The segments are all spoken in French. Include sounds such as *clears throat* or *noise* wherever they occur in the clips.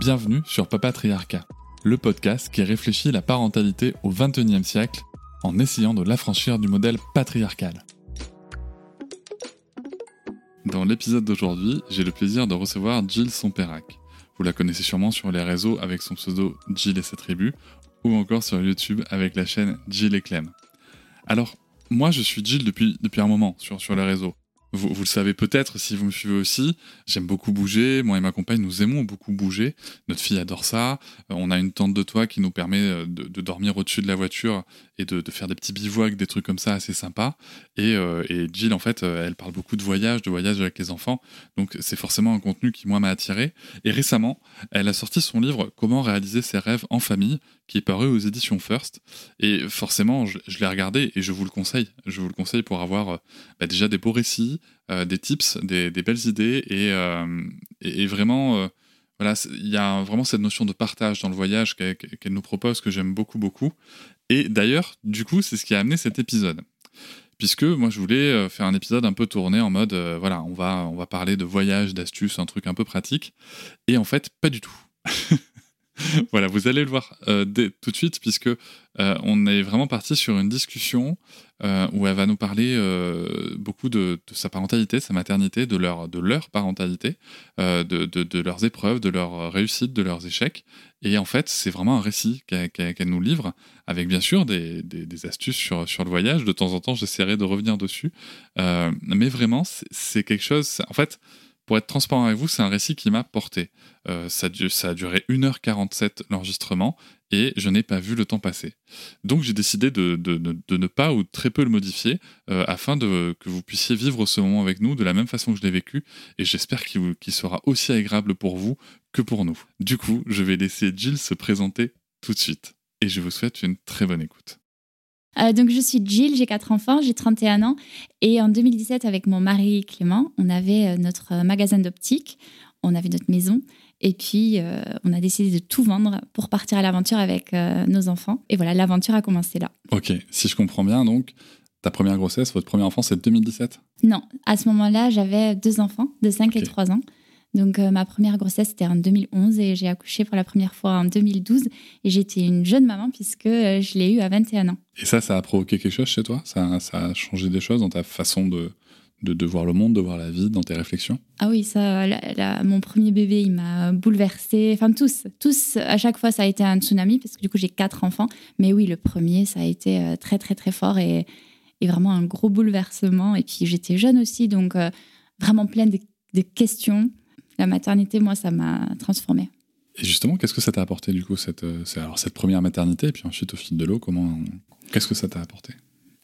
Bienvenue sur Papatriarcat, le podcast qui réfléchit la parentalité au XXIe siècle en essayant de l'affranchir du modèle patriarcal. Dans l'épisode d'aujourd'hui, j'ai le plaisir de recevoir Jill Sompérac. Vous la connaissez sûrement sur les réseaux avec son pseudo Jill et sa tribu, ou encore sur YouTube avec la chaîne Jill et Clem. Alors, moi je suis Jill depuis, un moment sur les réseaux. Vous, le savez peut-être si vous me suivez aussi, j'aime beaucoup bouger, moi et ma compagne nous aimons beaucoup bouger, notre fille adore ça, euh, on a une tente de toit qui nous permet euh, de, dormir au-dessus de la voiture et de, faire des petits bivouacs, des trucs comme ça assez sympas. Et, euh, Jill en fait, elle parle beaucoup de voyages, de voyages avec les enfants, donc c'est forcément un contenu qui moi m'a attiré. Et récemment, elle a sorti son livre Comment réaliser ses rêves en famille, qui est paru aux éditions First. Et forcément, je, je l'ai regardé et je vous le conseille. Je vous le conseille pour avoir bah, déjà des beaux récits, euh, des tips, des, belles idées et, euh, vraiment, euh, voilà, il y a vraiment cette notion de partage dans le voyage qu'elle qu nous propose que j'aime beaucoup, beaucoup. Et d'ailleurs, du coup, c'est ce qui a amené cet épisode. Puisque moi, je voulais faire un épisode un peu tourné en mode, voilà, on va, on va parler de voyage, d'astuces, un truc un peu pratique. Et en fait, pas du tout. *laughs* *laughs* voilà, vous allez le voir euh, dès, tout de suite, puisque euh, on est vraiment parti sur une discussion euh, où elle va nous parler beaucoup de, sa parentalité, de sa maternité, de leur, parentalité, de, de, leurs épreuves, de leurs réussites, de leurs échecs. Et en fait, c'est vraiment un récit qu'elle qu qu nous livre, avec bien sûr des, astuces sur le voyage. De temps en temps, j'essaierai de revenir dessus. mais vraiment, c'est quelque chose. En fait, pour être transparent avec vous, c'est un récit qui m'a porté. Euh, ça, a duré 1h47 l'enregistrement et je n'ai pas vu le temps passer. Donc j'ai décidé de, ne pas ou très peu le modifier euh, afin que vous puissiez vivre ce moment avec nous de la même façon que je l'ai vécu et j'espère qu'il qu sera aussi agréable pour vous que pour nous. Du coup, je vais laisser Jill se présenter tout de suite et je vous souhaite une très bonne écoute. Euh, donc, je suis Jill, j'ai 4 enfants, j'ai 31 ans. Et en 2017, avec mon mari Clément, on avait euh, notre magasin d'optique, on avait notre maison. Et puis, euh, on a décidé de tout vendre pour partir à l'aventure avec euh, nos enfants. Et voilà, l'aventure a commencé là. Ok, si je comprends bien, donc, ta première grossesse, votre premier enfant, c'est 2017 Non, à ce moment-là, j'avais deux enfants de 5 okay. et 3 ans. Donc euh, ma première grossesse c'était en 2011 et j'ai accouché pour la première fois en 2012 et j'étais une jeune maman puisque euh, je l'ai eu à 21 ans. Et ça, ça a provoqué quelque chose chez toi? Ça, ça, a changé des choses dans ta façon de, de, de, voir le monde, de voir la vie, dans tes réflexions? Ah oui, ça, mon premier bébé, il m'a bouleversée. Enfin tous, tous, à chaque fois ça a été un tsunami parce que du coup j'ai quatre enfants. Mais oui, le premier, ça a été euh, très très très fort et, et vraiment un gros bouleversement. Et puis j'étais jeune aussi, donc vraiment pleine de, de questions la maternité, moi, ça m'a transformée. Et justement, qu'est-ce que ça t'a apporté du coup cette, alors, cette première maternité et puis ensuite au fil de l'eau, comment qu'est-ce que ça t'a apporté?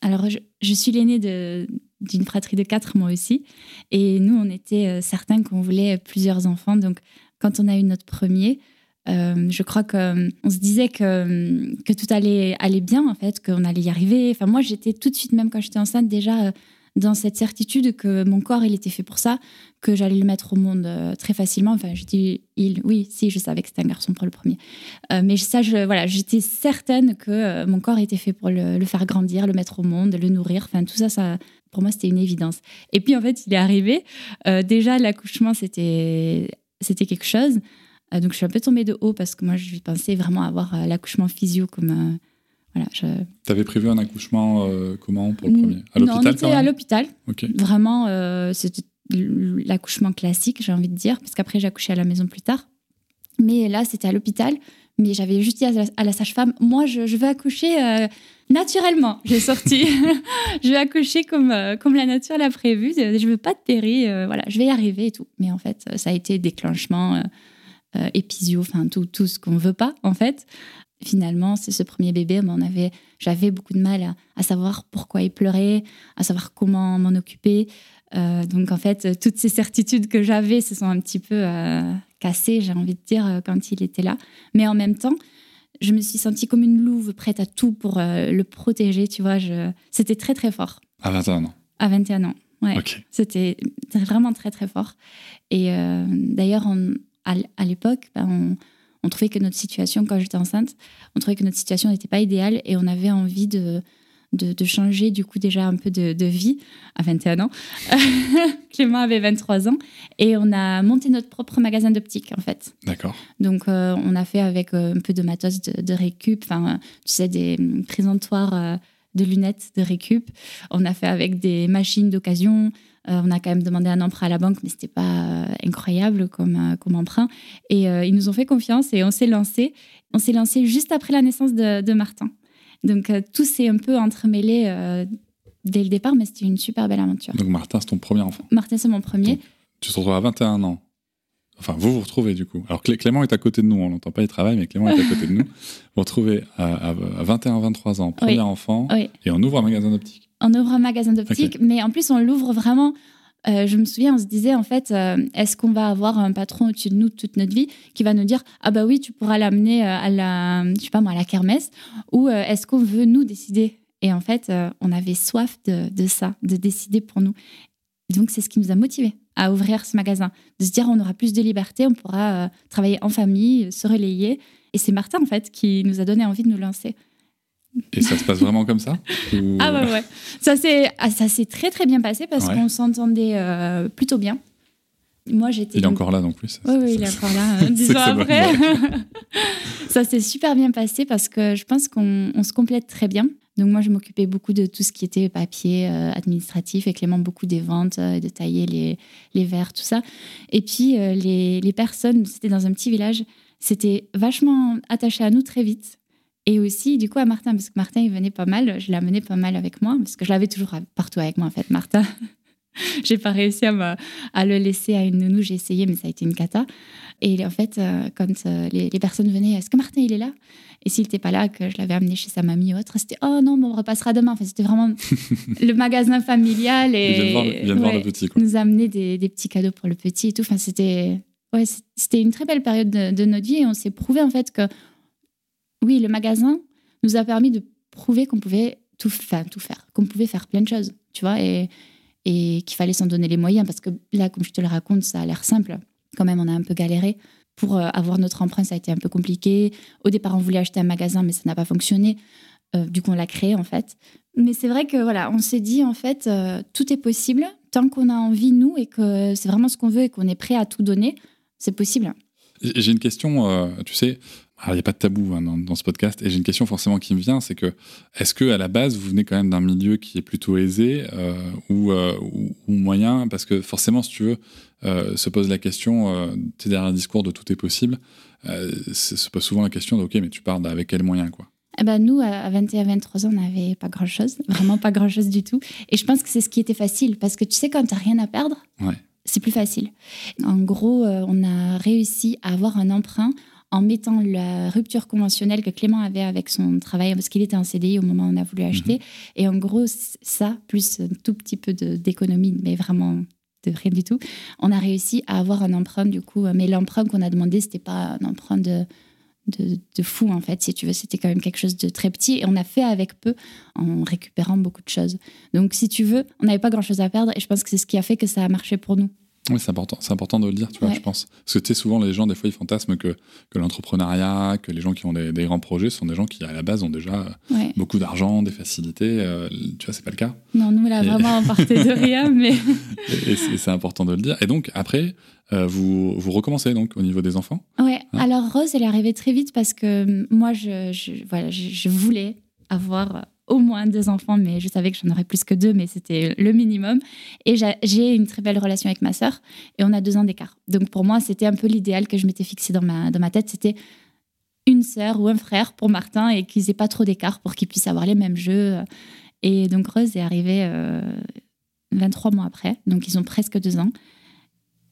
Alors, je, je suis l'aînée d'une fratrie de quatre, moi aussi, et nous, on était certains qu'on voulait plusieurs enfants. Donc, quand on a eu notre premier, euh, je crois qu'on se disait que, que tout allait, allait bien, en fait, qu'on allait y arriver. Enfin, moi, j'étais tout de suite, même quand j'étais enceinte, déjà dans cette certitude que mon corps, il était fait pour ça, que j'allais le mettre au monde euh, très facilement. Enfin, je dis il, oui, si, je savais que c'était un garçon pour le premier. Euh, mais ça, voilà, j'étais certaine que euh, mon corps était fait pour le, le, faire grandir, le mettre au monde, le nourrir. Enfin, tout ça, ça pour moi, c'était une évidence. Et puis, en fait, il est arrivé. Déjà, l'accouchement, c'était, c'était quelque chose. Donc, je suis un peu tombée de haut parce que moi, je pensais vraiment avoir l'accouchement physio comme voilà, je... Tu avais prévu un accouchement euh, comment pour le premier? À l'hôpital Non, on était à l'hôpital. Okay. Vraiment, euh, c'était l'accouchement classique, j'ai envie de dire, parce qu'après, j'ai accouché à la maison plus tard. Mais là, c'était à l'hôpital. Mais j'avais juste dit à la, la sage-femme, moi, je, je, veux accoucher euh, naturellement. J'ai sorti, *laughs* je vais accoucher comme, euh, comme la nature l'a prévu. Je veux pas de péri, euh, voilà, je vais y arriver et tout. Mais en fait, ça a été déclenchement, épisio, enfin tout, tout ce qu'on veut pas, en fait finalement, c'est ce premier bébé, on avait, j'avais beaucoup de mal à, à, savoir pourquoi il pleurait, à savoir comment m'en occuper. donc en fait, toutes ces certitudes que j'avais se sont un petit peu cassées, j'ai envie de dire, quand il était là. Mais en même temps, je me suis sentie comme une louve prête à tout pour le protéger, tu vois. Je... C'était très très fort. À 21 ans. À 21 ans. Ouais. C'était vraiment très très fort. Et d'ailleurs, à, l'époque, ben, on, on trouvait que notre situation, quand j'étais enceinte, on trouvait que notre situation n'était pas idéale et on avait envie de, de, changer du coup déjà un peu de, vie à 21 ans. *laughs* Clément avait 23 ans et on a monté notre propre magasin d'optique en fait. D'accord. Donc euh, on a fait avec euh, un peu de matos de, récup, enfin tu sais des présentoirs euh, de lunettes de récup. On a fait avec des machines d'occasion. Euh, on a quand même demandé un emprunt à la banque, mais c'était pas euh, incroyable comme, euh, comme emprunt. Et ils nous ont fait confiance et on s'est lancé. On s'est lancé juste après la naissance de, Martin. Donc tout s'est un peu entremêlé dès le départ, mais c'était une super belle aventure. Donc Martin, c'est ton premier enfant Martin, c'est mon premier. tu te retrouves à 21 ans. Enfin, vous vous retrouvez du coup. Alors Clément est à côté de nous, on n'entend pas, il travaille, mais Clément est à côté de nous. Vous *laughs* vous retrouvez à, 21-23 ans, premier enfant, et on ouvre un magasin d'optique on ouvre un magasin d'optique, mais en plus, on l'ouvre vraiment. Euh, je me souviens, on se disait en fait, euh, est-ce qu'on va avoir un patron au-dessus de nous toute notre vie qui va nous dire ah bah oui, tu pourras l'amener euh, à la, je sais pas moi, à la kermesse, ou est-ce qu'on veut nous décider? Et en fait, on avait soif de, ça, de décider pour nous. donc c'est ce qui nous a motivés à ouvrir ce magasin, de se dire on aura plus de liberté, on pourra travailler en famille, se relayer. Et c'est Martin en fait qui nous a donné envie de nous lancer. Et ça se passe vraiment comme ça *laughs* Ah ouais, ouais. Ça s'est ah, très très bien passé parce qu'on s'entendait euh, plutôt bien. Moi, j'étais. Il est encore là, donc plus. Oui, oui, il est encore là, *laughs* euh, dix ans après. *laughs* ça s'est super bien passé parce que je pense qu'on se complète très bien. Donc moi, je m'occupais beaucoup de tout ce qui était papier euh, administratif et Clément beaucoup des ventes, de tailler les, les verres, tout ça. Et puis les, les personnes, c'était dans un petit village, c'était vachement attaché à nous très vite. Et aussi, du coup, à Martin, parce que Martin, il venait pas mal, je l'amenais pas mal avec moi, parce que je l'avais toujours partout avec moi, en fait, Martin. *laughs* j'ai pas réussi à, à, le laisser à une nounou, j'ai essayé, mais ça a été une cata. Et en fait, euh, quand euh, les, personnes venaient, est-ce que Martin, il est là? Et s'il n'était pas là, que je l'avais amené chez sa mamie ou autre, c'était oh non, bon, on repassera demain. Enfin, c'était vraiment *laughs* le magasin familial. Et il vient de voir, le petit. Nous amener des, des, petits cadeaux pour le petit et tout. Enfin, c'était ouais, une très belle période de, de notre vie et on s'est prouvé en fait que oui, le magasin nous a permis de prouver qu'on pouvait tout, faire, tout faire, qu'on pouvait faire plein de choses, tu vois, et, et qu'il fallait s'en donner les moyens, parce que là, comme je te le raconte, ça a l'air simple. Quand même, on a un peu galéré. Pour euh, avoir notre emprunt, ça a été un peu compliqué. Au départ, on voulait acheter un magasin, mais ça n'a pas fonctionné. Euh, du coup, on l'a créé, en fait. Mais c'est vrai que, voilà, on s'est dit, en fait, euh, tout est possible tant qu'on a envie, nous, et que c'est vraiment ce qu'on veut et qu'on est prêt à tout donner, c'est possible. J'ai une question, tu sais, il n'y a pas de tabou hein, dans, ce podcast. Et j'ai une question forcément qui me vient, c'est que est-ce que à la base vous venez quand même d'un milieu qui est plutôt aisé euh, euh, ou, ou, moyen? Parce que forcément, si tu veux, euh, se pose la question, tu es derrière un discours de tout est possible, se pose souvent la question de ok, mais tu pars avec quels moyens quoi? Eh ben nous, à 21-23 ans, on n'avait pas grand-chose, *laughs* vraiment pas grand-chose du tout. Et je pense que c'est ce qui était facile, parce que tu sais, quand tu n'as rien à perdre, c'est plus facile. En gros, on a réussi à avoir un emprunt en mettant la rupture conventionnelle que Clément avait avec son travail, parce qu'il était en CDI au moment où on a voulu mhm. acheter. Et en gros, ça, plus un tout petit peu d'économie, mais vraiment de rien du tout, on a réussi à avoir un emprunt du coup. Mais l'emprunt qu'on a demandé, c'était pas un emprunt de, de, fou en fait, si tu veux. C'était quand même quelque chose de très petit et on a fait avec peu en récupérant beaucoup de choses. Donc si tu veux, on n'avait pas grand-chose à perdre et je pense que c'est ce qui a fait que ça a marché pour nous. Oui, c'est important, c'est important de le dire, tu vois, je pense. Parce que tu sais, souvent, les gens, des fois, ils fantasment que, que l'entrepreneuriat, que les gens qui ont des, grands projets sont des gens qui, à la base, ont déjà beaucoup d'argent, des facilités. Euh, tu vois, c'est pas le cas. Non, nous, là, vraiment, on partait de rien, *laughs* mais. et, c'est important de le dire. Et donc, après, euh, vous, vous recommencez, donc, au niveau des enfants? Ouais. Hein Alors, Rose, elle est arrivée très vite parce que moi, je, je voilà, je voulais avoir au moins deux enfants, mais je savais que j'en aurais plus que deux, mais c'était le minimum. Et j'ai une très belle relation avec ma sœur, et on a deux ans d'écart. Donc pour moi, c'était un peu l'idéal que je m'étais fixé dans ma, dans ma tête, c'était une sœur ou un frère pour Martin, et qu'ils aient pas trop d'écart pour qu'ils puissent avoir les mêmes jeux. Et donc Rose est arrivée 23 euh, mois après, donc ils ont presque deux ans.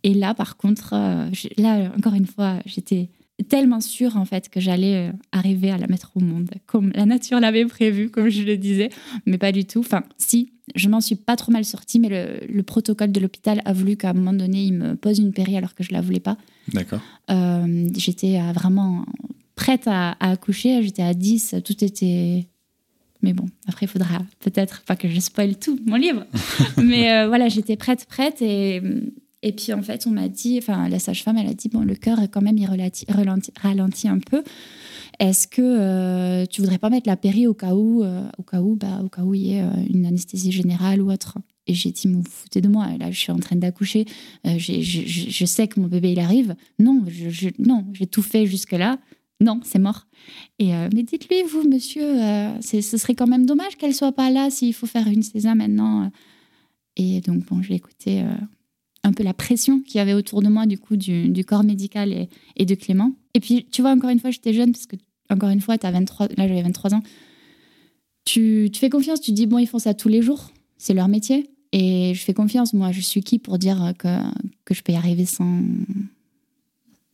Et là, par contre, euh, là, encore une fois, j'étais tellement sûre en fait que j'allais euh, arriver à la mettre au monde comme la nature l'avait prévu, comme je le disais, mais pas du tout. Enfin, si, je m'en suis pas trop mal sortie, mais le, le protocole de l'hôpital a voulu qu'à un moment donné, il me pose une péri alors que je la voulais pas. D'accord. Euh, j'étais euh, vraiment prête à, à accoucher, j'étais à 10, tout était. Mais bon, après, il faudra peut-être pas que je spoil tout mon livre. *laughs* mais euh, voilà, j'étais prête, prête. Et, et puis en fait, on m'a dit, enfin, la sage-femme, elle a dit, bon, le cœur, quand même, il ralentit, un peu. Est-ce que euh, tu voudrais pas mettre la péri au cas où, euh, au cas où, bah, au cas où il y ait euh, une anesthésie générale ou autre? Et j'ai dit, vous foutez de moi. Là, je suis en train d'accoucher. Euh, je, je- je sais que mon bébé il arrive. Non, je, je- non, j'ai tout fait jusque là. Non, c'est mort. Et mais dites-lui, vous, monsieur, ce serait quand même dommage qu'elle soit pas là s'il faut faire une césar maintenant. Et donc bon, j'ai écouté euh, un peu la pression qu'il y avait autour de moi du coup du, corps médical et, de Clément. Et puis tu vois, encore une fois, j'étais jeune parce que encore une fois, as 23, là j'avais 23 ans. Tu, tu fais confiance, tu dis bon, ils font ça tous les jours, c'est leur métier. Et je fais confiance, moi, je suis qui pour dire que, que je peux y arriver sans,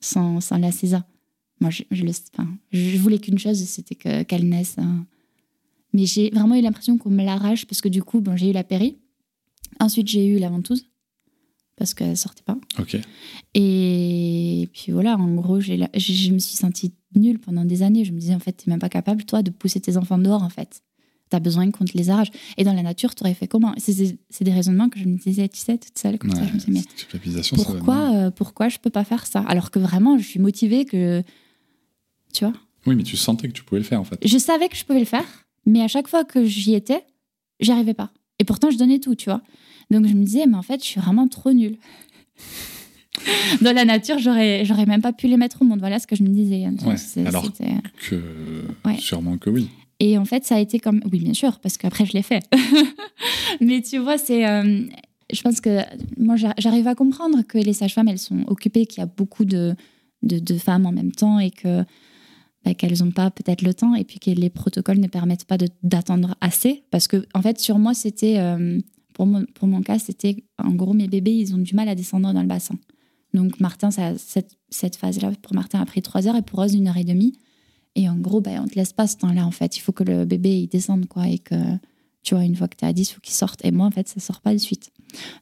sans, sans la César Moi, je, le, enfin, je voulais qu'une chose, c'était que- qu'elle naisse. hein. Mais j'ai vraiment eu l'impression qu'on me l'arrache parce que du coup, bon, j'ai eu la péri. Ensuite, j'ai eu la ventouse parce qu'elle sortait pas. Ok. Et puis voilà, en gros, j'ai la- je, me suis sentie nulle pendant des années. Je me disais, en fait, t'es même pas capable, toi, de pousser tes enfants dehors, en fait. T'as besoin qu'on te les arrache. Et dans la nature, t'aurais fait comment? C'est des raisonnements que je me disais, tu sais, toute seule, comme ça. Je me disais, mais pourquoi, euh, pourquoi je peux pas faire ça? Alors que vraiment, je suis motivée que. Tu vois? Oui, mais tu sentais que tu pouvais le faire en fait. Je savais que je pouvais le faire, mais à chaque fois que j'y étais, j'y arrivais pas. Et pourtant, je donnais tout, tu vois. Donc je me disais, mais en fait, je suis vraiment trop nulle. *laughs* Dans la nature, j'aurais, j'aurais même pas pu les mettre au monde. Voilà ce que je me disais. Ouais, C'est- alors- Que Ouais. sûrement que oui. Et en fait, ça a été comme. Oui, bien sûr, parce qu'après, je l'ai fait. *laughs* Mais tu vois, c'est. euh, Je pense que moi, j'a- j'arrive à comprendre que les sages-femmes, elles sont occupées, qu'il y a beaucoup de, de, de femmes en même temps et que bah, qu'elles n'ont pas peut-être le temps et puis que les protocoles ne permettent pas d'attendre assez. Parce que, en fait, sur moi, c'était. euh, pour, mon, cas, c'était. En gros, mes bébés, ils ont du mal à descendre dans le bassin. Donc, Martin, ça, cette, cette phase-là, pour Martin, a pris trois heures et pour Rose, une heure et demie. Et en gros, ben, on te laisse pas ce temps-là, en fait. Il faut que le bébé, il descende, quoi. Et que, tu vois, une fois que tu à 10, il faut qu'il sorte. Et moi, en fait, ça sort pas de suite.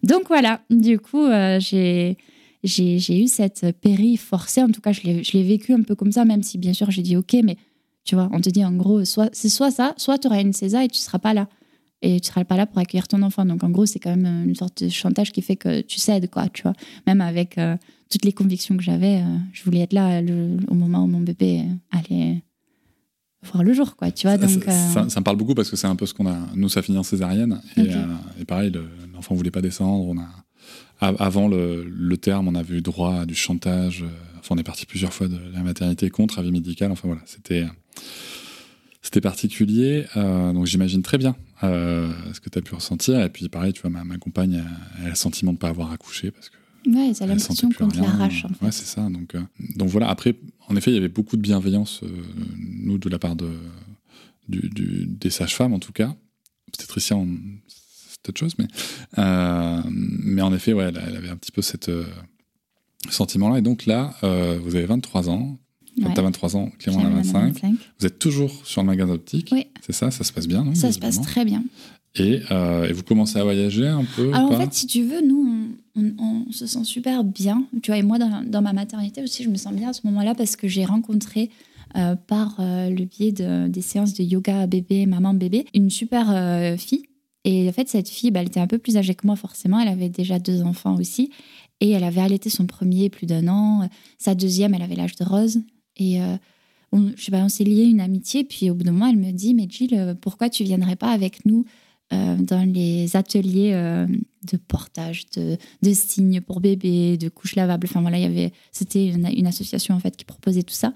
Donc voilà, du coup, euh, j'ai, eu cette péri forcée. En tout cas, je l'ai, vécu un peu comme ça, même si, bien sûr, j'ai dit OK, mais tu vois, on te dit en gros, c'est soit ça, soit tu auras une césar et tu seras pas là. Et tu seras pas là pour accueillir ton enfant. Donc, en gros, c'est quand même une sorte de chantage qui fait que tu cèdes, quoi, tu vois. Même avec euh, toutes les convictions que j'avais, euh, je voulais être là le- au moment où mon bébé euh, allait voir le jour, quoi, tu vois. Ça, Donc, ça- euh, ça- ça me parle beaucoup parce que c'est un peu ce qu'on a. Nous, ça finit en césarienne. Et, euh, pareil, le- l'enfant voulait pas descendre. On a, a- avant le, le terme, on avait eu droit à du chantage. euh, Enfin, on est parti plusieurs fois de la maternité contre avis médical. Enfin voilà, c'était. C'était particulier, euh, donc j'imagine très bien euh, ce que tu as pu ressentir. Et puis pareil, tu vois, ma, ma compagne a, elle a le sentiment de ne pas avoir accouché parce que ouais, elle sentait l'impression qu'on te l'arrache, en fait. Ouais, c'est ça. Donc, euh, donc voilà. Après, en effet, il y avait beaucoup de bienveillance, nous, de la part de, du, du- des sages-femmes, en tout cas. Obstétricien, on- c'est autre chose, mais, mais en effet, ouais, elle, elle avait un petit peu cette sentiment-là. Et donc là, vous avez 23 ans. Quand Ouais. tu as 23 ans, Clément en a Clément en a 25. 25. Vous êtes toujours sur le magasin optique. Oui. C'est ça, ça se passe bien, non Ça se passe très bien. Et, euh, et vous commencez à voyager un peu ou Alors en fait, si tu veux, nous, on, on- on se sent super bien. Tu vois, et moi, dans, dans ma maternité aussi, je me sens bien à ce moment-là parce que j'ai rencontré euh, par euh, le biais de- des séances de yoga bébé, maman bébé, une super fille. Et en fait, cette fille, bah, elle était un peu plus âgée que moi, forcément. Elle avait déjà deux enfants aussi. Et elle avait allaité son premier plus d'un an. Sa deuxième, elle avait l'âge de Rose. Et euh, on, je sais pas, on s'est lié une amitié. Puis au bout d'un moment, elle me dit Mais Jill, euh, pourquoi tu viendrais pas avec nous euh, dans les ateliers euh, de portage, de, de signes pour bébés, de couches lavables? Enfin voilà, il y avait, c'était une, une association en fait qui proposait tout ça.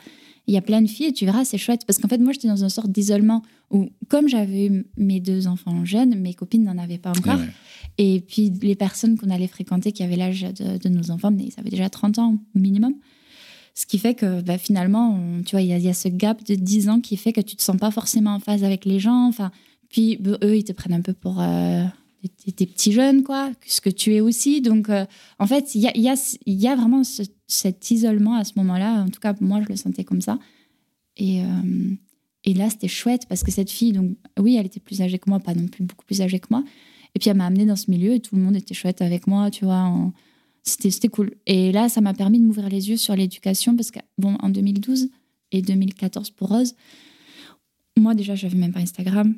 Il y a plein de filles et tu verras, c'est chouette parce qu'en fait, moi, j'étais dans une sorte d'isolement où, comme j'avais eu mes deux enfants jeunes, mes copines n'en avaient pas encore. Ouais. Et puis, les personnes qu'on allait fréquenter qui avaient l'âge de, de nos enfants, mais ils avaient déjà 30 ans minimum. Ce qui fait que bah, finalement, tu vois, il y, y a ce gap de 10 ans qui fait que tu te sens pas forcément en phase avec les gens. Enfin, puis bah, eux, ils te prennent un peu pour euh, des, petits jeunes, quoi, ce que tu es aussi. Donc, euh, en fait, il y a, y, a, y a vraiment ce- cet isolement à ce moment-là. En tout cas, moi, je le sentais comme ça. Et, euh, et là, c'était chouette parce que cette fille, donc, oui, elle était plus âgée que moi, pas non plus beaucoup plus âgée que moi. Et puis elle m'a amenée dans ce milieu et tout le monde était chouette avec moi, tu vois. C'était cool. Et là, ça m'a permis de m'ouvrir les yeux sur l'éducation parce que, bon, en 2012 et 2014 pour Rose, moi déjà, j'avais même pas Instagram.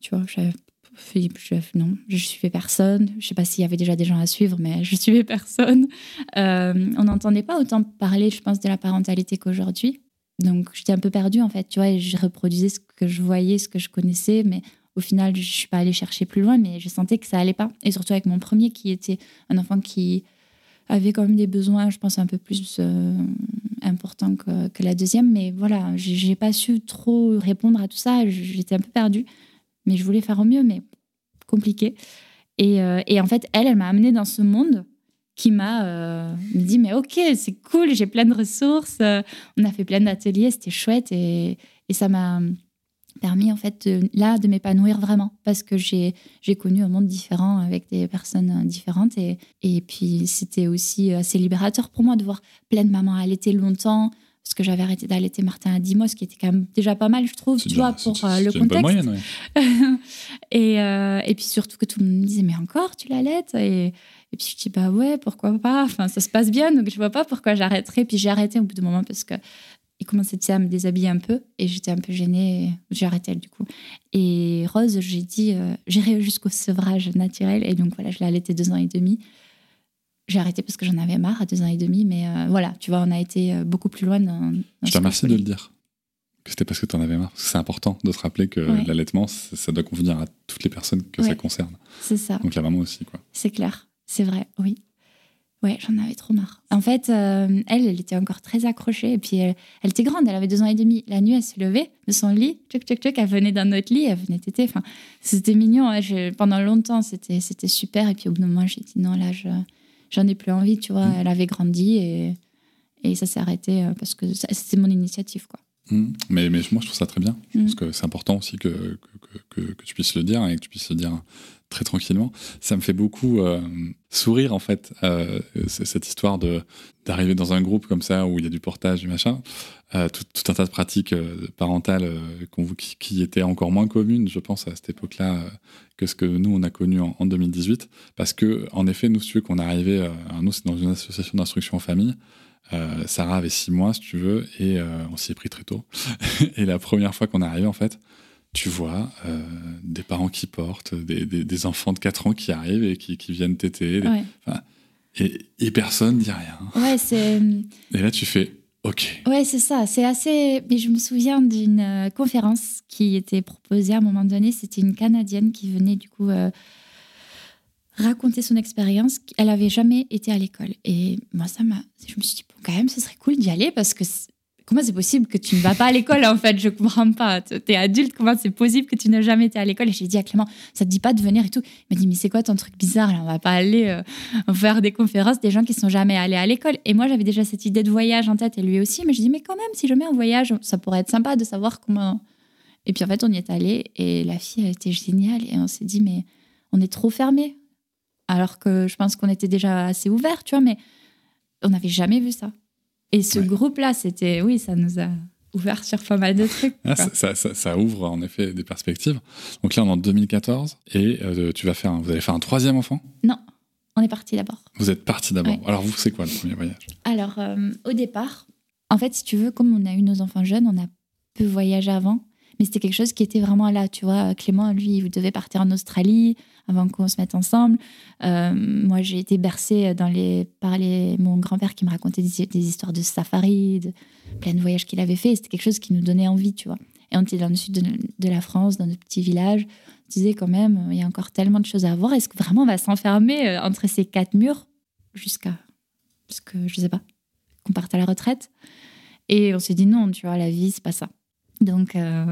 Tu vois, j'avais fait- je- non, je suivais personne. Je sais pas s'il y avait déjà des gens à suivre, mais je suivais personne. Euh, on n'entendait pas autant parler, je pense, de la parentalité qu'aujourd'hui. Donc, j'étais un peu perdue, en fait, tu vois, et je reproduisais ce que je voyais, ce que je connaissais, mais au final, je suis pas allée chercher plus loin, mais je sentais que ça allait pas. Et surtout avec mon premier, qui était un enfant qui avait quand même des besoins, je pense, un peu plus euh, importants que, la deuxième. Mais voilà, j'ai pas su trop répondre à tout ça. J'étais un peu perdue, mais je voulais faire au mieux, mais compliqué. Et, euh, et en fait, elle, elle m'a amenée dans ce monde qui m'a euh, dit mais ok c'est cool j'ai plein de ressources on a fait plein d'ateliers c'était chouette et, et ça m'a permis en fait de- là de m'épanouir vraiment parce que j'ai j'ai connu un monde différent avec des personnes euh, différentes et, et puis c'était aussi assez libérateur pour moi de voir plein de mamans allaiter longtemps parce que j'avais arrêté d'allaiter Martin à 10 mois ce qui était quand même déjà pas mal je trouve tu vois pour euh, le contexte. moyenne, ouais. *laughs* et, euh, et puis surtout que tout le monde me disait mais encore tu l'allaites? Et, et puis je dis bah ouais pourquoi pas? Enfin ça se passe bien donc je vois pas pourquoi j'arrêterais. Puis j'ai arrêté au bout d'un moment parce que il commençait à me déshabiller un peu et j'étais un peu gênée j'ai arrêté du coup et Rose j'ai dit euh, j'irai jusqu'au sevrage naturel et donc voilà je l'ai allaitée deux ans et demi j'ai arrêté parce que j'en avais marre à deux ans et demi mais euh, voilà tu vois on a été euh, beaucoup plus loin dans, dans Je te remercie de le dire. Que c'était parce que tu en avais marre. C'est important de te rappeler que Ouais. l'allaitement, ça ça doit convenir à toutes les personnes que Ouais. ça concerne. c'est ça Donc la maman aussi, quoi. C'est clair, c'est vrai, oui. Ouais, j'en avais trop marre. En fait, euh, elle, elle était encore très accrochée. Et puis, elle, elle était grande, elle avait deux ans et demi. La nuit, elle se levait de son lit, tchoc, tchoc, tchoc, elle venait dans notre lit, elle venait téter. Enfin, c'était mignon. hein. Je- pendant longtemps, c'était c'était super. Et puis, au bout d'un moment, j'ai dit non, là, je- j'en ai plus envie, tu vois. Mm. Elle avait grandi et, et ça s'est arrêté euh, parce que c'était mon initiative, quoi. Mhm. Mais, mais moi, je trouve ça très bien. Je Mhm. pense que c'est important aussi que, que- que tu puisses le dire et que tu puisses le dire très tranquillement. Ça me fait beaucoup euh, sourire, en fait, euh, cette histoire d'arriver dans un groupe comme ça où il y a du portage, du machin. Euh, tout, un tas de pratiques parentales qui, étaient encore moins communes, je pense, à cette époque-là, que ce que nous, on a connu en, en 2018. Parce que, en effet, nous, veux qu'on alors nous, c'est dans une association d'instruction en famille. Sarah avait six mois, si tu veux, et on s'y est pris très tôt. *laughs* et la première fois qu'on est arrivé, en fait, tu vois euh, des parents qui portent, des, des- des enfants de 4 ans qui arrivent et qui, qui viennent téter, Ouais, et, et personne dit rien. ouais c'est. Et là, tu fais OK. Ouais, c'est ça. C'est assez. Mais je me souviens d'une euh, conférence qui était proposée à un moment donné. C'était une Canadienne qui venait du coup euh, raconter son expérience. Elle avait jamais été à l'école. Et moi, ça m'a. Je me suis dit, bon, quand même, ce serait cool d'y aller parce que. Comment c'est possible que tu ne vas pas à l'école en fait? Je comprends pas. Tu es adulte, comment c'est possible que tu n'as jamais été à l'école? Et j'ai dit à Clément, ça te dit pas de venir et tout? Il m'a dit, mais c'est quoi ton truc bizarre là? On va pas aller euh, faire des conférences des gens qui sont jamais allés à l'école. Et moi, j'avais déjà cette idée de voyage en tête et lui aussi. Mais je dis, mais quand même, si jamais un voyage, ça pourrait être sympa de savoir comment. Et puis en fait, on y est allé et la fille, elle était géniale. Et on s'est dit, mais on est trop fermé. Alors que je pense qu'on était déjà assez ouvert, tu vois, mais on n'avait jamais vu ça. Et ce Ouais. groupe-là, c'était, oui, ça nous a ouvert sur pas mal de trucs. Ah, ça, ça- ça- ça ouvre en effet des perspectives. Donc là, on est en 2014 et euh, tu vas faire, un- vous allez faire un troisième enfant? Non, on est parti d'abord. Vous êtes parti d'abord. Ouais. Alors vous, c'est quoi le premier voyage? Alors, euh, au départ, en fait, si tu veux, comme on a eu nos enfants jeunes, on a peu voyagé avant, mais c'était quelque chose qui était vraiment là. Tu vois, Clément, lui, il devait partir en Australie avant qu'on se mette ensemble. Euh, moi, j'ai été bercée par mon grand-père qui me racontait des, histoires de safari, de plein de voyages qu'il avait fait. C'était quelque chose qui nous donnait envie, tu vois. Et on était dans le sud de, de la France, dans notre petit village. On disait quand même, il y a encore tellement de choses à voir. Est-ce que vraiment on va s'enfermer euh, entre ces quatre murs jusqu'à. Parce que je sais pas qu'on parte à la retraite? Et on s'est dit non, tu vois, la vie, c'est pas ça. Donc, euh,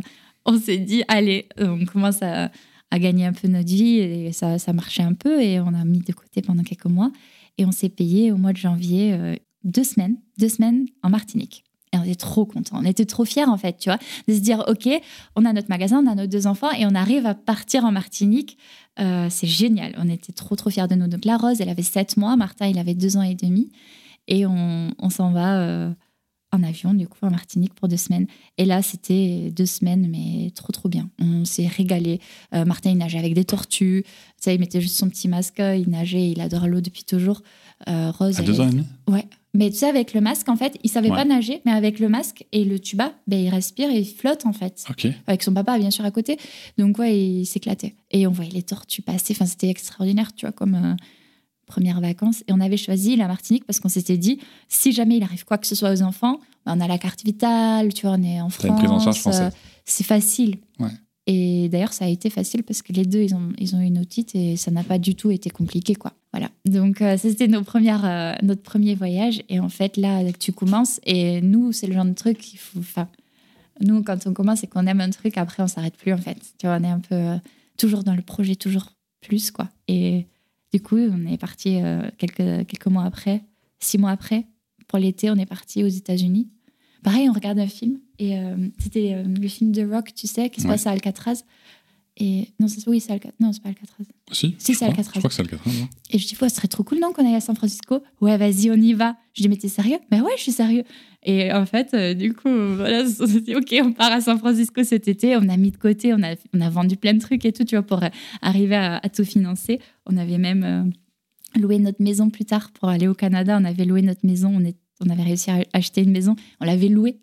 on s'est dit, allez, on commence à, à gagner un peu notre vie et ça, ça marchait un peu et on a mis de côté pendant quelques mois. Et on s'est payé au mois de janvier euh, deux semaines, deux semaines en Martinique. Et on était trop contents. On était trop fiers, en fait, tu vois, de se dire, OK, on a notre magasin, on a nos deux enfants et on arrive à partir en Martinique. Euh, c'est génial. On était trop, trop fiers de nous. Donc, la Rose, elle avait sept mois. Martin, il avait deux ans et demi. Et on, on s'en va euh, en avion, du coup, en Martinique pour deux semaines. Et là, c'était deux semaines, mais trop, trop bien. On s'est régalé. Euh, Martin, il nageait avec des tortues. Ça, il mettait juste son petit masque. Il nageait, il adore l'eau depuis toujours. Euh, Rose. À deux ans et demi Ouais. Mais tu sais, avec le masque, en fait, il savait Ouais. pas nager, mais avec le masque et le tuba, ben, il respire et il flotte, en fait. Avec son papa, bien sûr, à côté. Donc, ouais, il s'éclatait. Et on voyait les tortues passer. Enfin, c'était extraordinaire, tu vois, comme euh, première vacances. Et on avait choisi la Martinique parce qu'on s'était dit, si jamais il arrive quoi que ce soit aux enfants, ben, on a la carte vitale, tu vois, on est en France. euh, c'est facile. Ouais. Et d'ailleurs, ça a été facile parce que les deux, ils ont, ils ont eu une otite et ça n'a pas du tout été compliqué, quoi. Voilà. Donc, euh, ça, c'était nos premières, euh, notre premier voyage. Et en fait, là, tu commences. Et nous, c'est le genre de truc qu'il faut. Enfin, nous, quand on commence et qu'on aime un truc, après, on s'arrête plus, en fait. Tu vois, on est un peu toujours dans le projet, toujours plus, quoi. Et du coup, on est parti euh, quelques, quelques mois après, six mois après. Pour l'été, on est parti aux États-Unis. Pareil, on regarde un film. Et euh, c'était euh, le film de Rock, tu sais, qui se Ouais. passe à Alcatraz. Et non, c'est- oui, c'est Alcatraz. Non, c'est pas Alcatraz. Si, Si, je c'est. Alcatraz. Je crois que c'est Alcatraz. Et je dis, ouais, ce serait trop cool, non, qu'on aille à San Francisco? Ouais, vas-y, on y va. Je dis, mais t'es sérieux? Ben ouais, je suis sérieux. Et en fait, euh, du coup, voilà, *laughs* on s'est dit, ok, on part à San Francisco cet été. On a mis de côté, on a, on a vendu plein de trucs et tout, tu vois, pour euh, arriver à, à tout financer. On avait même euh, loué notre maison plus tard pour aller au Canada. On avait loué notre maison, on, est, on avait réussi à acheter une maison. On l'avait louée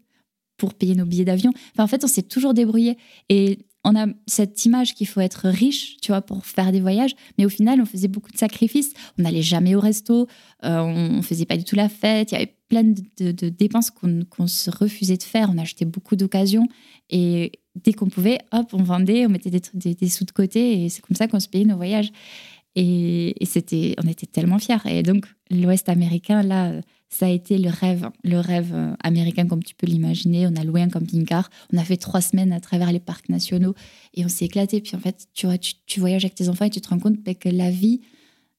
pour payer nos billets d'avion. Enfin, en fait, on s'est toujours débrouillé. Et on a cette image qu'il faut être riche, tu vois, pour faire des voyages. Mais au final, on faisait beaucoup de sacrifices. On n'allait jamais au resto. euh, on, on faisait pas du tout la fête. Il y avait plein de, dépenses qu'on se refusait de faire. On achetait beaucoup d'occasions. Et dès qu'on pouvait, hop, on vendait, on mettait des, des, sous de côté. Et c'est comme ça qu'on se payait nos voyages. Et, et c'était, on était tellement fiers. Et donc, l'Ouest américain, là, ça a été le rêve, le rêve euh, américain comme tu peux l'imaginer. On a loué un camping-car, on a fait trois semaines à travers les parcs nationaux et on s'est éclaté. Puis en fait, tu vois, tu, voyages avec tes enfants et tu te rends compte ben, que la vie,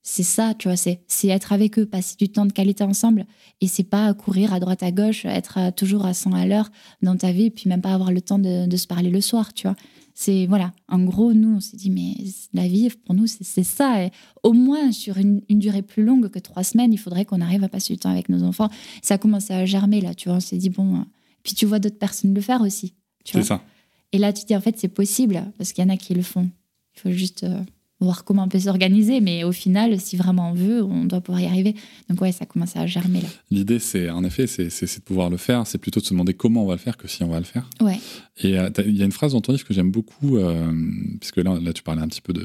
c'est ça, tu vois, c'est, être avec eux, passer du temps de qualité ensemble. Et c'est pas courir à droite à gauche, être à- toujours à 100 à l'heure dans ta vie, puis même pas avoir le temps de, de se parler le soir, tu vois. C'est, voilà, en gros, nous, on s'est dit, mais la vie, pour nous, c'est, ça. Et au moins, sur une, une durée plus longue que trois semaines, il faudrait qu'on arrive à passer du temps avec nos enfants. Ça a commencé à germer, là, tu vois. On s'est dit, bon. euh, Puis tu vois d'autres personnes le faire aussi. Tu C'est vois. ça. Et là, tu te dis, en fait, c'est possible, parce qu'il y en a qui le font. Il faut juste euh, voir comment on peut s'organiser. Mais au final, si vraiment on veut, on doit pouvoir y arriver. Donc, ouais, ça a commencé à germer, là. L'idée, c'est en effet, c'est de pouvoir le faire. C'est plutôt de se demander comment on va le faire que si on va le faire. Ouais. Et euh, il y a une phrase dans ton livre que j'aime beaucoup, euh, puisque là, là, tu parlais un petit peu de,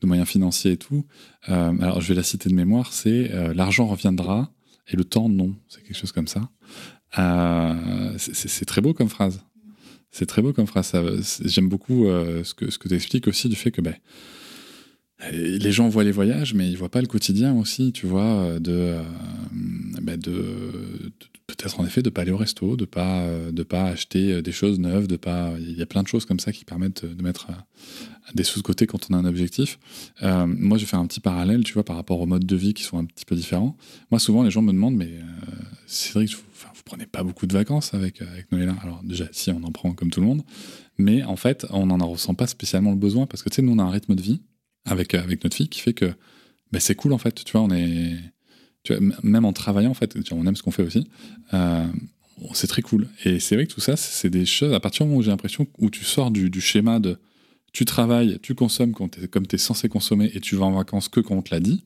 de moyens financiers et tout. Euh, alors, je vais la citer de mémoire c'est l'argent reviendra et le temps, non. C'est quelque chose comme ça. C'est- très beau comme phrase. C'est très beau comme phrase. J'aime beaucoup ce que, ce que tu expliques aussi du fait que ben, euh, les gens voient les voyages, mais ils voient pas le quotidien aussi, tu vois, euh, de, euh, ben, de, peut-être en effet de pas aller au resto, de pas de pas acheter des choses neuves, de pas. Il y a plein de choses comme ça qui permettent de mettre des sous de côté quand on a un objectif. Moi, je vais faire un petit parallèle, tu vois, par rapport aux modes de vie qui sont un petit peu différents. Moi, souvent, les gens me demandent, mais Cédric, vous, enfin, vous prenez pas beaucoup de vacances avec avec Alors déjà, si on en prend comme tout le monde, mais en fait, on n'en ressent pas spécialement le besoin parce que tu sais, nous, on a un rythme de vie avec, euh, avec notre fille qui fait que ben, c'est cool en fait. Tu vois, on est. Tu vois, m- même en travaillant, en fait, on aime ce qu'on fait aussi. Euh, c'est très cool. Et c'est vrai que tout ça, c'est des choses. À partir du moment où j'ai l'impression où tu sors du, du schéma de tu travailles, tu consommes quand t'es- comme tu es censé consommer et tu vas en vacances que quand on te l'a dit,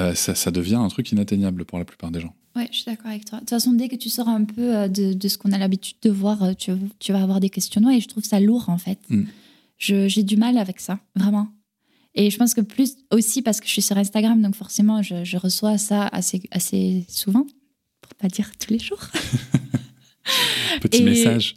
euh, ça, ça devient un truc inatteignable pour la plupart des gens. Ouais, je suis d'accord avec toi. De toute façon, dès que tu sors un peu de, de ce qu'on a l'habitude de voir, tu, tu vas avoir des questionnements et je trouve ça lourd en fait. Mm. J'ai du mal avec ça, vraiment. Et je pense que plus aussi parce que je suis sur Instagram, donc forcément, je, je reçois ça assez, assez souvent, pour pas dire tous les jours. *laughs* Petit Et- message.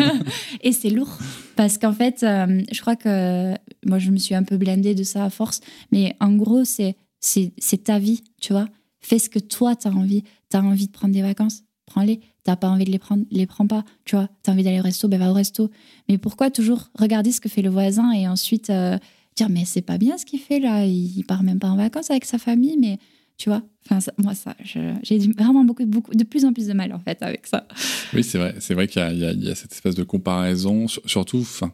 *laughs* et c'est lourd parce qu'en fait, euh, je crois que moi, je me suis un peu blindée de ça à force. Mais en gros, c'est c'est ta vie, tu vois. Fais ce que toi, tu as envie. Tu as envie de prendre des vacances, prends-les. T'as pas envie de les prendre, les prends pas, tu vois. T'as envie d'aller au resto, ben va au resto. Mais pourquoi toujours regarder ce que fait le voisin et ensuite euh, dire mais c'est pas bien ce qu'il fait là, il part même pas en vacances avec sa famille, mais tu vois. Enfin, moi ça, j'ai vraiment beaucoup, beaucoup, de plus en plus de mal en fait avec ça. Oui, c'est vrai. C'est vrai qu'il y, a- cette espèce de comparaison, sur- surtout, enfin,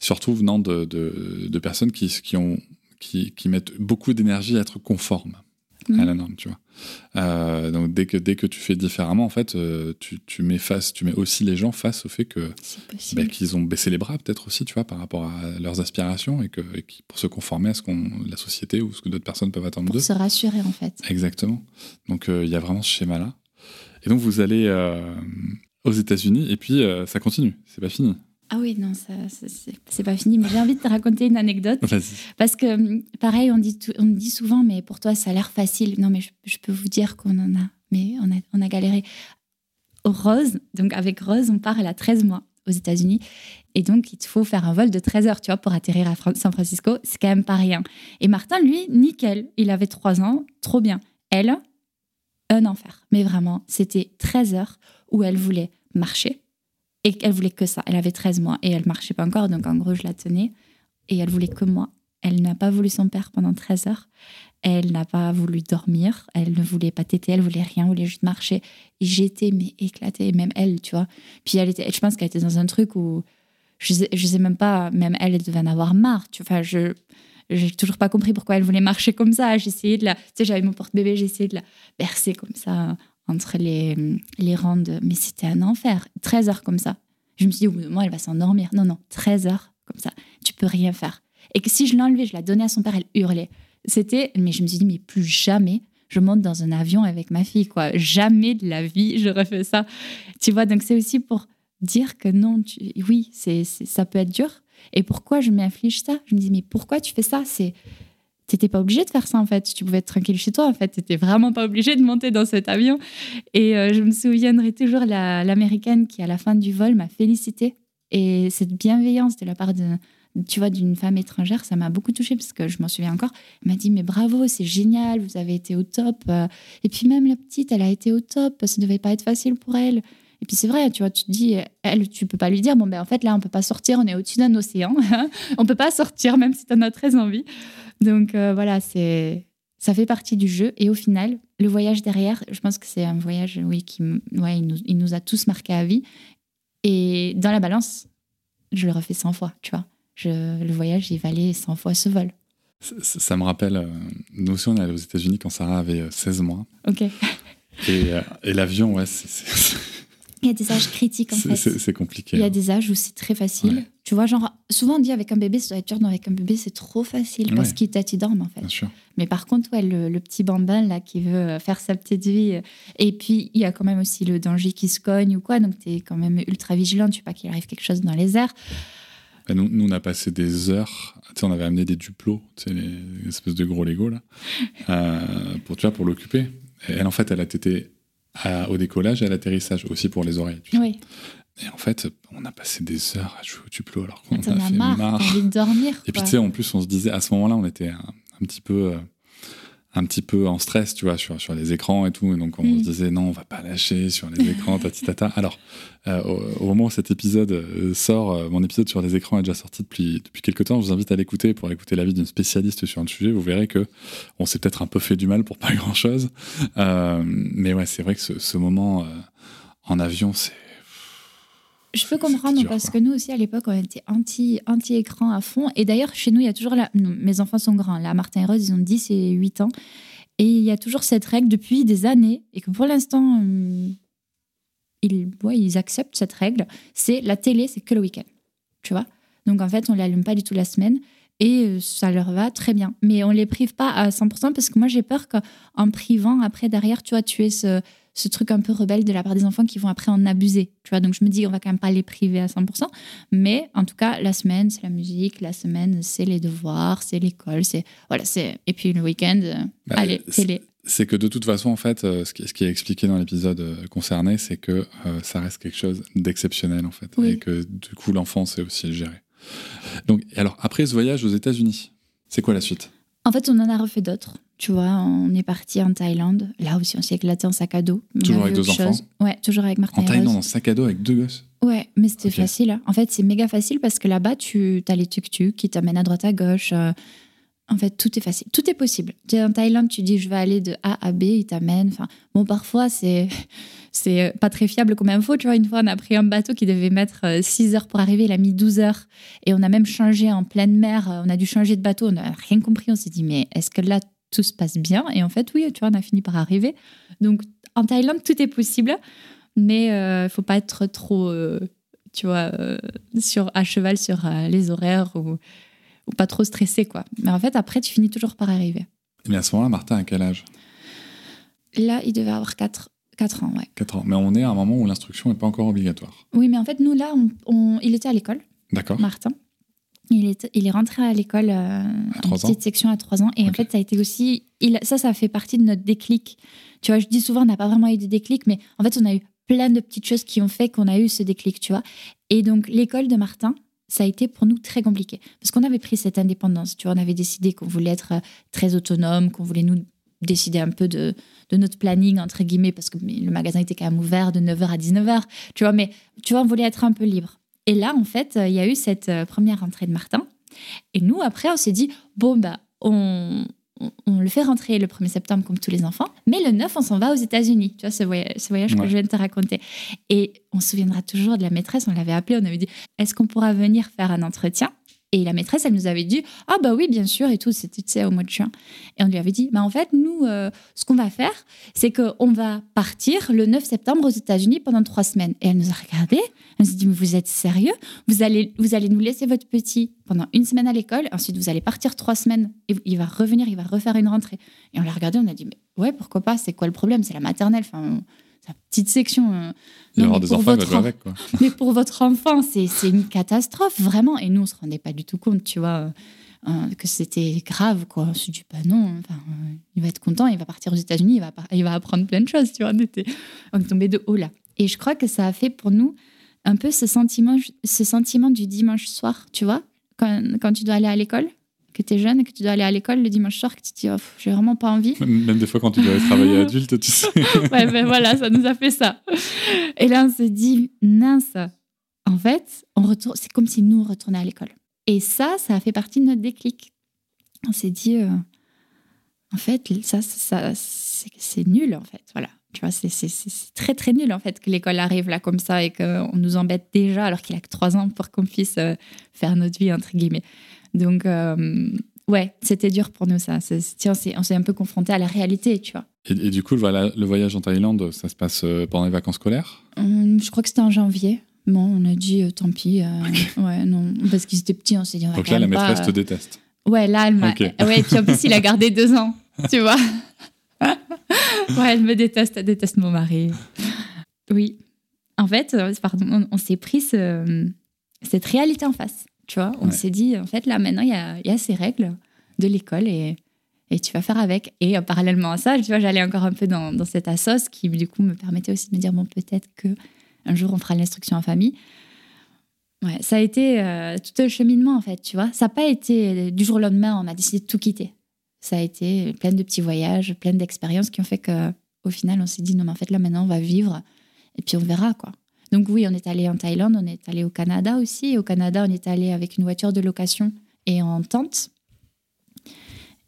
surtout venant de, de- de personnes qui, qui, ont, qui, qui mettent beaucoup d'énergie à être conformes. À la norme, tu vois. Euh, donc dès que, dès que tu fais différemment, en fait, euh, tu, tu, mets face, tu mets aussi les gens face au fait que bah, qu'ils ont baissé les bras, peut-être aussi, tu vois, par rapport à leurs aspirations et que pour se conformer à ce qu'on la société ou ce que d'autres personnes peuvent attendre d'eux. Pour se rassurer, en fait. Exactement. Donc euh, il y a vraiment ce schéma-là. Et donc vous allez aux États-Unis et puis ça continue, c'est pas fini. Ah oui, non, ça, c'est pas fini. Mais j'ai envie de te raconter une anecdote. Parce que, hum, pareil, on dit, on dit souvent, mais pour toi, ça a l'air facile. Non, mais je, peux vous dire qu'on en a, mais on a, on a galéré. Rose, donc avec Rose, on part, elle a 13 mois aux États-Unis. Et donc, il te faut faire un vol de 13 heures, tu vois, pour atterrir à San Francisco. C'est quand même pas rien. Et Martin, lui, nickel. Il avait 3 ans, trop bien. Elle, un enfer. Mais vraiment, c'était 13 heures où elle voulait marcher et elle voulait que ça. Elle avait 13 mois et elle marchait pas encore, donc en gros, je la tenais. Et elle voulait que moi. Elle n'a pas voulu son père pendant 13 heures. Elle n'a pas voulu dormir. Elle ne voulait pas téter, elle voulait rien, elle voulait juste marcher. Et j'étais mais éclatée, même elle, tu vois. Puis elle était, je pense qu'elle était dans un truc où je sais, sais même pas, même elle, elle devait en avoir marre. Tu je j'ai toujours pas compris pourquoi elle voulait marcher comme ça. J'essayais de la, tu sais, j'avais mon porte-bébé, j'essayais de la bercer comme ça entre les, les rangs de... Mais c'était un enfer. 13 heures comme ça. Je me suis dit, au bout de moi, elle va s'endormir. Non, non, 13 heures comme ça. Tu peux rien faire. Et que si je l'enlevais, je la donnais à son père, elle hurlait. C'était... Mais je me suis dit, mais plus jamais je monte dans un avion avec ma fille, quoi. Jamais de la vie, je refais ça. Tu vois, donc c'est aussi pour dire que non, oui, c'est, ça peut être dur. Et pourquoi je m'inflige ça? Je me dis, mais pourquoi tu fais ça? C'est t'étais pas obligé de faire ça en fait. Tu pouvais être tranquille chez toi en fait. T'étais vraiment pas obligé de monter dans cet avion. Et euh, je me souviendrai toujours l'américaine qui à la fin du vol m'a félicité. Et cette bienveillance de la part de, tu vois, d'une femme étrangère, ça m'a beaucoup touchée parce que je m'en souviens encore. Elle m'a dit mais bravo, c'est génial, vous avez été au top. Euh. Et puis même la petite, elle a été au top. Ça devait pas être facile pour elle. Et puis c'est vrai, tu vois, tu te dis, elle, tu peux pas lui dire, bon ben en fait là on peut pas sortir, on est au-dessus d'un océan, *laughs* on peut pas sortir même si tu en as très envie. Donc euh, voilà, c'est ça fait partie du jeu. Et au final, le voyage derrière, je pense que c'est un voyage, oui, qui ouais, il nous, il nous, a tous marqué à vie. Et dans la balance, je le refais 100 fois, tu vois. Je, le voyage, il valait 100 fois ce vol. Ça, me rappelle, euh, nous aussi on est allé aux États-Unis quand Sarah avait 16 euh, mois. Ok. Et, et l'avion, ouais, c'est il y a des âges critiques en fait. C'est compliqué. Il y a hein. des âges où c'est très facile. Tu vois, genre, souvent on dit avec un bébé, ça doit être dur, non, avec un bébé, c'est trop facile parce qu'il qu'il dorme en fait. Bien sûr. Mais par contre, ouais, le, petit bambin là qui veut euh, faire sa petite vie. Euh, et puis, il y a quand même aussi le danger qui se cogne ou quoi. Donc, tu es quand même ultra vigilant. Tu veux pas qu'il arrive quelque chose dans les airs. nous, nous, on a passé des heures. Tu sais, on avait amené des duplos, tu sais, les espèces de gros Lego là, *laughs* euh, pour, tu vois, pour l'occuper. Elle, en fait, elle a été au décollage et à l'atterrissage, aussi pour les oreilles. Oui. Et en fait, on a passé des heures à jouer au Duplo alors qu'on a, fait marre. marre. envie de dormir. Et puis tu sais, en plus, on se disait, à ce moment-là, on était un, petit peu... Un petit peu en stress, tu vois, sur, sur les écrans et tout. Et donc, on se mm. disait, non, on va pas lâcher sur les écrans, *laughs* tati tata. Alors, euh, au, moment où cet épisode euh, sort, euh, mon épisode sur les écrans est déjà sorti depuis, depuis quelques temps. Je vous invite à l'écouter pour écouter l'avis d'une spécialiste sur le sujet. Vous verrez que on s'est peut-être un peu fait du mal pour pas *laughs* grand-chose. mais ouais, c'est vrai que ce, ce moment en avion, c'est je peux comprendre parce que nous aussi à l'époque on était anti anti écran à fond. Et d'ailleurs chez nous il y a toujours la mes enfants sont grands là Martin et Rose ils ont 10 et 8 ans. Et il y a toujours cette règle depuis des années et que pour l'instant euh, ils ouais, ils acceptent cette règle c'est la télé c'est que le week-end tu vois. Donc en fait on l'allume pas du tout la semaine et euh, ça leur va très bien. Mais on les prive pas à 100% parce que moi j'ai peur qu'en privant, après derrière, tu vois, tu es ce, ce truc un peu rebelle de la part des enfants qui vont après en abuser. Tu vois, donc je me dis, on va quand même pas les priver à 100%. Mais en tout cas, la semaine, c'est la musique, la semaine, c'est les devoirs, c'est l'école, c'est. Voilà, c'est. Et puis le week-end, euh, bah, allez, télé. C'est que de toute façon, en fait, euh, ce qui, est expliqué dans l'épisode euh, concerné, c'est que ça reste quelque chose d'exceptionnel, en fait. Et que du coup, l'enfant sait aussi le gérer. Donc, alors, après ce voyage aux États-Unis, c'est quoi la suite? En fait, on en a refait d'autres. Tu vois, on est parti en Thaïlande. Là aussi, on s'est éclaté en sac à dos. Toujours avec deux enfants Ouais, toujours avec Martin. En Thaïlande, en sac à dos avec deux gosses Ouais, mais c'était facile. Hein. En fait, c'est méga facile parce que là-bas, tu as les tuk-tuk qui t'amènent à droite à gauche. Euh. en fait, tout est facile. Tout est possible. En Thaïlande, tu dis je vais aller de A à B, ils t'amènent. Enfin, bon, parfois, c'est *laughs* c'est euh, pas très fiable comme info. Tu vois, une fois, on a pris un bateau qui devait mettre 6 euh, heures pour arriver, il a mis 12 heures. Et on a même changé en pleine mer. On a dû changer de bateau. On n'a rien compris. On s'est dit, mais est-ce que là, tout se passe bien. Et en fait, oui, tu vois, on a fini par arriver. Donc, en Thaïlande, tout est possible, mais il ne faut pas être trop, euh, tu vois, euh, sur, à cheval sur euh, les horaires ou, ou pas trop stressé, quoi. Mais en fait, après, tu finis toujours par arriver. Mais à ce moment-là, Martin, à quel âge? Là, il devait avoir 4, 4 ans, ouais. 4 ans. Mais on est à un moment où l'instruction n'est pas encore obligatoire. Oui, mais en fait, nous, là, on, on- il était à l'école, D'accord Martin. Il est, il est rentré à l'école euh, en petite section à 3 ans. Et en fait, ça a été aussi. Il, ça, ça fait partie de notre déclic. Tu vois, je dis souvent, on n'a pas vraiment eu de déclic, mais en fait, on a eu plein de petites choses qui ont fait qu'on a eu ce déclic, tu vois. Et donc, l'école de Martin, ça a été pour nous très compliqué. Parce qu'on avait pris cette indépendance, tu vois. On avait décidé qu'on voulait être euh, très autonome, qu'on voulait nous décider un peu de, de notre planning, entre guillemets, parce que le magasin était quand même ouvert de 9h à 19h, tu vois. Mais, tu vois, on voulait être un peu libre. Et là, en fait, euh, il y a eu cette euh, première rentrée de Martin. Et nous, après, on s'est dit, bon, bah, on, on, on le fait rentrer le 1er septembre comme tous les enfants, mais le 9, on s'en va aux États-Unis. Tu vois, ce voyage, ce voyage que je viens de te raconter. Et on se souviendra toujours de la maîtresse, on l'avait appelée, on avait dit, est-ce qu'on pourra venir faire un entretien? Et la maîtresse, elle nous avait dit Ah, bah oui, bien sûr, et tout, c'était au mois de juin. Et on lui avait dit Bah en fait, nous, euh, ce qu'on va faire, c'est qu'on va partir le 9 septembre aux États-Unis pendant trois semaines. Et elle nous a regardé, elle nous a dit Mais vous êtes sérieux? Vous allez, vous allez nous laisser votre petit pendant une semaine à l'école, ensuite vous allez partir trois semaines, et il va revenir, il va refaire une rentrée. Et on l'a regardé, on a dit Mais ouais, pourquoi pas? C'est quoi le problème? C'est la maternelle, enfin, la petite section. euh. Il y Non, avoir des pour enfants, votre avec, quoi. *laughs* mais pour votre enfant, c'est c'est une catastrophe, vraiment. Et nous, on se rendait pas du tout compte, tu vois, euh, euh, que c'était grave, quoi. On se dit, bah non, enfin, euh, il va être content, il va partir aux États-Unis, il va, il va apprendre plein de choses, tu vois. On, était, on est tombé de haut là. Et je crois que ça a fait pour nous un peu ce sentiment, ce sentiment du dimanche soir, tu vois, quand, quand tu dois aller à l'école, que tu es jeune et que tu dois aller à l'école le dimanche soir, que tu te dis, oh, j'ai vraiment pas envie. Même des fois, quand tu dois travailler *laughs* adulte, tu sais. *laughs* ouais, ben voilà, ça nous a fait ça. Et là, on s'est dit, mince, en fait, on retourne, c'est comme si nous, on retournait à l'école. Et ça, ça a fait partie de notre déclic. On s'est dit, euh, en fait, ça, ça, c'est nul, en fait. Voilà. Tu vois, c'est très, très nul, en fait, que l'école arrive là comme ça et qu'on nous embête déjà alors qu'il a que trois ans pour qu'on puisse euh, faire notre vie, entre guillemets. Donc, euh, ouais, c'était dur pour nous, ça. Tiens, on s'est un peu confronté à la réalité, tu vois. Et, et du coup, voilà, le voyage en Thaïlande, ça se passe euh, pendant les vacances scolaires? Hum, je crois que c'était en janvier. Bon, on a dit euh, tant pis. euh, Ouais, non, parce qu'ils étaient petits, on s'est dit on va Donc là, la pas, maîtresse te déteste. Ouais, là, elle m'a. Ok. Ouais, et puis en plus, il a gardé deux ans, tu vois. *laughs* ouais, elle me déteste, elle déteste mon mari. Oui. En fait, pardon, on, on s'est pris ce- cette réalité en face, tu vois. On Ouais. s'est dit, en fait, là, maintenant, il y a, il y a ces règles de l'école et, et tu vas faire avec. Et euh, parallèlement à ça, tu vois, j'allais encore un peu dans, dans cette assos qui, du coup, me permettait aussi de me dire, bon, peut-être que un jour, on fera l'instruction en famille. Ouais, ça a été euh, tout un cheminement, en fait, tu vois. Ça n'a pas été euh, du jour au lendemain, on a décidé de tout quitter. Ça a été plein de petits voyages, plein d'expériences qui ont fait que, au final, on s'est dit, non, mais en fait, là, maintenant, on va vivre et puis on verra, quoi. Donc, oui, on est allé en Thaïlande, on est allé au Canada aussi. Et au Canada, on est allé avec une voiture de location et en tente.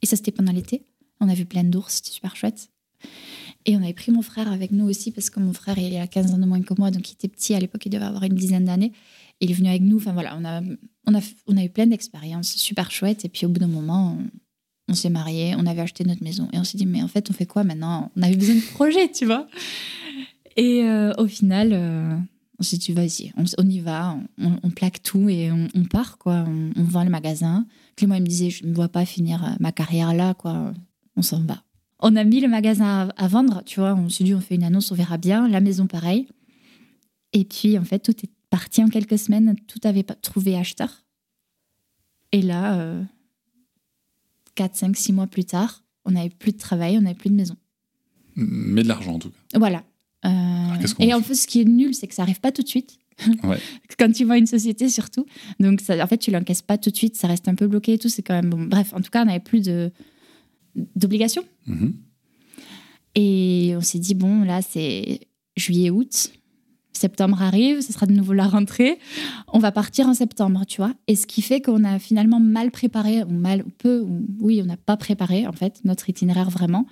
Et ça, c'était pendant l'été. On a vu plein d'ours, c'était super chouette. Et on avait pris mon frère avec nous aussi, parce que mon frère, il a 15 ans de moins que moi, donc il était petit à l'époque, il devait avoir une dizaine d'années. Il est venu avec nous. Enfin voilà, on a, eu plein d'expériences super chouettes. Et puis au bout d'un moment, on, s'est mariés, on avait acheté notre maison. Et on s'est dit, mais en fait, on fait quoi maintenant? On avait besoin de projet, tu vois? Et euh, au final, euh, on s'est dit, vas-y, on, on y va, on, on plaque tout et on, on part, quoi. On, vend le magasin. Clément, il me disait, je ne me vois pas finir euh, ma carrière là, quoi. On s'en va. On a mis le magasin à, à vendre, tu vois. On s'est dit, on fait une annonce, on verra bien. La maison, pareil. Et puis, en fait, tout est parti en quelques semaines. Tout avait pas trouvé acheteur. Et là, euh, 4, 5, 6 mois plus tard, on n'avait plus de travail, on n'avait plus de maison. Mais de l'argent, en tout cas. Voilà. Qu'on et fait en fait, ce qui est nul, c'est que ça arrive pas tout de suite. *laughs* Ouais. Quand tu vois une société, surtout. Donc, ça, en fait, tu l'encaisses pas tout de suite, ça reste un peu bloqué et tout. C'est quand même bon. Bref, en tout cas, on n'avait plus de d'obligations. Mhm. Et on s'est dit, bon, là, c'est juillet-août. Septembre arrive, ce sera de nouveau la rentrée. On va partir en septembre, tu vois. Et ce qui fait qu'on a finalement mal préparé, ou mal, ou peu, ou, oui, on n'a pas préparé, en fait, notre itinéraire vraiment.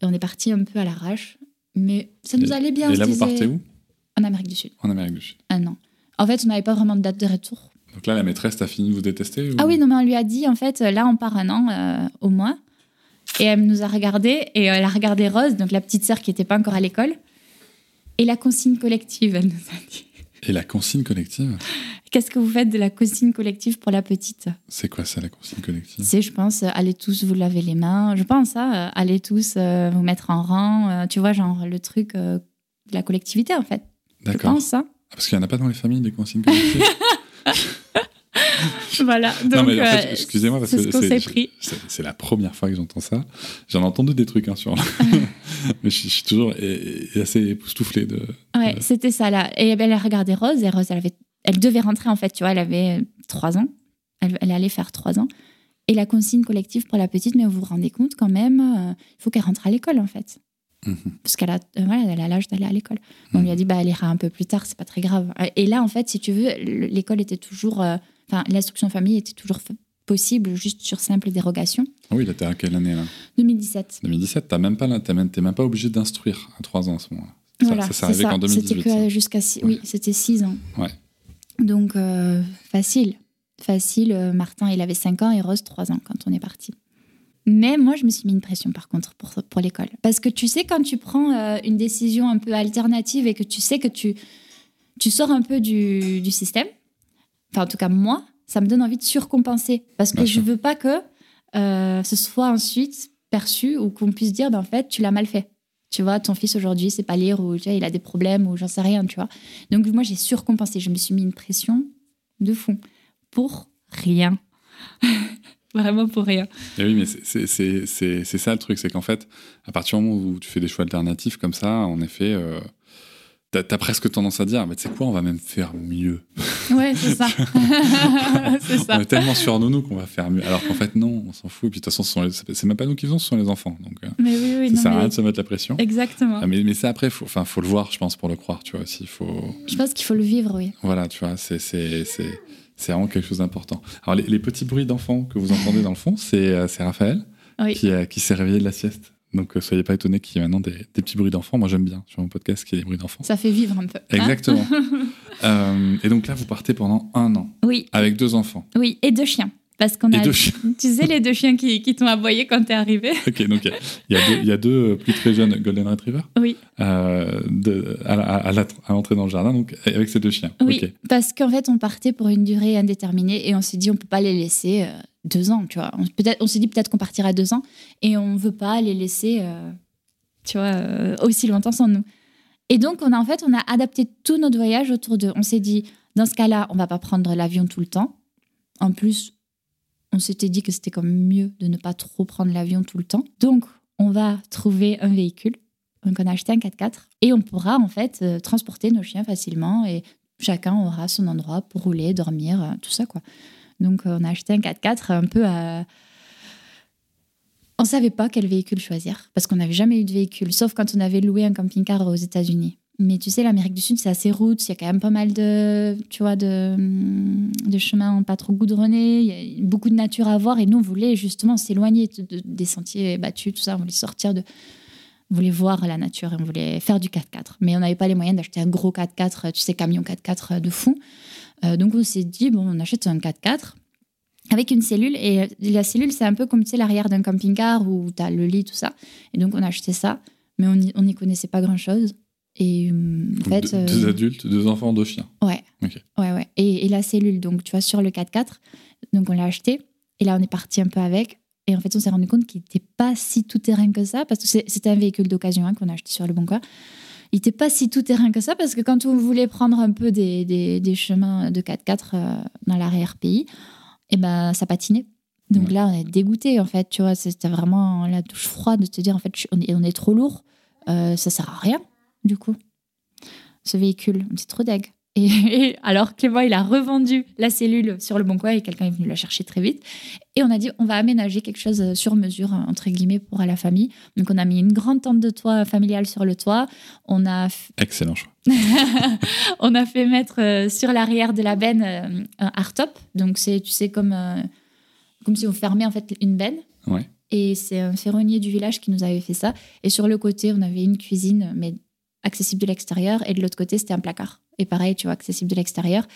Et on est parti un peu à l'arrache. Mais ça nous Et- allait bien. Et là, vous disait- partez où? En Amérique du Sud. En Amérique du Sud. Un an. En fait, on n'avait pas vraiment de date de retour. Donc là, la maîtresse t'a fini de vous détester ou- Ah oui, non, mais on lui a dit, en fait, là, on part un an euh, au moins. Et elle nous a regardé et elle a regardé Rose, donc la petite sœur qui n'était pas encore à l'école. Et la consigne collective, elle nous a dit. Et la consigne collective Qu'est-ce que vous faites de la consigne collective pour la petite? C'est quoi ça, la consigne collective? C'est, je pense, euh, allez tous vous laver les mains. Je pense ça, euh, allez tous euh, vous mettre en rang. euh, tu vois, genre le truc euh, de la collectivité, en fait. Je D'accord. pense ça. Ah, Parce qu'il n'y en a pas dans les familles des consignes collectives? *laughs* *laughs* Voilà. Donc, en fait, euh, excusez-moi, parce c'est que ce qu'on c'est- s'est je- pris. c'est c'est la première fois que j'entends ça. J'en ai entendu des trucs hein, sur. *laughs* mais je, je suis toujours assez époustouflé de. Ouais, c'était ça là. Et elle a regardé Rose et Rose, elle, avait, elle devait rentrer en fait, tu vois, elle avait euh, trois ans. Elle, elle allait faire trois ans. Et la consigne collective pour la petite, mais vous vous rendez compte quand même, euh, il faut qu'elle rentre à l'école en fait. Mhm. Parce qu'elle a, euh, voilà, elle a l'âge d'aller à l'école. On lui a dit, bah, elle ira un peu plus tard, c'est pas très grave. Et là, en fait, si tu veux, le- l'école était toujours. euh, Enfin, l'instruction famille était toujours possible, juste sur simple dérogation. Ah oui, là, t'es à quelle année là? 2017. 2017, t'as même pas, t'es même pas obligé d'instruire à 3 ans à ce moment-là. Ça- Voilà, ça s'est c'est arrivé ça. qu'en C'était 2018. ça. que jusqu'à six- Ouais. oui, c'était 6 ans. Ouais. Donc euh, facile, facile. Euh, Martin, il avait 5 ans et Rose 3 ans quand on est parti. Mais moi, je me suis mis une pression par contre pour, pour l'école. Parce que tu sais, quand tu prends euh, une décision un peu alternative et que tu sais que tu, tu sors un peu du, du système, enfin en tout cas moi, ça me donne envie de surcompenser. Parce que je sûr. veux pas que euh, ce soit ensuite perçu ou qu'on puisse dire, ben, en fait, tu l'as mal fait. Tu vois, ton fils aujourd'hui, c'est pas lire ou tu vois, il a des problèmes ou j'en sais rien, tu vois. Donc moi, j'ai surcompensé. Je me suis mis une pression de fond pour rien. *laughs* Vraiment pour rien. Et oui, mais c'est ça le truc, c'est qu'en fait, à partir du moment où tu fais des choix alternatifs comme ça, en effet, euh, t'as as presque tendance à dire, mais tu sais quoi, on va même faire mieux. *laughs* Ouais, c'est ça. *laughs* c'est On ça. est tellement sur nous qu'on va faire mieux. Alors qu'en fait, non, on s'en fout. Et puis de toute façon, ce sont les- c'est même pas nous qui faisons, ce sont les enfants. Donc euh, Mais oui, oui, ça non, sert à mais- rien de se mettre la pression. Exactement. Ah, mais, mais ça après, faut, enfin, faut le voir, je pense, pour le croire, tu vois. Aussi, faut, Je pense qu'il faut le vivre, oui. voilà, tu vois, c'est c'est c'est c'est vraiment quelque chose d'important. Alors les, les petits bruits d'enfants que vous entendez dans le fond, c'est euh, c'est Raphaël Oui. qui euh, qui s'est réveillé de la sieste. Donc euh, soyez pas étonnés qu'il y ait maintenant des, des petits bruits d'enfants. Moi j'aime bien sur mon podcast qu'il y ait des bruits d'enfants. Ça fait vivre un peu. hein Exactement. *laughs* Euh, et donc là vous partez pendant un an oui, avec deux enfants oui. Et deux chiens. Parce qu'on a. deux chiens. *laughs* Tu sais, les deux chiens qui, qui t'ont aboyé quand t'es arrivé *laughs* Ok, donc il y y, a deux- il y a deux euh, plus très jeunes Golden Retriever Oui. euh, de- à, à à l'entrée dans le jardin, donc avec ces deux chiens. Oui, parce qu'en fait, on partait pour une durée indéterminée et on s'est dit, on peut pas les laisser euh, deux ans, tu vois. On, peut-être, on s'est dit peut-être qu'on partira deux ans et on veut pas les laisser, euh, tu vois, euh, aussi longtemps sans nous. Et donc, on a en fait, on a adapté tout notre voyage autour d'eux. On s'est dit, dans ce cas-là, on va pas prendre l'avion tout le temps. En plus, on s'était dit que c'était quand même mieux de ne pas trop prendre l'avion tout le temps. Donc, on va trouver un véhicule. Donc, on a acheté un 4x4 et on pourra en fait euh, transporter nos chiens facilement et chacun aura son endroit pour rouler, dormir, tout ça quoi. Donc euh, on a acheté un 4x4 un peu à... On savait pas quel véhicule choisir parce qu'on n'avait jamais eu de véhicule, sauf quand on avait loué un camping-car aux États-Unis. Mais tu sais, l'Amérique du Sud, c'est assez route, il y a quand même pas mal de, tu vois, de, chemins pas trop goudronnés, il y a beaucoup de nature à voir. Et nous, on voulait justement s'éloigner de- de- des sentiers battus, tout ça. On voulait sortir de, on voulait voir la nature et on voulait faire du 4x4. Mais on n'avait pas les moyens d'acheter un gros 4x4, tu sais, camion 4x4 de fou. Euh, donc on s'est dit, bon, on achète un 4x4 avec une cellule. Et euh, la cellule, c'est un peu comme, tu sais, l'arrière d'un camping-car où tu as le lit, tout ça. Et donc on a acheté ça, mais on n'y on n'y connaissait pas grand-chose. Et euh, en fait... deux, deux adultes, deux enfants, deux chiens. Ouais. Ouais, ouais. Et, et la cellule, donc, tu vois, sur le 4x4, donc on l'a acheté. Et là, on est parti un peu avec. Et en fait, on s'est rendu compte qu'il n'était pas si tout-terrain que ça, parce que c'est- c'était un véhicule d'occasion hein, qu'on a acheté sur le Bon Coin. Il n'était pas si tout-terrain que ça, parce que quand on voulait prendre un peu des, des, des chemins de 4x4 euh, dans l'arrière-pays, et ben, ça patinait. Donc Ouais. là, on est dégoûté, en fait. Tu vois, c'était vraiment la douche froide de te dire, en fait, on est, on est trop lourd. Euh, ça sert à rien, du coup, ce véhicule. On était trop deg. Et, et *laughs* alors Clément, il a revendu la cellule sur le bon coin et quelqu'un est venu la chercher très vite. Et on a dit, on va aménager quelque chose euh, sur mesure, hein, entre guillemets, pour la famille. Donc on a mis une grande tente de toit familiale sur le toit. On a, *laughs* Excellent choix. on a fait mettre euh, sur l'arrière de la benne euh, un hardtop. Donc c'est, tu sais, comme, euh, comme si on fermait en fait une benne. Ouais. Et c'est un ferronnier du village qui nous avait fait ça. Et sur le côté, on avait une cuisine, mais accessible de l'extérieur. Et de l'autre côté, c'était un placard. Et pareil, tu vois, accessible de l'extérieur.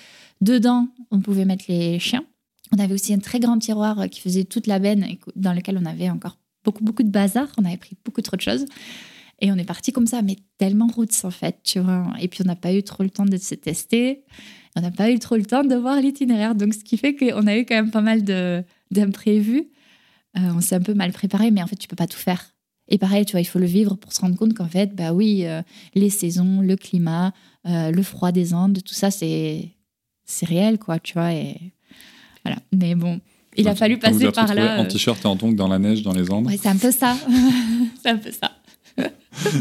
Dedans, on pouvait mettre les chiens. On avait aussi un très grand tiroir qui faisait toute la benne, dans lequel on avait encore beaucoup, beaucoup de bazar. On avait pris beaucoup trop de choses. Et on est parti comme ça, mais tellement routes en fait, tu vois. Et puis on n'a pas eu trop le temps de se tester. On n'a pas eu trop le temps de voir l'itinéraire. Donc ce qui fait qu'on a eu quand même pas mal d'imprévus. Euh, on s'est un peu mal préparé, mais en fait, tu peux pas tout faire. Et pareil, tu vois, il faut le vivre pour se rendre compte qu'en fait, bah oui, euh, les saisons, le climat, euh, le froid des Andes, tout ça, c'est c'est réel, quoi, tu vois. Et voilà. Mais bon, il a fallu passer par là. En t-shirt et en tongs dans la neige, dans les Andes. Ouais, c'est un peu ça. *laughs* c'est un peu ça. *laughs*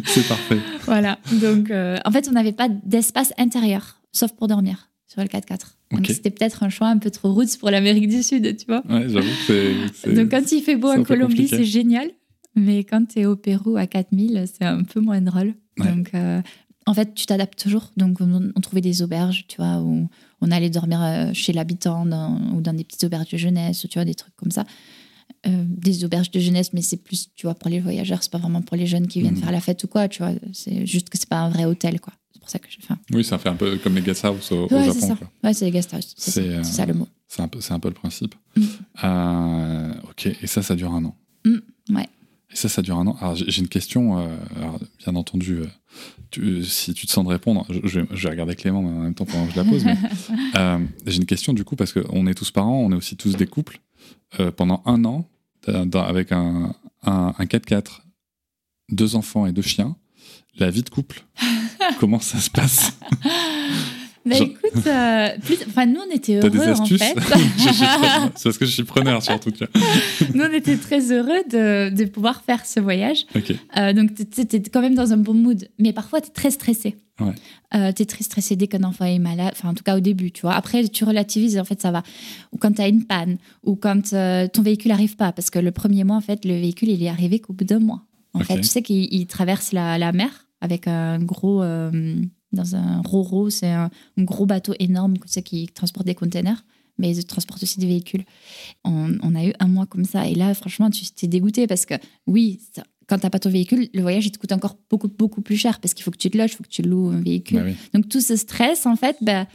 c'est parfait. Voilà. Donc, en fait, on n'avait pas d'espace intérieur, sauf pour dormir sur le 4x4. Donc c'était peut-être un choix un peu trop route pour l'Amérique du Sud, tu vois. Ouais, j'avoue Donc quand il fait beau en Colombie, c'est génial. Mais quand tu es au Pérou à 4000, c'est un peu moins drôle. Donc euh, en fait, tu t'adaptes toujours. Donc on, trouvait des auberges, tu vois, où on allait dormir euh, chez l'habitant ou dans des petites auberges de jeunesse, tu vois, des trucs comme ça. Euh, des auberges de jeunesse, mais c'est plus, tu vois, pour les voyageurs, c'est pas vraiment pour les jeunes qui viennent mmh. faire la fête ou quoi, tu vois. C'est juste que c'est pas un vrai hôtel, quoi pour ça que j'ai fait. Oui, ça fait un peu comme les guest house au, ouais, Japon. Ça. Ouais, c'est les guest house. C'est ça, le mot. C'est un, peu, un peu le principe. Euh, ok, et ça, ça dure un an. Mm, ouais. Et ça, ça dure un an. Alors, j'ai une question, euh, bien entendu, si tu te sens de répondre, je, vais regarder Clément en même temps pendant que je la pose, mais *laughs* j'ai une question du coup, parce qu'on est tous parents, on est aussi tous des couples. pendant un an, avec un, un, un 4x4, deux enfants et deux chiens, la vie de couple, *laughs* comment ça se passe? *laughs* Bah écoute, euh, enfin, nous on était heureux des astuces en fait. *laughs* C'est parce que je suis preneur surtout. nous on était très heureux de, de pouvoir faire ce voyage. Euh, donc tu étais quand même dans un bon mood, mais parfois tu es très stressé. Ouais. Euh, tu es très stressé dès qu'un enfant est malade, enfin en tout cas au début, tu vois. Après tu relativises et en fait ça va. Ou quand tu as une panne, ou quand ton véhicule n'arrive pas, parce que le premier mois en fait le véhicule il est arrivé qu'au bout d'un mois. En fait, tu sais qu'il traverse la, la mer avec un gros, euh, dans un Roro, c'est un, gros bateau énorme qui transporte des containers, mais il transporte aussi des véhicules. On, a eu un mois comme ça, et là, franchement, tu t'es dégoûté parce que, oui, quand quand t'as pas ton véhicule, le voyage, il te coûte encore beaucoup, beaucoup plus cher parce qu'il faut que tu te loges, il faut que tu loues un véhicule. Bah Donc, tout ce stress, en fait, bah,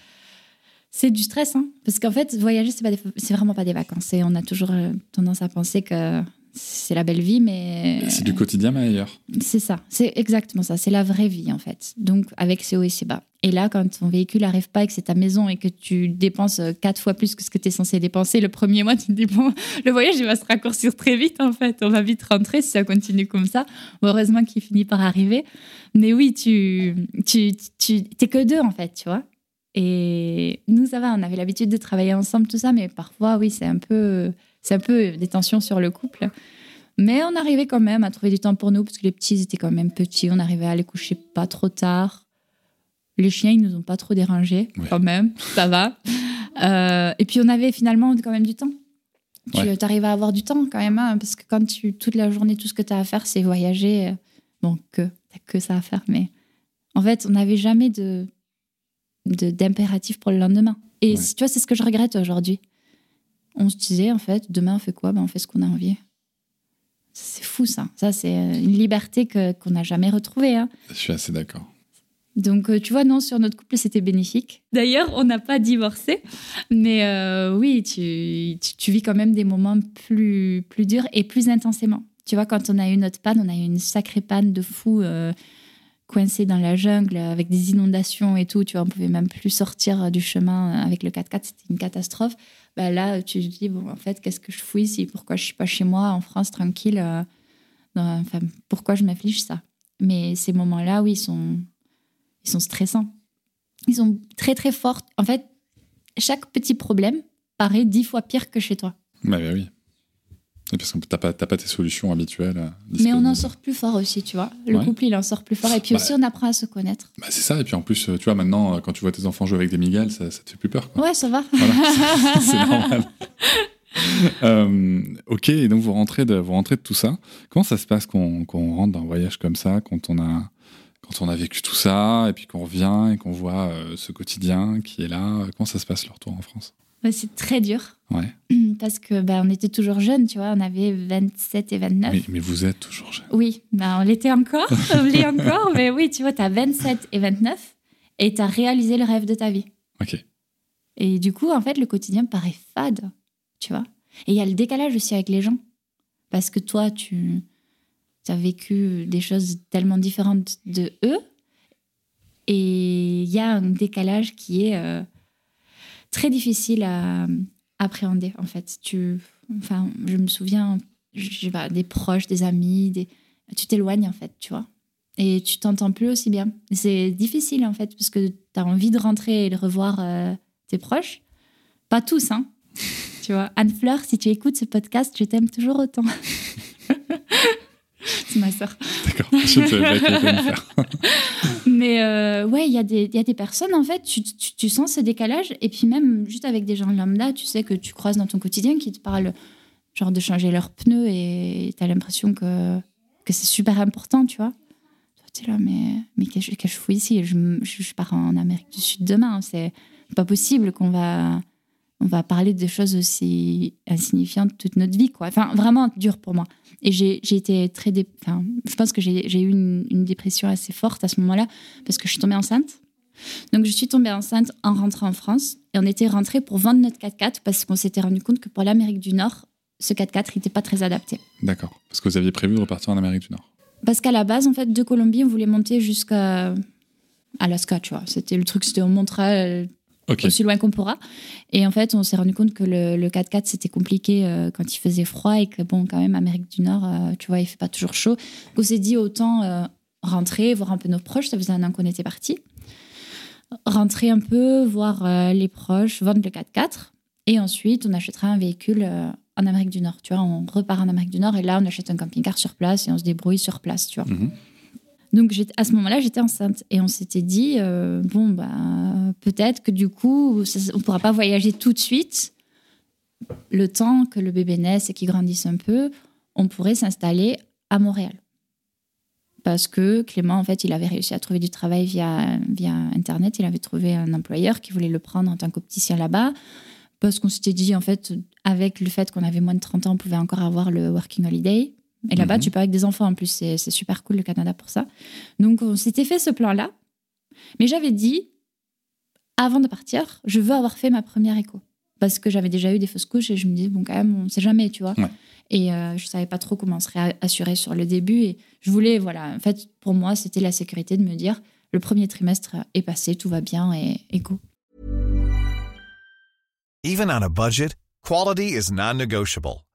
c'est du stress, hein, parce qu'en fait, voyager, c'est, c'est vraiment pas des vacances. Et on a toujours euh, tendance à penser que c'est la belle vie, mais. C'est du quotidien, mais ailleurs. C'est ça, c'est exactement ça, c'est la vraie vie en fait. Donc avec ses hauts et ses bas. Et là, quand ton véhicule n'arrive pas et que c'est ta maison et que tu dépenses quatre fois plus que ce que tu es censé dépenser, le premier mois, *laughs* tu te dis, bon, le voyage, il va se raccourcir très vite en fait. On va vite rentrer si ça continue comme ça. heureusement qu'il finit par arriver. Mais oui, tu, tu, tu t'es que deux en fait, tu vois. Et nous, ça va, on avait l'habitude de travailler ensemble, tout ça, mais parfois, oui, c'est un peu c'est un peu des tensions sur le couple. Mais on arrivait quand même à trouver du temps pour nous, parce que les petits étaient quand même petits. On arrivait à les coucher pas trop tard. Les chiens, ils nous ont pas trop dérangés, quand même. Ça va. Euh, et puis, on avait finalement quand même du temps. Tu arrives à avoir du temps quand même, hein, parce que quand tu, toute la journée, tout ce que tu as à faire, c'est voyager. Bon, que, t'as que ça à faire, mais en fait, on n'avait jamais de d'impératif pour le lendemain. Et tu vois, c'est ce que je regrette aujourd'hui on se disait, en fait, demain, on fait quoi? Ben, On fait ce qu'on a envie. C'est fou, ça. Ça, c'est une liberté qu'on n'a jamais retrouvée. Hein. Je suis assez d'accord. Donc, euh, tu vois, non, sur notre couple, c'était bénéfique. D'ailleurs, on n'a pas divorcé. Mais euh, oui, tu, tu, vis quand même des moments plus, plus durs et plus intensément. Tu vois, quand on a eu notre panne, on a eu une sacrée panne de fou. Euh, coincé dans la jungle avec des inondations et tout, tu vois, on pouvait même plus sortir du chemin avec le 4x4, c'était une catastrophe. Bah là, tu te dis, bon, en fait, qu'est-ce que je fous ici Pourquoi je suis pas chez moi, en France, tranquille euh, Pourquoi je m'afflige ça? Mais ces moments-là, oui, ils sont, ils sont stressants. Ils sont très, très forts. En fait, chaque petit problème paraît dix fois pire que chez toi. Bah, bah oui parce que tu n'as pas, pas, tes solutions habituelles. Euh, Mais on en sort plus fort aussi, tu vois. Le couple, il en sort plus fort. Et puis bah, aussi, on apprend à se connaître. Bah c'est ça. Et puis en plus, euh, tu vois, maintenant, euh, quand tu vois tes enfants jouer avec des migales, ça, ça te fait plus peur. Quoi. Ouais, ça va. *laughs* *laughs* c'est normal. ok, et donc vous rentrez, de, vous rentrez de tout ça. Comment ça se passe qu'on rentre dans un voyage comme ça, quand on a, quand on a vécu tout ça, et puis qu'on revient et qu'on voit ce quotidien qui est là? Comment ça se passe le retour en France? C'est très dur. Ouais. *clears throat* Parce que bah, on était toujours jeunes, tu vois, on avait 27 et 29. Mais, vous êtes toujours jeunes. Oui, bah, on l'était encore, *laughs* on l'est encore, mais oui, tu vois, tu as 27 et 29 et tu as réalisé le rêve de ta vie. Ok. Et du coup, en fait, le quotidien paraît fade, tu vois. Et il y a le décalage aussi avec les gens. parce que toi, tu as vécu des choses tellement différentes de eux. Et il y a un décalage qui est euh, très difficile à appréhender, en fait. Tu, enfin, je me souviens, je des proches, des amis, des... tu t'éloignes, en fait, tu vois. Et tu t'entends plus aussi bien. C'est difficile, en fait, parce que tu as envie de rentrer et de revoir euh, tes proches. Pas tous, hein. *laughs* tu vois, Anne-Fleur, si tu écoutes ce podcast, je t'aime toujours autant. *laughs* *laughs* C'est ma soeur. D'accord, je savais pas faire. *laughs* Mais euh, ouais, il y, a des personnes, en fait, tu, tu, sens ce décalage. Et puis même, juste avec des gens lambda, tu sais que tu croises dans ton quotidien qui te parlent genre de changer leurs pneus et tu as l'impression que, que c'est super important, tu vois. Tu es là, mais, mais qu'est-ce que je fous ici? Je, je, pars en Amérique du Sud demain. C'est pas possible qu'on va on va parler de choses aussi insignifiantes toute notre vie, quoi. Enfin, vraiment dur pour moi. Et j'ai été très. Enfin, je pense que j'ai eu une, dépression assez forte à ce moment-là parce que je suis tombée enceinte. Donc, je suis tombée enceinte en rentrant en France et on était rentré pour vendre notre 4x4 parce qu'on s'était rendu compte que pour l'Amérique du Nord, ce 4x4 n'était pas très adapté. D'accord. Parce que vous aviez prévu de repartir en Amérique du Nord. Parce qu'à la base, en fait, de Colombie, on voulait monter jusqu'à Alaska, tu vois. C'était le truc, c'était on montrait aussi loin qu'on pourra. Et en fait, on s'est rendu compte que le, 4x4, c'était compliqué euh, quand il faisait froid et que, bon, quand même, Amérique du Nord, euh, tu vois, il fait pas toujours chaud. Donc, on s'est dit autant euh, rentrer, voir un peu nos proches. Ça faisait un an qu'on était parti. Rentrer un peu, voir les proches, vendre le 4x4. Et ensuite, on achètera un véhicule en Amérique du Nord. Tu vois, on repart en Amérique du Nord et là, on achète un camping-car sur place et on se débrouille sur place, tu vois. Mhm. Donc à ce moment-là, j'étais enceinte et on s'était dit euh, bon bah peut-être que du coup on ne pourra pas voyager tout de suite. Le temps que le bébé naisse et qu'il grandisse un peu, on pourrait s'installer à Montréal. Parce que Clément, en fait, il avait réussi à trouver du travail via, via Internet. Il avait trouvé un employeur qui voulait le prendre en tant qu'opticien là-bas. Parce qu'on s'était dit, en fait, avec le fait qu'on avait moins de 30 ans, on pouvait encore avoir le Working Holiday. Et là-bas, mhm. tu peux avec des enfants en plus. C'est super cool le Canada pour ça. Donc, on s'était fait ce plan-là. Mais j'avais dit, avant de partir, je veux avoir fait ma première écho. Parce que j'avais déjà eu des fausses couches et je me disais, bon, quand même, on ne sait jamais, tu vois. Et euh, je ne savais pas trop comment on serait assuré sur le début. Et je voulais, voilà, en fait, pour moi, c'était la sécurité de me dire, le premier trimestre est passé, tout va bien et, go. Even on a budget, quality is non-negotiable.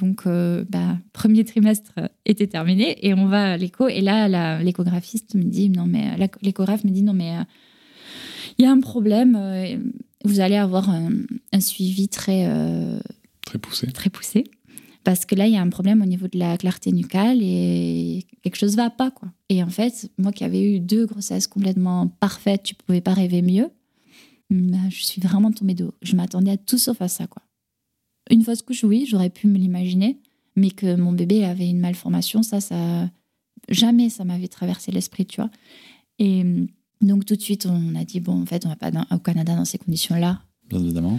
Donc, euh, bah, premier trimestre était terminé et on va à l'écho. Et là, l'échographiste me dit non, mais l'échographe me dit non, mais il y a un problème. Euh, vous allez avoir un, suivi très euh, très poussé. Très poussé. Parce que là, il y a un problème au niveau de la clarté nucale et quelque chose va pas, quoi. Et en fait, moi qui avais eu deux grossesses complètement parfaites, tu pouvais pas rêver mieux. Bah, je suis vraiment tombée de haut. Je m'attendais à tout sauf à ça, quoi. Une fausse couche, oui, j'aurais pu me l'imaginer, mais que mon bébé avait une malformation, ça, ça jamais ça m'avait traversé l'esprit, tu vois. Et donc tout de suite, on a dit bon, en fait, on va pas au Canada dans ces conditions-là. Bien évidemment.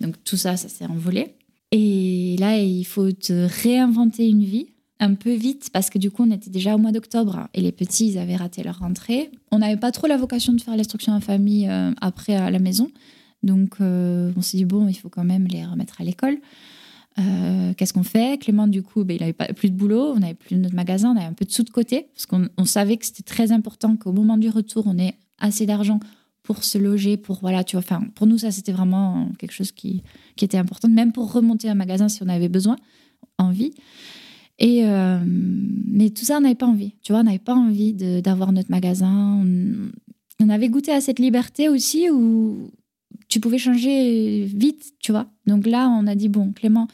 Donc tout ça, ça s'est envolé. Et là, il faut te réinventer une vie un peu vite parce que du coup, on était déjà au mois d'octobre et les petits, ils avaient raté leur rentrée. On n'avait pas trop la vocation de faire l'instruction en famille euh, après à la maison. Donc, euh, on s'est dit, bon, il faut quand même les remettre à l'école. Euh, qu'est-ce qu'on fait? Clément, du coup, ben, il n'avait plus de boulot, on n'avait plus notre magasin, on avait un peu de sous de côté, parce qu'on savait que c'était très important qu'au moment du retour, on ait assez d'argent pour se loger, pour voilà, tu vois. Enfin, pour nous, ça, c'était vraiment quelque chose qui, qui, était important, même pour remonter un magasin si on avait besoin, envie. Et euh, mais tout ça, on n'avait pas envie. Tu vois, on n'avait pas envie d'avoir notre magasin. On, on, avait goûté à cette liberté aussi où, tu pouvais changer vite, tu vois. Donc là, on a dit, bon, Clément,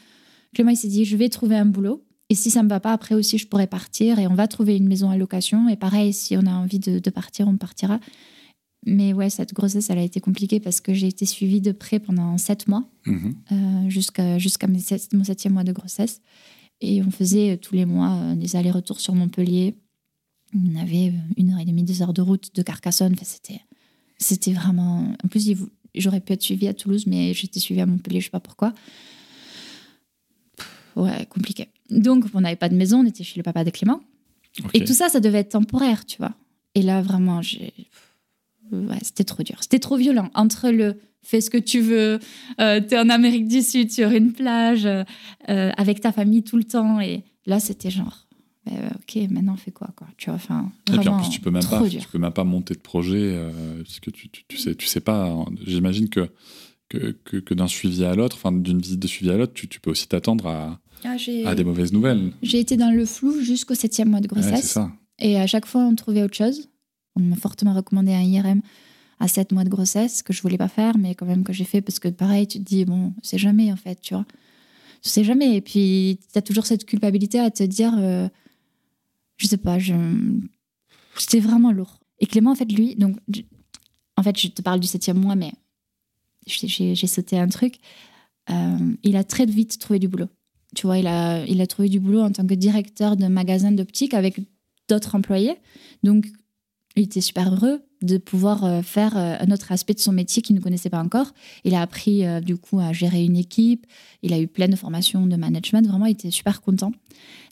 Clément, il s'est dit, je vais trouver un boulot. Et si ça me va pas, après aussi, je pourrais partir et on va trouver une maison à location. Et pareil, si on a envie de, partir, on partira. Mais ouais, cette grossesse, elle a été compliquée parce que j'ai été suivie de près pendant sept mois, euh, jusqu'à mon septième mois de grossesse. Et on faisait tous les mois des allers-retours sur Montpellier. On avait une heure et demie, deux heures de route de Carcassonne. Enfin, c'était, c'était vraiment. En plus, j'aurais pu être suivie à Toulouse, mais j'étais suivie à Montpellier, je sais pas pourquoi. Ouais, compliqué. Donc, on n'avait pas de maison, on était chez le papa de Clément. Et tout ça, ça devait être temporaire, tu vois. Et là, vraiment, j'ai. Ouais, c'était trop dur. C'était trop violent. Entre le fais ce que tu veux, euh, tu es en Amérique du Sud sur une plage, euh, avec ta famille tout le temps. Et là, c'était genre euh, ok, maintenant on fait quoi, quoi? Tu vois, enfin. Et puis en plus, tu peux même pas, tu peux même pas monter de projet euh, puisque tu, tu, tu, sais, tu sais pas. Hein. J'imagine que que, que, d'un suivi à l'autre, enfin d'une visite de suivi à l'autre, tu, tu peux aussi t'attendre à, ah, à des mauvaises nouvelles. J'ai été dans le flou jusqu'au septième mois de grossesse. ça. Et à chaque fois, on trouvait autre chose. On m'a fortement recommandé un IRM à 7 mois de grossesse que je voulais pas faire, mais quand même que j'ai fait parce que pareil, tu te dis bon, c'est jamais en fait, tu vois, tu sais jamais. Et puis tu as toujours cette culpabilité à te dire euh, je sais pas, je... c'était vraiment lourd. Et Clément, en fait, lui, donc, en fait, je te parle du septième mois, mais j'ai sauté un truc. Euh, il a très vite trouvé du boulot. Tu vois, il a, il a trouvé du boulot en tant que directeur d'un magasin d'optique avec d'autres employés. Donc, il était super heureux de pouvoir euh, faire euh, un autre aspect de son métier qu'il ne connaissait pas encore. Il a appris du coup à gérer une équipe, il a eu plein de formations de management, vraiment il était super content.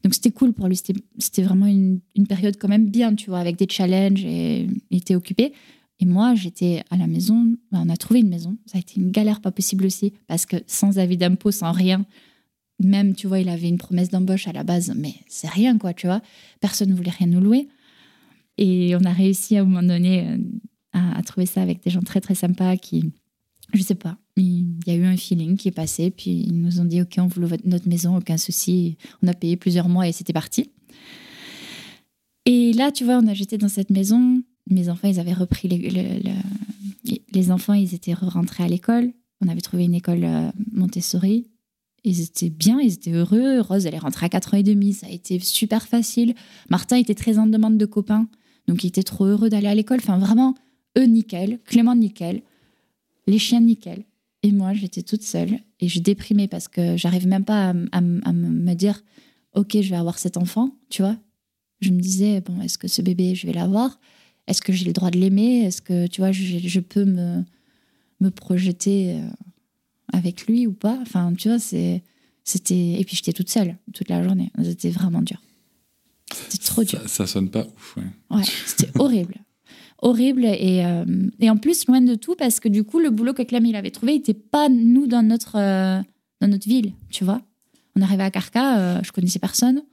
Donc c'était cool pour lui, c'était vraiment une, période quand même bien, tu vois, avec des challenges et il était occupé. Et moi, j'étais à la maison, on a trouvé une maison, ça a été une galère pas possible aussi, parce que sans avis d'impôt, sans rien, même, tu vois, il avait une promesse d'embauche à la base, mais c'est rien, quoi, tu vois. Personne ne voulait rien nous louer. Et on a réussi à un moment donné euh, à, trouver ça avec des gens très très sympas qui, je sais pas, il y a eu un feeling qui est passé, puis ils nous ont dit ok, on veut notre maison, aucun souci. On a payé plusieurs mois et c'était parti. Et là, tu vois, on a jeté dans cette maison. Mes enfants, ils avaient repris les, les enfants, ils étaient rentrés à l'école. On avait trouvé une école euh, Montessori. Ils étaient bien, ils étaient heureux. Rose, elle est rentrée à 4 ans et demi. Ça a été super facile. Martin était très en demande de copains. Donc, il était trop heureux d'aller à l'école. Enfin, vraiment, eux, nickel. Clément, nickel. Les chiens, nickel. Et moi, j'étais toute seule. Et je déprimais parce que j'arrivais même pas à, me dire Ok, je vais avoir cet enfant, tu vois. Je me disais Bon, est-ce que ce bébé, je vais l'avoir? Est-ce que j'ai le droit de l'aimer? Est-ce que, tu vois, je, peux me, projeter euh, avec lui ou pas? Enfin, tu vois. C'était... Et puis j'étais toute seule toute la journée. C'était vraiment dur. C'était trop dur. Ça, sonne pas ouf, ouais. Ouais, c'était horrible. Horrible. Et, euh, et, en plus, loin de tout, parce que du coup, le boulot que Clem il avait trouvé n'était pas nous dans notre, euh, dans notre ville, tu vois. On arrivait à Carca, euh, je connaissais personne.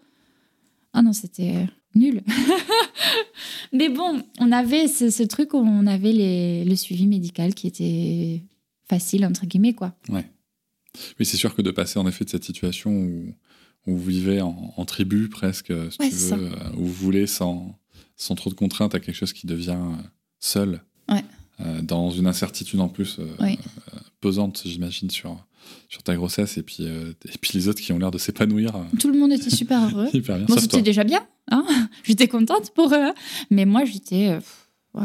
Ah non, c'était nul. *laughs* Mais bon, on avait ce, ce, truc où on avait les, le suivi médical qui était facile, entre guillemets, quoi. Ouais. Oui, c'est sûr que de passer en effet de cette situation où où vous vivez en, tribu presque, si tu veux, euh, où vous voulez sans, sans trop de contraintes à quelque chose qui devient euh, seul, euh, dans une incertitude en plus pesante, j'imagine, sur, sur ta grossesse, et puis, et puis les autres qui ont l'air de s'épanouir. Tout le monde était super *laughs* heureux. moi, c'était déjà bien. Hein *laughs* j'étais contente pour eux. Mais moi, j'étais... Ouais,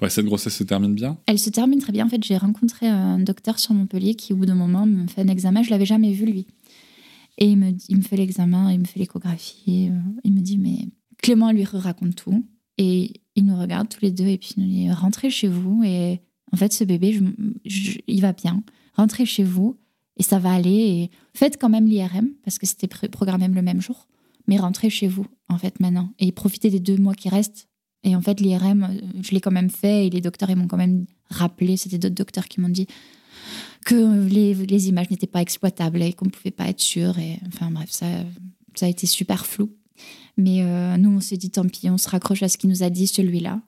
ouais. cette grossesse se termine bien? Elle se termine très bien. En fait, j'ai rencontré un docteur sur Montpellier qui, au bout d'un moment, me fait un examen. Je l'avais jamais vu, lui. Et il me, fait l'examen, il me fait l'échographie. Euh, il me dit, mais Clément lui raconte tout. Et il nous regarde tous les deux et puis il nous dit, rentrez chez vous. Et en fait, ce bébé, il va bien. Rentrez chez vous et ça va aller. Et faites quand même l'IRM parce que c'était programmé le même jour. Mais rentrez chez vous, en fait, maintenant. Et profitez des deux mois qui restent. Et en fait, l'IRM, euh, je l'ai quand même fait et les docteurs, ils m'ont quand même rappelé. C'était d'autres docteurs qui m'ont dit que les, images n'étaient pas exploitables et qu'on ne pouvait pas être sûr. Et, enfin bref, ça, ça a été super flou. Mais euh, nous, on s'est dit, tant pis, on se raccroche à ce qu'il nous a dit, celui-là.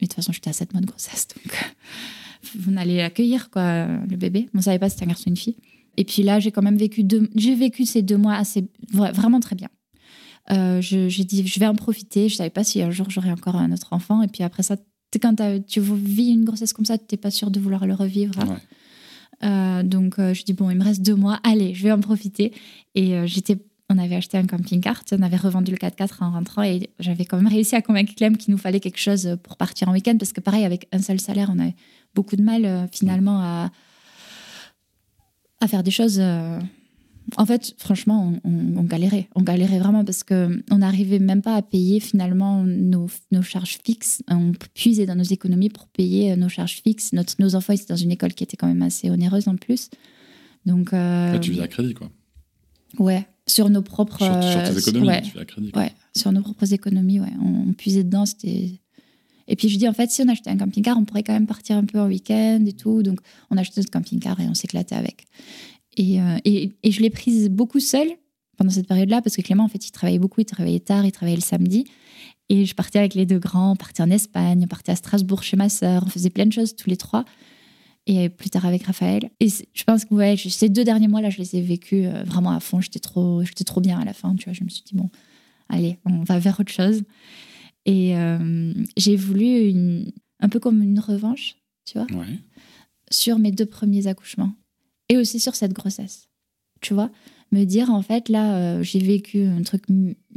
Mais de toute façon, j'étais à 7 mois de grossesse, donc on allait accueillir quoi, le bébé. On ne savait pas si c'était un garçon ou une fille. Et puis là, j'ai quand même vécu deux, j'ai vécu ces deux mois assez, vraiment très bien. Euh, j'ai dit, je vais en profiter. Je savais pas si un jour j'aurais encore un autre enfant. Et puis après ça, quand tu vis une grossesse comme ça, tu n'es pas sûr de vouloir le revivre. Euh, donc euh, je dis bon, il me reste deux mois, allez, je vais en profiter. Et euh, j'étais, on avait acheté un camping-car, on avait revendu le 4x4 en rentrant et j'avais quand même réussi à convaincre Clem qu'il nous fallait quelque chose pour partir en week-end parce que pareil, avec un seul salaire, on avait beaucoup de mal finalement à, à faire des choses En fait, franchement, on, galérait. On galérait vraiment parce qu'on n'arrivait même pas à payer finalement nos, charges fixes. On puisait dans nos économies pour payer nos charges fixes. Notre, nos enfants étaient dans une école qui était quand même assez onéreuse en plus. Donc, euh, tu vis à crédit, quoi. Ouais, sur nos propres. Sur, tes économies, tu vis à crédit. Ouais, sur nos propres économies, ouais. On, puisait dedans, c'était. Et puis je dis, en fait, si on achetait un camping-car, on pourrait quand même partir un peu en week-end et tout. Donc on achetait notre camping-car et on s'éclatait avec. Euh, et, et, je l'ai prise beaucoup seule pendant cette période-là parce que Clément, en fait, il travaillait beaucoup, il travaillait tard, il travaillait le samedi. Et je partais avec les deux grands, on partait en Espagne, on partait à Strasbourg chez ma sœur, on faisait plein de choses tous les trois. Et plus tard avec Raphaël. Et je pense que ouais, ces deux derniers mois-là, je les ai vécus euh, vraiment à fond. J'étais trop, j'étais trop bien à la fin, tu vois. Je me suis dit, bon, allez, on va vers autre chose. Et euh, j'ai voulu une, un peu comme une revanche, tu vois, sur mes deux premiers accouchements et aussi sur cette grossesse. Tu vois, me dire en fait là, euh, j'ai vécu un truc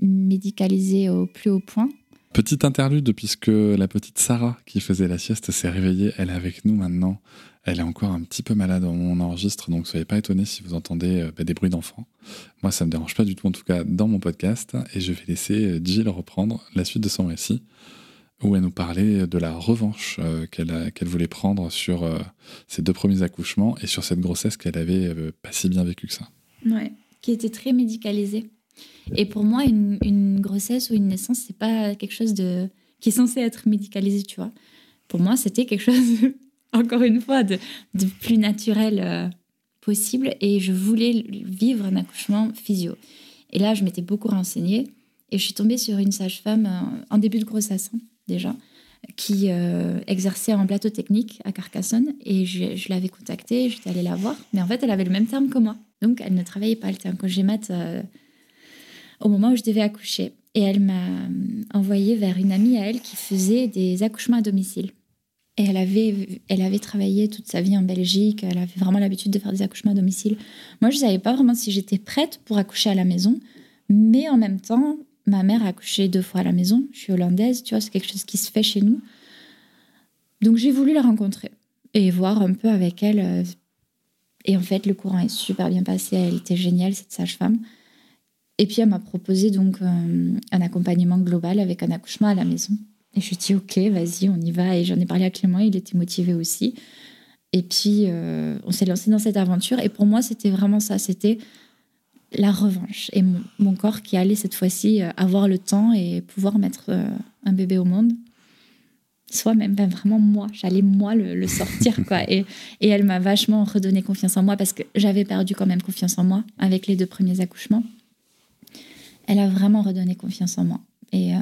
médicalisé au plus haut point. Petite interlude, puisque la petite Sarah qui faisait la sieste s'est réveillée, elle est avec nous maintenant. Elle est encore un petit peu malade, on enregistre, donc soyez pas étonnés si vous entendez euh, bah, des bruits d'enfants. Moi, ça me dérange pas du tout, en tout cas, dans mon podcast, et je vais laisser euh, Jill reprendre la suite de son récit où elle nous parlait de la revanche euh, qu'elle voulait prendre sur euh, ses deux premiers accouchements et sur cette grossesse qu'elle avait euh, pas si bien vécue que ça. Ouais, qui était très médicalisée. Et pour moi, une, grossesse ou une naissance, c'est pas quelque chose de qui est censé être médicalisé, tu vois. Pour moi, c'était quelque chose, *laughs* encore une fois, de, plus naturel possible. Et je voulais vivre un accouchement physio. Et là, je m'étais beaucoup renseignée et je suis tombée sur une sage-femme en début de grossesse. Hein déjà, qui euh, exerçait en plateau technique à Carcassonne. Et je, l'avais contactée, j'étais allée la voir. Mais en fait, elle avait le même terme que moi. Donc, elle ne travaillait pas. Elle était en congé euh, au moment où je devais accoucher. Et elle m'a envoyée vers une amie à elle qui faisait des accouchements à domicile. Et elle avait, elle avait travaillé toute sa vie en Belgique. Elle avait vraiment l'habitude de faire des accouchements à domicile. Moi, je ne savais pas vraiment si j'étais prête pour accoucher à la maison. Mais en même temps, ma mère a accouché deux fois à la maison. Je suis hollandaise, tu vois, c'est quelque chose qui se fait chez nous. Donc j'ai voulu la rencontrer et voir un peu avec elle. Euh, et en fait, le courant est super bien passé. Elle était géniale, cette sage-femme. Et puis elle m'a proposé donc euh, un accompagnement global avec un accouchement à la maison. Et je lui ai dit ok, vas-y, on y va. Et j'en ai parlé à Clément, il était motivé aussi. Et puis euh, on s'est lancé dans cette aventure. Et pour moi, c'était vraiment ça. C'était la revanche et mon, corps qui allait cette fois-ci euh, avoir le temps et pouvoir mettre euh, un bébé au monde. Soit même ben, vraiment moi, j'allais moi le, sortir quoi. *laughs* Et, et elle m'a vachement redonné confiance en moi parce que j'avais perdu quand même confiance en moi avec les deux premiers accouchements. Elle a vraiment redonné confiance en moi et euh,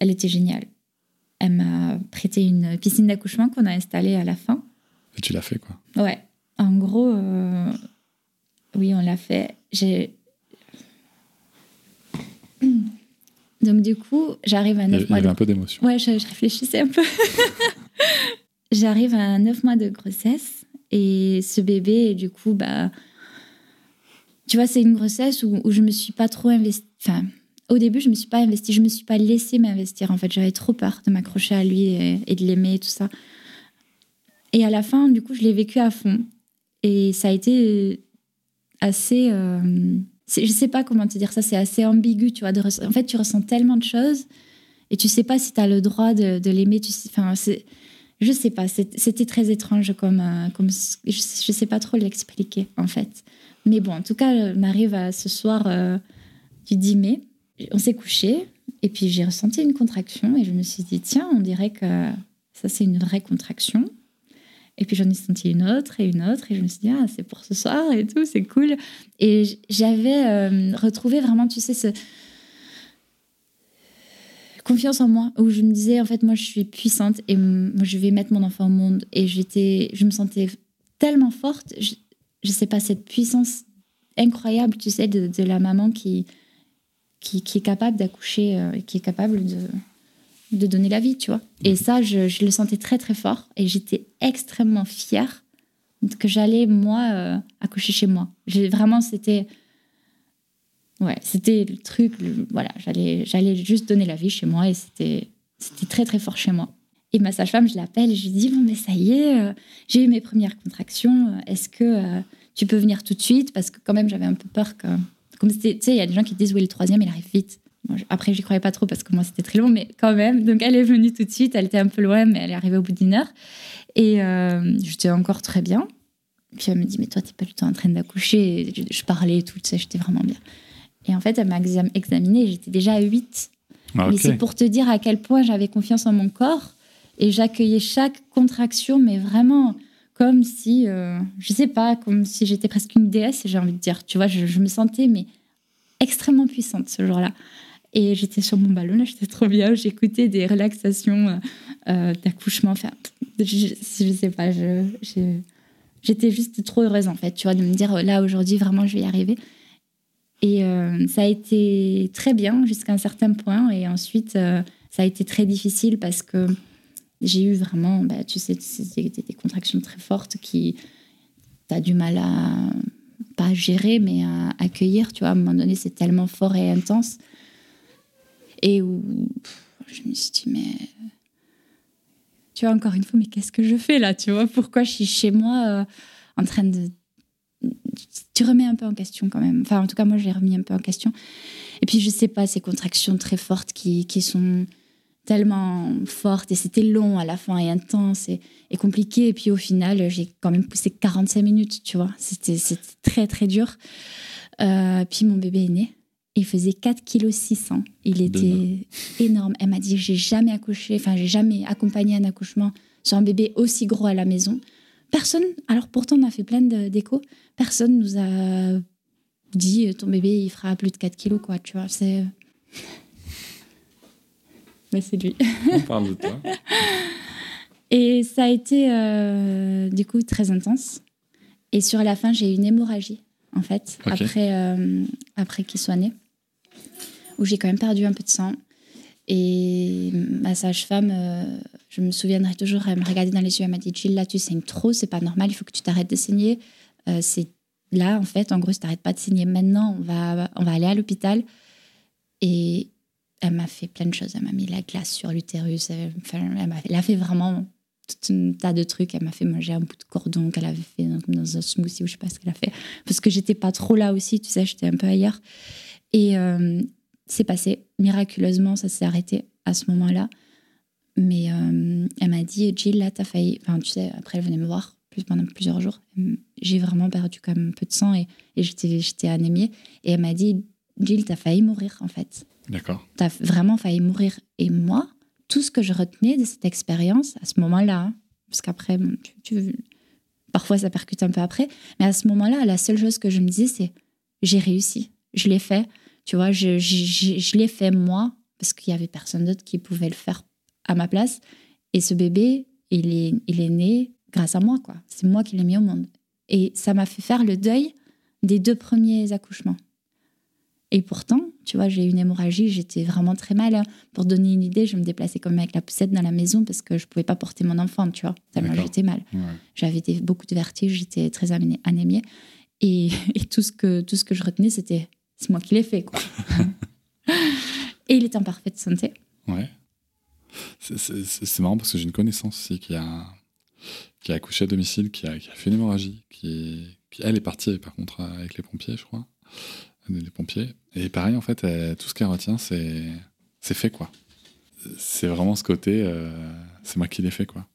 elle était géniale. Elle m'a prêté une piscine d'accouchement qu'on a installée à la fin. Et tu l'as fait quoi Ouais. En gros, oui, on l'a fait. J'ai. *clears throat* Donc, du coup, j'arrive à 9 mois. Il y avait un peu d'émotion. Ouais, je, réfléchissais un peu. *laughs* j'arrive à 9 mois de grossesse et ce bébé, du coup, bah. Tu vois, c'est une grossesse où, où je me suis pas trop investie. Enfin, au début, je me suis pas investie. Je me suis pas laissée m'investir. En fait, j'avais trop peur de m'accrocher à lui et, et de l'aimer et tout ça. Et à la fin, du coup, je l'ai vécu à fond. Et ça a été assez. Euh, je sais pas comment te dire ça, c'est assez ambigu, tu vois. En fait, tu ressens tellement de choses et tu sais pas si tu as le droit de, de l'aimer. Tu enfin, je sais pas, c'était très étrange comme. Euh, comme je, je sais pas trop l'expliquer, en fait. Mais bon, en tout cas, on arrive à ce soir euh, du 10 mai. On s'est couché et puis j'ai ressenti une contraction et je me suis dit, tiens, on dirait que ça, c'est une vraie contraction. Et puis j'en ai senti une autre et une autre. Et je me suis dit, ah, c'est pour ce soir et tout, c'est cool. Et j'avais euh, retrouvé vraiment, tu sais, ce confiance en moi, où je me disais, en fait, moi, je suis puissante et moi, je vais mettre mon enfant au monde. Et j'étais, je me sentais tellement forte. Je, je sais pas, cette puissance incroyable, tu sais, de, la maman qui, qui, qui est capable d'accoucher, euh, qui est capable de de donner la vie, tu vois. Et mhm. ça, je, le sentais très très fort et j'étais extrêmement fière que j'allais moi euh, accoucher chez moi. J'ai vraiment c'était ouais, c'était le truc voilà, j'allais j'allais juste donner la vie chez moi et c'était c'était très très fort chez moi. Et ma sage-femme, je l'appelle et je lui dis bon mais ça y est, euh, j'ai eu mes premières contractions, est-ce que euh, tu peux venir tout de suite? Parce que quand même j'avais un peu peur que comme c'était tu sais il y a des gens qui disent oui le troisième il arrive vite après j'y croyais pas trop parce que moi c'était très long mais quand même. Donc elle est venue tout de suite. Elle était un peu loin mais elle est arrivée au bout d'une heure. Et euh, j'étais encore très bien. Puis elle me dit mais toi t'es pas du tout en train d'accoucher. Je, je parlais et tout tu sais j'étais vraiment bien. Et en fait elle m'a exam- examinée j'étais déjà à 8 Ah, mais c'est pour te dire à quel point j'avais confiance en mon corps et j'accueillais chaque contraction, mais vraiment comme si, euh, je sais pas, comme si j'étais presque une déesse, j'ai envie de dire. Tu vois, je, je me sentais mais extrêmement puissante ce jour-là. Et j'étais sur mon ballon, là, j'étais trop bien. J'écoutais des relaxations euh, euh, d'accouchement. Enfin, je, je sais pas, j'étais juste trop heureuse en fait, tu vois, de me dire là aujourd'hui vraiment je vais y arriver. Et euh, ça a été très bien jusqu'à un certain point. Et ensuite, euh, ça a été très difficile parce que j'ai eu vraiment, bah, tu sais, des, des contractions très fortes qui, tu as du mal à, pas gérer, mais à accueillir. Tu vois, à un moment donné, c'est tellement fort et intense. Et où je me suis dit, mais. Tu vois, encore une fois, mais qu'est-ce que je fais là Tu vois, pourquoi je suis chez moi euh, en train de tu remets un peu en question quand même. Enfin, en tout cas, moi, j'ai remis un peu en question. Et puis, je sais pas, ces contractions très fortes qui, qui sont tellement fortes et c'était long à la fin et intense et, compliqué. Et puis, au final, j'ai quand même poussé 45 minutes, tu vois? C'était c'était très, très dur. Euh, puis, mon bébé est né. Il faisait 4 kg 600. Il était énorme. Elle m'a dit, j'ai jamais accouché, enfin, j'ai jamais accompagné un accouchement sur un bébé aussi gros à la maison. Personne, alors pourtant on a fait plein d'échos, personne nous a dit euh, ton bébé il fera plus de 4 kilos quoi, tu vois, c'est... Mais c'est lui. On parle de toi. *laughs* Et ça a été euh, du coup très intense. Et sur la fin, j'ai eu une hémorragie en fait, après, euh, après qu'il soit né, où j'ai quand même perdu un peu de sang. Et ma sage-femme, euh, je me souviendrai toujours, elle me regardait dans les yeux, elle m'a dit Gilles, là tu saignes trop, c'est pas normal, il faut que tu t'arrêtes de saigner. Euh, c'est là, en fait, en gros, si t'arrêtes pas de saigner maintenant, on va, on va aller à l'hôpital. Et elle m'a fait plein de choses. Elle m'a mis la glace sur l'utérus. Elle, elle, m'a fait vraiment tout un tas de trucs. Elle m'a fait manger un bout de cordon qu'elle avait fait dans, dans un smoothie ou je sais pas ce qu'elle a fait. Parce que j'étais pas trop là aussi, tu sais, j'étais un peu ailleurs. Et euh, c'est passé. Miraculeusement, ça s'est arrêté à ce moment-là. Mais euh, elle m'a dit, Jill, là, t'as failli. Enfin, tu sais, après, elle venait me voir plus, pendant plusieurs jours. J'ai vraiment perdu quand même un peu de sang et, et j'étais anémiée. Et elle m'a dit, Jill, t'as failli mourir, en fait D'accord. t'as vraiment failli mourir. Et moi, tout ce que je retenais de cette expérience à ce moment-là, hein, parce qu'après, bon, tu, tu- parfois ça percute un peu après, mais à ce moment-là, la seule chose que je me disais, c'est j'ai réussi, je l'ai fait, tu vois, je, je, je- je l'ai fait moi, parce qu'il y avait personne d'autre qui pouvait le faire à ma place. Et ce bébé, il est, il est né grâce à moi, quoi. C'est moi qui l'ai mis au monde. Et ça m'a fait faire le deuil des deux premiers accouchements. Et pourtant, tu vois, j'ai eu une hémorragie, j'étais vraiment très mal. hein. Pour donner une idée, je me déplaçais comme avec la poussette dans la maison parce que je pouvais pas porter mon enfant, tu vois, tellement D'accord. j'étais mal. Ouais. J'avais beaucoup de vertiges, j'étais très anémie. anémiée. Et, *laughs* et tout, ce que, tout ce que je retenais, c'était c'est moi qui l'ai fait, quoi. *laughs* et il est en parfaite santé. Ouais. C'est- marrant parce que j'ai une connaissance aussi qui a, qui a accouché à domicile, qui a, qui a fait une hémorragie, qui, qui, elle est partie par contre avec les pompiers, je crois. Les pompiers. Et pareil, en fait, elle- tout ce qu'elle retient, c'est c'est fait, quoi. C'est vraiment ce côté, euh, c'est moi qui l'ai fait, quoi.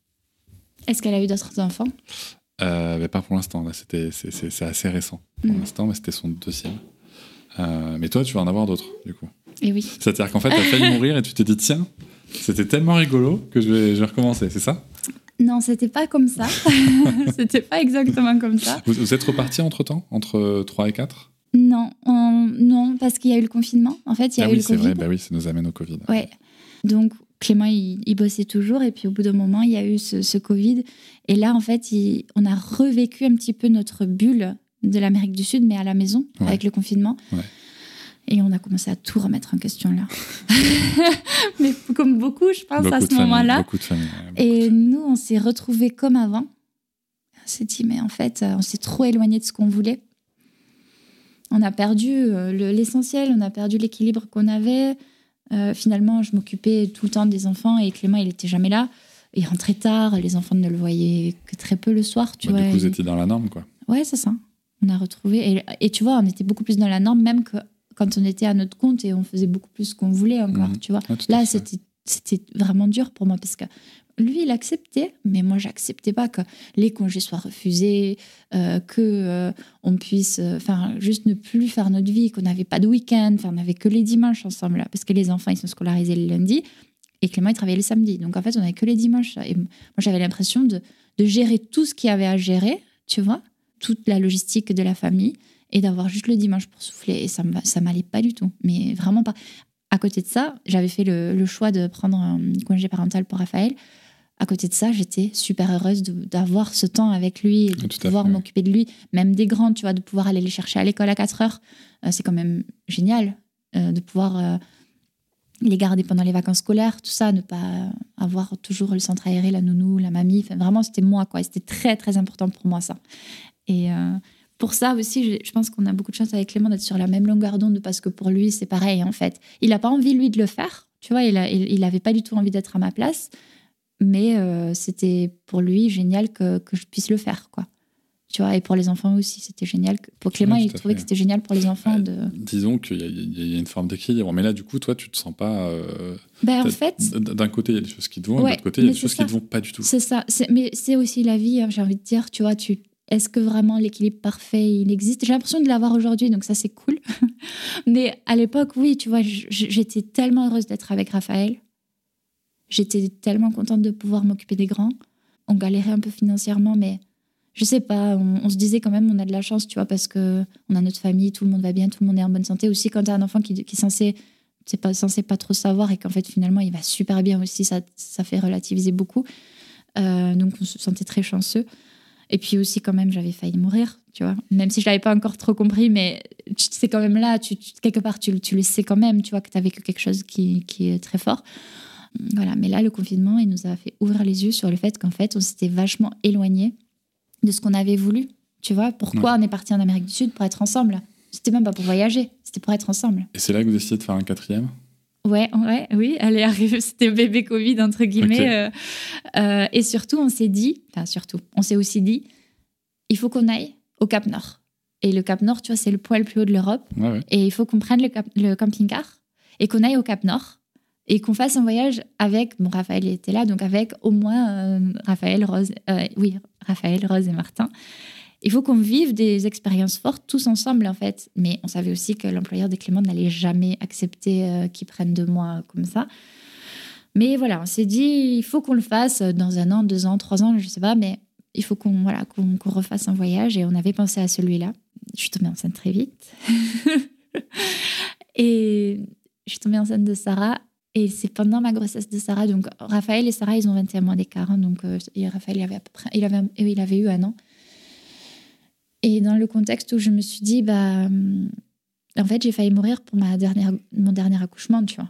Est-ce qu'elle a eu d'autres enfants? Euh, mais pas pour l'instant, là, c'était, c'est, assez récent pour Mhm. l'instant, mais c'était son deuxième. Euh, mais toi, tu vas en avoir d'autres, du coup. Et oui. C'est-à-dire qu'en fait, t'as failli mourir et tu t'es dit, tiens, c'était tellement rigolo que je vais, je vais recommencer, c'est ça? Non, c'était pas comme ça. *laughs* c'était pas exactement comme ça. vous, vous êtes reparti entre-temps, entre 3 et 4 Non, on- non, parce qu'il y a eu le confinement. En fait, il y a Ah eu oui, le c'est Covid. vrai, bah oui, ça nous amène au Covid. Ouais. Donc, Clément, il, il bossait toujours. Et puis, au bout d'un moment, il y a eu ce, ce Covid. Et là, en fait, il- on a revécu un petit peu notre bulle de l'Amérique du Sud, mais à la maison, Ouais. avec le confinement. Ouais. Et on a commencé à tout remettre en question là. *laughs* mais comme beaucoup, je pense, à ce moment-là. Et nous, on s'est retrouvés comme avant. On s'est dit, mais en fait, euh, on s'est trop éloigné de ce qu'on voulait. On a perdu euh, le- l'essentiel, on a perdu l'équilibre qu'on avait. Euh, finalement, je m'occupais tout le temps des enfants et Clément, il était jamais là. Il rentrait tard, les enfants ne le voyaient que très peu le soir, tu Bah, vois. du coup, vous étiez dans la norme, quoi. Ouais, c'est ça. On a retrouvé. Et, et tu vois, on était beaucoup plus dans la norme, même que quand on était à notre compte et on faisait beaucoup plus ce qu'on voulait encore, Mhm. tu vois. Là, c'était c'était vraiment dur pour moi parce que lui, il acceptait, mais moi, j'acceptais pas que les congés soient refusés, euh, que euh, on puisse, euh, juste ne plus faire notre vie, qu'on n'avait pas de week-end, on n'avait que les dimanches ensemble là, parce que les enfants ils sont scolarisés le lundi et Clément il travaillait le samedi, donc en fait, on avait que les dimanches. Et moi, j'avais l'impression de, de gérer tout ce qu'il y avait à gérer, tu vois, toute la logistique de la famille et d'avoir juste le dimanche pour souffler. Et ça ça m'allait pas du tout, mais vraiment pas. À côté de ça, j'avais fait le, le choix de prendre un congé parental pour Raphaël. À côté de ça, j'étais super heureuse d'avoir ce temps avec lui et de Ah, tout pouvoir m'occuper de lui, même des grands, tu vois, de pouvoir aller les chercher à l'école à 4 heures. Euh, c'est quand même génial euh, de pouvoir euh, les garder pendant les vacances scolaires, tout ça, ne pas avoir toujours le centre aéré, la nounou, la mamie. Enfin, vraiment, c'était moi, quoi. C'était très, très important pour moi, ça. Et euh, pour ça aussi, je, pense qu'on a beaucoup de chance avec Clément d'être sur la même longueur d'onde parce que pour lui, c'est pareil, en fait. Il n'a pas envie, lui, de le faire. Tu vois, il n'avait il, il avait pas du tout envie d'être à ma place. Mais euh, c'était pour lui génial que, que je puisse le faire, quoi. Tu vois, et pour les enfants aussi, c'était génial. que- Pour Clément, Ouais, il trouvait fait. que c'était génial pour les enfants Ouais. de. Disons qu'il y, a- y une forme d'équilibre. Mais là, du coup, toi, tu te sens pas. euh, Ben, en fait, D'un côté, il y a des choses qui te vont, et de Ouais, l'autre côté, il y a des choses qui ça. te vont pas du tout. C'est ça. Mais c'est aussi la vie, hein, j'ai envie de dire. Tu vois, tu... est-ce que vraiment l'équilibre parfait, il existe? J'ai l'impression de l'avoir aujourd'hui, donc ça, c'est cool. *laughs* mais à l'époque, oui, tu vois, j'étais tellement heureuse d'être avec Raphaël. J'étais tellement contente de pouvoir m'occuper des grands. On galérait un peu financièrement, mais je sais pas, on, se disait quand même, on a de la chance, tu vois, parce que on a notre famille, tout le monde va bien, tout le monde est en bonne santé. Aussi, quand tu as un enfant qui, qui est censé, c'est pas censé pas trop savoir et qu'en fait, finalement, il va super bien aussi, ça, ça fait relativiser beaucoup. Euh, donc, on se sentait très chanceux. Et puis aussi, quand même, j'avais failli mourir, tu vois. Même si je l'avais pas encore trop compris, mais tu- c'est quand même là, tu, tu- quelque part, tu, tu le sais quand même, tu vois, que tu as vécu quelque chose qui, qui est très fort. Voilà, mais là, le confinement, il nous a fait ouvrir les yeux sur le fait qu'en fait, on s'était vachement éloigné de ce qu'on avait voulu. Tu vois, pourquoi on est parti en Amérique du Sud pour être ensemble? C'était même pas pour voyager, c'était pour être ensemble. Et c'est là que vous décidez de faire un quatrième? Ouais, ouais, oui, elle est arrivée, *laughs* c'était bébé Covid, entre guillemets. Euh, euh, et surtout, on s'est dit, enfin surtout, on s'est aussi dit, il faut qu'on aille au Cap Nord. Et le Cap Nord, tu vois, c'est le point le plus haut de l'Europe. Ouais, ouais. Et il faut qu'on prenne le, camping-car et qu'on aille au Cap Nord et qu'on fasse un voyage avec, bon, Raphaël était là, donc avec au moins euh, Raphaël, Rose, euh, oui, Raphaël, Rose et Martin. Il faut qu'on vive des expériences fortes tous ensemble, en fait. Mais on savait aussi que l'employeur de Clément n'allait jamais accepter euh, qu'il prenne deux mois comme ça. Mais voilà, on s'est dit, il faut qu'on le fasse dans un an, deux ans, trois ans, je sais pas, mais il faut qu'on voilà, refasse un voyage. Et on avait pensé à celui-là. Je suis tombée enceinte très vite. *laughs* et je suis tombée enceinte de Sarah. Et c'est pendant ma grossesse de Sarah. Donc, Raphaël et Sarah, ils ont 21 mois d'écart. hein. donc, euh, Raphaël, il avait à peu près, il avait, il avait eu un an. Et dans le contexte où je me suis dit, bah, hum, en fait, j'ai failli mourir pour ma dernière, mon dernier accouchement, tu vois.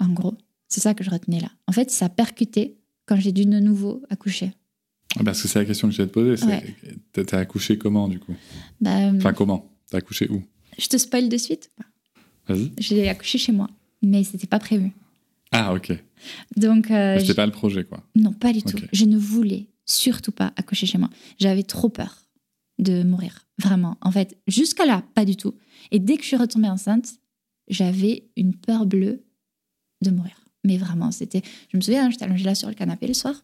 En gros, c'est ça que je retenais là. En fait, ça a percuté quand j'ai dû de nouveau accoucher. Ah, Parce que c'est la question que je vais te poser. Ouais. t'as- accouché comment, du coup? Bah, hum, Enfin, comment? T'as accouché où? je te spoil de suite. Vas-y. J'ai accouché chez moi, mais c'était pas prévu. Ah, ok. Donc, euh, C'était pas le projet, quoi. non, pas du tout. Je ne voulais surtout pas accoucher chez moi. J'avais trop peur de mourir, vraiment. En fait, jusqu'à là, pas du tout. Et dès que je suis retombée enceinte, j'avais une peur bleue de mourir. Mais vraiment, c'était. Je me souviens, j'étais allongée là sur le canapé le soir,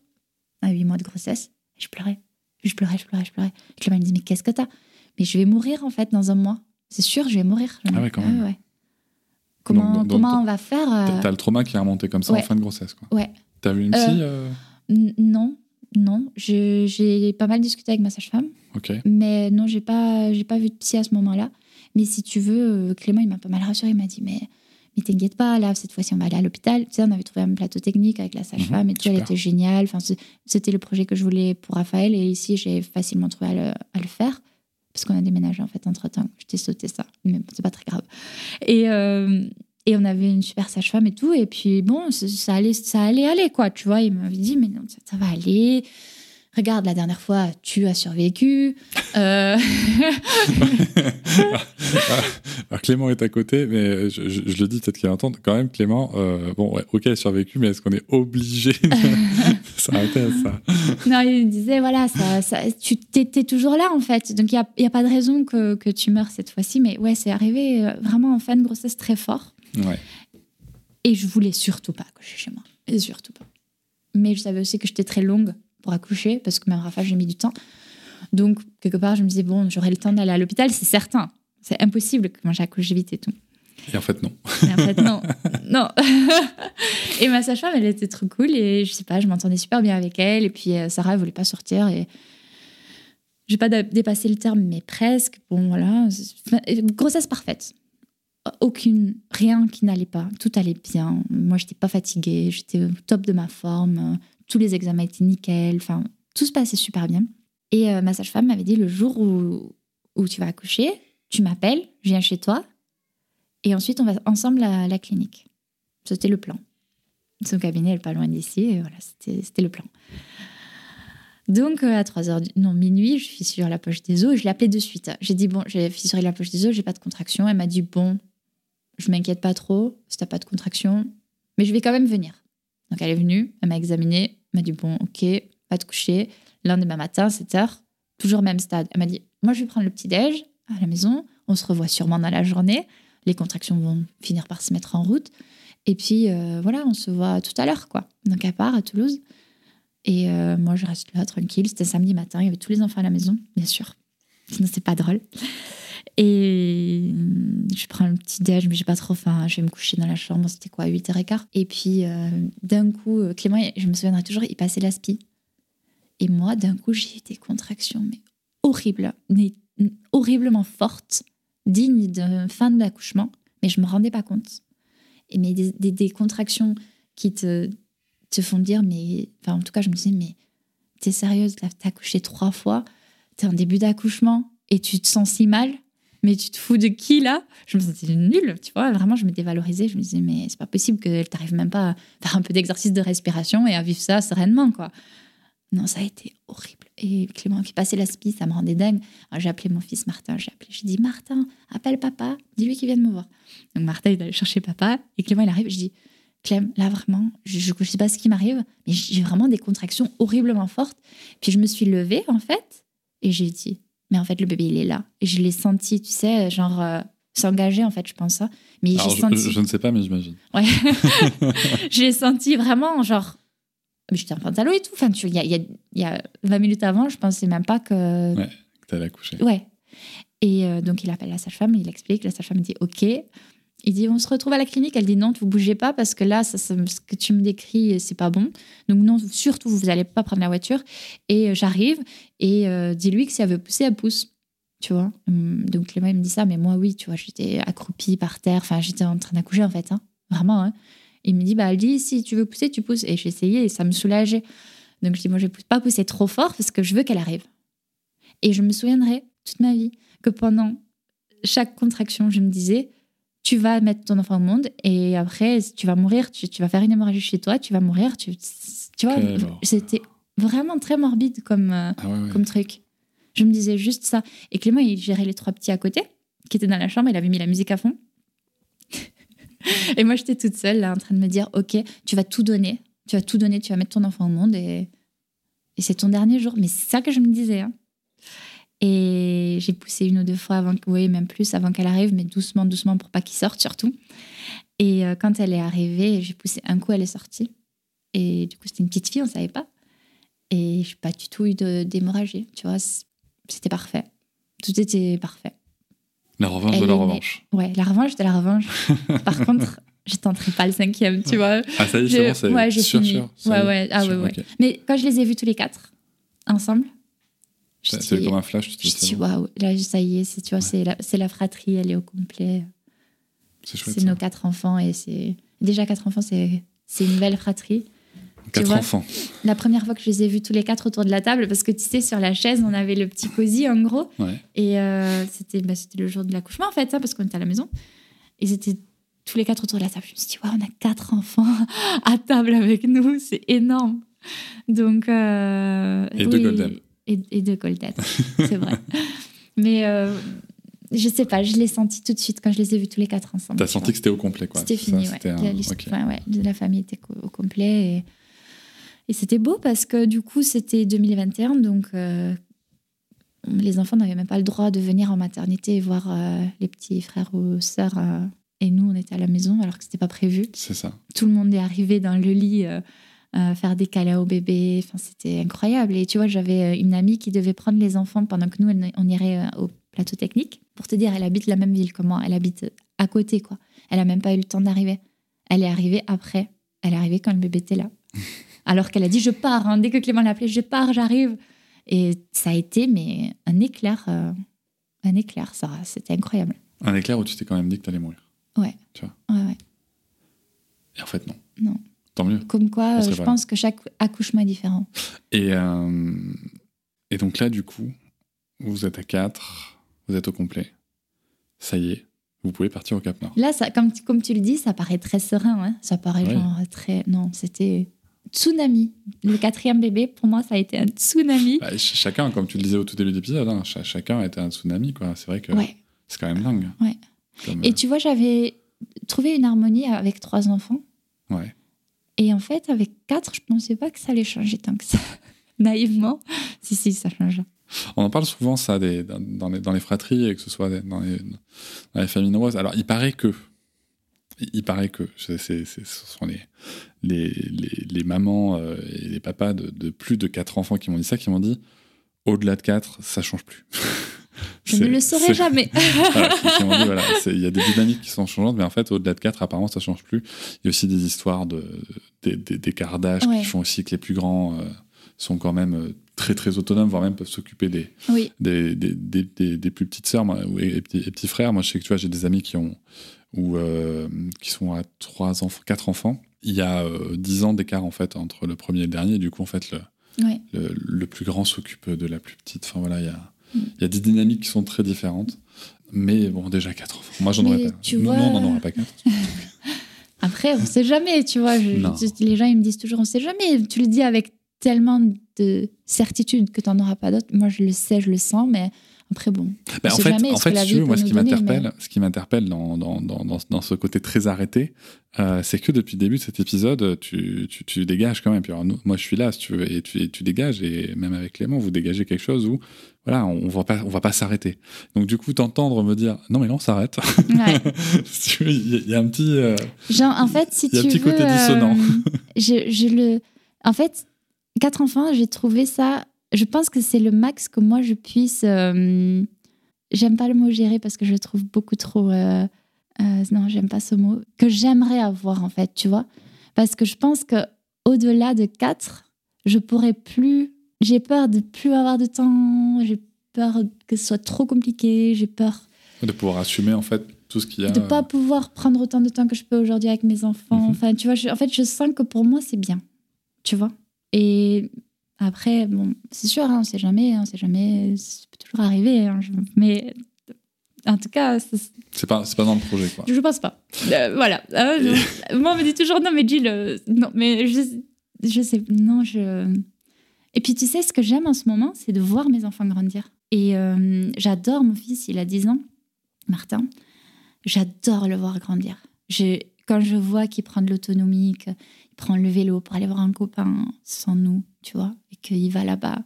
à 8 mois de grossesse, et je pleurais. Je pleurais, je pleurais, je pleurais. Clément me dit Mais qu'est-ce que t'as? Mais je vais mourir, en fait, dans un mois. C'est sûr, je vais mourir. Je Ah ouais, quand même. Comment, Donc, donc, comment donc, on va faire T'as euh, t'as le trauma qui est remonté comme ça ouais. en fin de grossesse, quoi. Ouais. T'as vu une Euh, psy euh, Non, non. J'ai pas mal discuté avec ma sage-femme. Mais non, j'ai pas, pas vu de psy à ce moment-là. Mais si tu veux, euh, Clément, il m'a pas mal rassuré. Il m'a dit, mais, mais t'inquiète pas, là, cette fois-ci, on va aller à l'hôpital. Tu sais, on avait trouvé un plateau technique avec la sage-femme et tout, elle était géniale. Enfin, c'était le projet que je voulais pour Raphaël. Et ici, j'ai facilement trouvé à le, à le faire. Parce qu'on a déménagé, en fait, entre-temps. Je t'ai sauté ça. Mais c'est pas très grave. Et, euh, et on avait une super sage-femme et tout. Et puis, bon, ça, allait, ça allait aller, quoi. Tu vois, il m'avait dit, mais non, ça, ça va aller regarde, la dernière fois, tu as survécu. Euh, *laughs* Alors Clément est à côté, mais je, je- je le dis peut-être qu'il entend. Quand même, Clément, euh, bon, ouais, ok, elle a survécu, mais est-ce qu'on est obligé de *laughs* s'arrêter à ça? Non, il me disait, voilà, ça, ça- tu étais toujours là, en fait. Donc, il n'y a, y a pas de raison que, que tu meurs cette fois-ci. Mais ouais, c'est arrivé euh, vraiment en fin de grossesse très fort. Ouais. Et je voulais surtout pas accoucher chez moi. Et surtout pas. Mais je savais aussi que j'étais très longue pour accoucher, parce que même Rafa, j'ai mis du temps. Donc, quelque part, je me disais, bon, j'aurai le temps d'aller à l'hôpital, c'est certain. C'est impossible que moi j'accouche vite et tout. Et en fait, non. Mais en fait, non. *laughs* non. *laughs* et ma sage-femme, elle était trop cool et je sais pas, je m'entendais super bien avec elle. Et puis euh, Sarah, elle voulait pas sortir et. Je vais pas dé- dépasser le terme, mais presque. Bon, voilà. Grossesse parfaite. Aucune, rien qui n'allait pas. Tout allait bien. Moi, j'étais pas fatiguée. J'étais au top de ma forme. Tous les examens étaient nickel. Enfin, tout se passait super bien. Et euh, ma sage-femme m'avait dit le jour où, où tu vas accoucher, tu m'appelles, je viens chez toi. Et ensuite, on va ensemble à la clinique. C'était le plan. Son cabinet est pas loin d'ici. Et voilà, c'était le plan. Donc, euh, à 3h, du... non, minuit, je fissure la poche des os et je l'ai appelée de suite. J'ai dit, bon, j'ai fissuré la poche des os, j'ai pas de contraction. Elle m'a dit, bon, je m'inquiète pas trop si t'as pas de contraction, mais je vais quand même venir. Donc, elle est venue, elle m'a examinée, m'a dit, bon, ok, pas de coucher. Lendemain matin, 7h, toujours même stade. Elle m'a dit, moi, je vais prendre le petit-déj à la maison, on se revoit sûrement dans la journée les contractions vont finir par se mettre en route. Et puis, euh, voilà, on se voit tout à l'heure, quoi. Donc, à part, à Toulouse. Et euh, moi, je reste là, tranquille. C'était samedi matin, il y avait tous les enfants à la maison, bien sûr. Sinon, c'est pas drôle. Et euh, je prends le petit déj, mais j'ai pas trop faim. Je vais me coucher dans la chambre, c'était quoi, 8h15. Et puis, euh, d'un coup, euh, Clément, je me souviendrai toujours, il passait l'aspi. Et moi, d'un coup, j'ai eu des contractions, mais horribles, mais horriblement fortes digne de fin d'accouchement, mais je me rendais pas compte. Et mais des, contractions qui te, te font dire, mais enfin en tout cas je me disais, mais t'es sérieuse, t'as accouché trois fois, t'es en début d'accouchement et tu te sens si mal, mais tu te fous de qui là? Je me sentais nulle, tu vois, vraiment je me dévalorisais, je me disais, mais c'est pas possible que t'arrives même pas à faire un peu d'exercice de respiration et à vivre ça sereinement, quoi. Non, ça a été horrible. Et Clément qui passait l'aspi, ça me rendait dingue. J'ai appelé mon fils Martin, j'ai appelé, j'ai dit Martin, appelle papa, dis-lui qu'il vienne me voir. Donc Martin, il allait chercher papa, et Clément, il arrive, je dis Clem, là vraiment, je ne sais pas ce qui m'arrive, mais j'ai vraiment des contractions horriblement fortes. Puis je me suis levée, en fait, et j'ai dit Mais en fait, le bébé, il est là. Et je l'ai senti, tu sais, genre euh, s'engager, en fait, je pense ça. Mais Alors, j'ai je, senti. je- je ne sais pas, mais j'imagine. Ouais. *laughs* *laughs* je l'ai senti vraiment, genre. Mais j'étais en pantalon et tout. Enfin, tu, il y a, y a- y a 20 minutes avant, je pensais même pas que. Ouais. Que t'allais accoucher. Ouais. Et euh, donc, il appelle la sage-femme, il explique. La sage-femme dit OK. Il dit On se retrouve à la clinique. Elle dit Non, vous bougez pas parce que là, ça, ce que tu me décris, c'est pas bon. Donc, non, surtout, vous n'allez pas prendre la voiture. Et euh, j'arrive et euh, dis-lui que si elle veut pousser, elle pousse. Tu vois? Hum, Donc, Clément, il me dit ça, mais moi, oui, tu vois, j'étais accroupie par terre. Enfin, j'étais en train d'accoucher, en fait. hein. Vraiment. Hein. Il me dit Bah, elle dit Si tu veux pousser, tu pousses. Et j'ai essayé et ça me soulageait. Donc, je dis Moi, je ne vais pas pousser trop fort parce que je veux qu'elle arrive. Et je me souviendrai toute ma vie que pendant chaque contraction, je me disais, tu vas mettre ton enfant au monde et après, tu vas mourir, tu, tu vas faire une hémorragie chez toi, tu vas mourir. Tu, tu vois, c'était vraiment très morbide comme, euh, Ah ouais, ouais. comme truc. Je me disais juste ça. Et Clément, il gérait les trois petits à côté, qui étaient dans la chambre, il avait mis la musique à fond. *laughs* et moi, j'étais toute seule, là, en train de me dire, OK, tu vas tout donner, tu vas tout donner, tu vas mettre ton enfant au monde et, et c'est ton dernier jour. Mais c'est ça que je me disais. hein. Et j'ai poussé une ou deux fois avant, oui, même plus, avant qu'elle arrive, mais doucement, doucement, pour pas qu'il sorte surtout. Et euh, quand elle est arrivée, j'ai poussé un coup, elle est sortie. Et du coup, c'était une petite fille, on savait pas. Et je n'ai pas du tout eu de- d'hémorragie, tu vois. C'était parfait. Tout était parfait. La revanche Elle de la née. revanche. Ouais, la revanche de la revanche. *laughs* Par contre, je tenterai pas le cinquième, tu vois. Ah, ça y est, c'est bon, c'est ouais, j'ai sûr, fini. sûr. ça Ouais, ouais. Ah, sûr, ouais, ouais. Mais quand je les ai vus tous les quatre, ensemble, C'est comme un flash, tu te je dis, waouh, là, ça y est, c'est, tu vois, c'est, la, c'est la fratrie, elle est au complet. c'est chouette. C'est nos quatre enfants et c'est. Déjà, quatre enfants, c'est, c'est une belle fratrie. Quatre vois. enfants. La première fois que je les ai vus tous les quatre autour de la table, parce que tu sais, sur la chaise, on avait le petit cosy en gros. Ouais. Et euh, c'était, bah, c'était le jour de l'accouchement, en fait, ça, parce qu'on était à la maison. Et c'était tous les quatre autour de la table. Je me suis dit, ouais, on a quatre enfants *laughs* à table avec nous, c'est énorme. Donc. euh, Et deux golden. Et, et deux golden, *laughs* c'est vrai. Mais euh, je sais pas, je l'ai senti tout de suite quand je les ai vus tous les quatre ensemble. T'as senti vois. que c'était au complet, quoi. C'était Ça, fini, ouais. un- La, ouais, famille était au complet. Et, et c'était beau parce que du coup, c'était 2021, donc euh, les enfants n'avaient même pas le droit de venir en maternité et voir euh, les petits frères ou sœurs. euh, et nous, on était à la maison alors que c'était pas prévu. C'est ça. Tout le monde est arrivé dans le lit. Euh, faire des câlins au bébé, enfin, c'était incroyable. Et tu vois, j'avais euh, une amie qui devait prendre les enfants pendant que nous, on irait euh, au plateau technique. Pour te dire, elle habite la même ville que moi, elle habite à côté, quoi. Elle a même pas eu le temps d'arriver. Elle est arrivée après. Elle est arrivée quand le bébé était là. *laughs* Alors qu'elle a dit, je pars. hein. Dès que Clément l'a appelé, je pars, j'arrive. Et ça a été, mais un éclair. euh, un éclair, ça. C'était incroyable. Un éclair où tu t'es quand même dit que t'allais mourir. Ouais. Tu vois. Ouais, ouais. Et en fait, non. Non. Tant mieux. Comme quoi, euh, je pense que chaque accouchement est différent. Et, euh, et donc là, du coup, vous êtes à 4, vous êtes au complet. Ça y est, vous pouvez partir au Cap Nord. Là, ça, comme, tu- comme tu le dis, ça paraît très serein. hein. Ça paraît Ouais. genre très. Non, c'était tsunami. Le quatrième bébé, pour moi, ça a été un tsunami. Bah, ch- chacun, comme tu le disais au tout début de l'épisode, hein, ch- chacun était un tsunami, quoi. C'est vrai que Ouais. c'est quand même dingue. Ouais. Comme, Et tu vois, j'avais trouvé une harmonie avec trois enfants. euh, ouais. Et en fait, avec quatre, je pensais pas que ça allait changer tant que ça. *laughs* Naïvement. Si, si, ça change. On en parle souvent, ça, dans, les, fratries, et que ce soit dans les, familles nombreuses. Alors, il paraît que. Il paraît que ce sont les, les, les, mamans euh, et les papas de, de plus de 4 enfants qui m'ont dit ça, qui m'ont dit au-delà de 4, ça change plus. *laughs* Je ne le saurais c'est- jamais. *laughs* voilà, voilà, il y a des dynamiques qui sont changeantes, mais en fait, au-delà de 4, apparemment, ça change plus. Il y a aussi des histoires de, des- des- d'écart d'âge Ouais. qui font aussi que les plus grands euh, sont quand même euh, très, très autonomes, voire même peuvent s'occuper des, oui. des, des, plus petites sœurs moi, et, et petits, et petits frères. Moi, je sais que tu vois, j'ai des amis qui ont ou euh, qui sont à trois enfants, quatre enfants. Il y a euh, 10 ans d'écart en fait entre le premier et le dernier. Du coup, en fait, le, Ouais. le, le plus grand s'occupe de la plus petite. Enfin voilà, il y a. il y a des dynamiques qui sont très différentes. Mais bon, déjà quatre enfants. Moi, j'en aurais pas. Nous, vois- non, on n'en aurait pas quatre. *laughs* Après, on sait jamais, tu vois. je- Non. je- les gens, ils me disent toujours, on sait jamais. Tu le dis avec tellement de certitude que tu n'en auras pas d'autres. Moi, je le sais, je le sens, mais après, bon. On en fait, jamais en fait si veux, moi, ce qui m'interpelle, ce qui m'interpelle dans, dans, dans, dans, ce côté très arrêté, euh, c'est que depuis le début de cet épisode, tu, tu, tu dégages quand même. Puis alors, nous- moi, je suis là, si tu veux, et tu, et tu dégages, et même avec Clément, vous dégagez quelque chose où, voilà, on, va pas, on va pas s'arrêter. Donc, du coup, t'entendre me dire, non, mais non, on s'arrête. Ouais. *laughs* Il y, a- un petit. euh, Genre, en fait, si y a un petit veux, côté dissonant. *laughs* je, je le... En fait, quatre enfants, j'ai trouvé ça... Je pense que c'est le max que moi, je puisse... euh, J'aime pas le mot gérer parce que je le trouve beaucoup trop... euh, euh, non, j'aime pas ce mot. Que j'aimerais avoir, en fait, tu vois. Parce que je pense que au delà de quatre, je pourrais plus... J'ai peur de plus avoir de temps. J'ai peur que ce soit trop compliqué. J'ai peur de pouvoir assumer, en fait, tout ce qu'il y a. de pas pouvoir prendre autant de temps que je peux aujourd'hui avec mes enfants. Mhm. Enfin, tu vois, je- en fait, je sens que pour moi, c'est bien. Tu vois Et après, bon, c'est sûr, hein, on sait jamais, on sait jamais, ça peut toujours arriver. hein, je- mais en tout cas, c'est- pas, pas dans le projet, quoi. je pense pas. Euh, voilà. Euh, je- moi, on me dit toujours, non, mais Jill, euh, non, mais je, je sais, non, je. Et puis, tu sais, ce que j'aime en ce moment, c'est de voir mes enfants grandir. Et euh, j'adore mon fils, il a 10 ans, Martin. J'adore le voir grandir. Je, quand je vois qu'il prend de l'autonomie, prend le vélo pour aller voir un copain sans nous, tu vois, et qu'il va là-bas,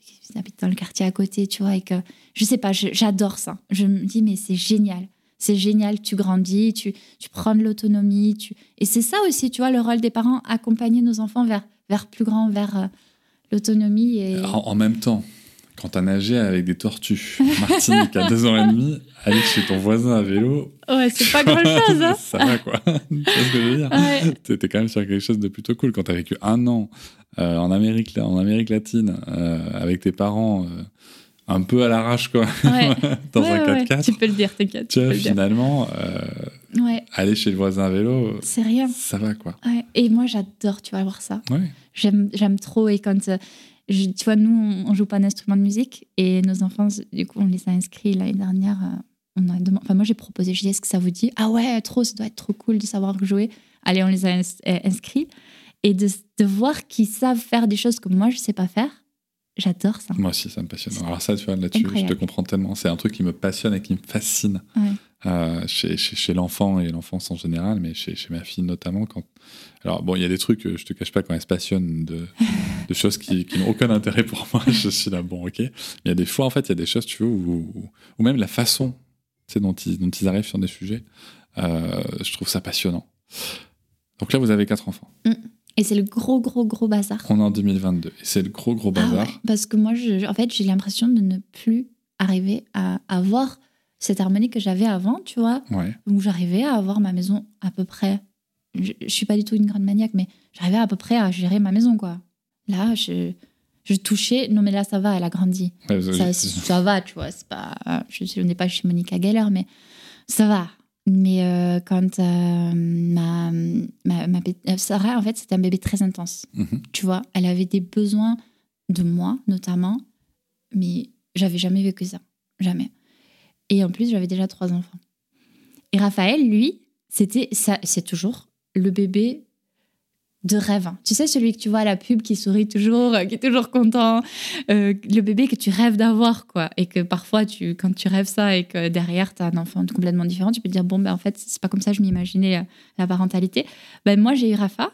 qu'il habite dans le quartier à côté, tu vois, et que, je sais pas, j'adore ça. Je me dis, mais c'est génial. C'est génial, tu grandis, tu, tu prends de l'autonomie. Tu... Et c'est ça aussi, tu vois, le rôle des parents, accompagner nos enfants vers, vers plus grand, vers euh, l'autonomie. Et... En même temps, quand t'as nagé avec des tortues, *laughs* Martinique à deux ans et demi, aller chez ton voisin à vélo, Ouais, c'est pas grand-chose, hein *laughs* ça va quoi. *laughs* tu vois ce que je veux dire Ouais. T'étais quand même sur quelque chose de plutôt cool quand t'as vécu un an euh, en, Amérique, en Amérique latine euh, avec tes parents euh, un peu à l'arrache quoi, Ouais. dans Ouais, un ouais, 4x4. Tu peux le dire, t'inquiète. Tu tu vois, finalement, aller chez le voisin à vélo, c'est rien. ça va quoi. Ouais. Et moi, j'adore, tu vas voir ça. Ouais. J'aime, j'aime trop. Et quand, je- tu vois, nous, on, on joue pas d'instrument de musique. Et nos enfants, du coup, on les a inscrits l'année dernière. euh, on a demandé- enfin, moi, j'ai proposé, je dis, est-ce que ça vous dit? Ah ouais, trop, ça doit être trop cool de savoir jouer. Allez, on les a ins- euh, inscrits. Et de, de voir qu'ils savent faire des choses que moi, je sais pas faire, j'adore ça. Moi aussi, ça me passionne. Alors ça, tu vois, là-dessus, je te comprends tellement. C'est un truc qui me passionne et qui me fascine Ouais. Euh, chez, chez, chez l'enfant et l'enfance en général, mais chez, chez ma fille notamment. Quand... Alors bon, il y a des trucs, euh, je te cache pas, quand elle se passionne de, *laughs* de choses qui, qui n'ont aucun intérêt pour moi, *laughs* je suis là, bon, ok. Mais il y a des fois, en fait, il y a des choses, tu vois, ou même la façon tu sais, dont, ils, dont ils arrivent sur des sujets, euh, je trouve ça passionnant. Donc là, vous avez quatre enfants. Et c'est le gros, gros, gros bazar. On est en 2022 et c'est le gros, gros Ah bazar. ouais, parce que moi, je- en fait, j'ai l'impression de ne plus arriver à avoir cette harmonie que j'avais avant, tu vois, ouais. où j'arrivais à avoir ma maison à peu près. Je, je suis pas du tout une grande maniaque, mais j'arrivais à peu près à gérer ma maison, quoi. Là, je, je touchais. Non, mais là, ça va, elle a grandi. Ouais, Ça, ça va, tu vois. C'est pas, je je n'ai pas chez Monica Geller, mais ça va. Mais euh, quand euh, ma, ma, ma euh, Sarah, en fait, c'était un bébé très intense. Mhm. Tu vois, elle avait des besoins de moi, notamment, mais j'avais jamais vécu ça. Jamais. Et en plus, j'avais déjà trois enfants. Et Raphaël, lui, c'était ça, c'est toujours le bébé de rêve. hein. Tu sais, celui que tu vois à la pub qui sourit toujours, euh, qui est toujours content, euh, le bébé que tu rêves d'avoir, quoi. Et que parfois, tu, quand tu rêves ça et que derrière, tu as un enfant complètement différent, tu peux te dire, bon, ben, en fait, c'est pas comme ça que je m'imaginais euh, la parentalité. Ben, moi, j'ai eu Rafa,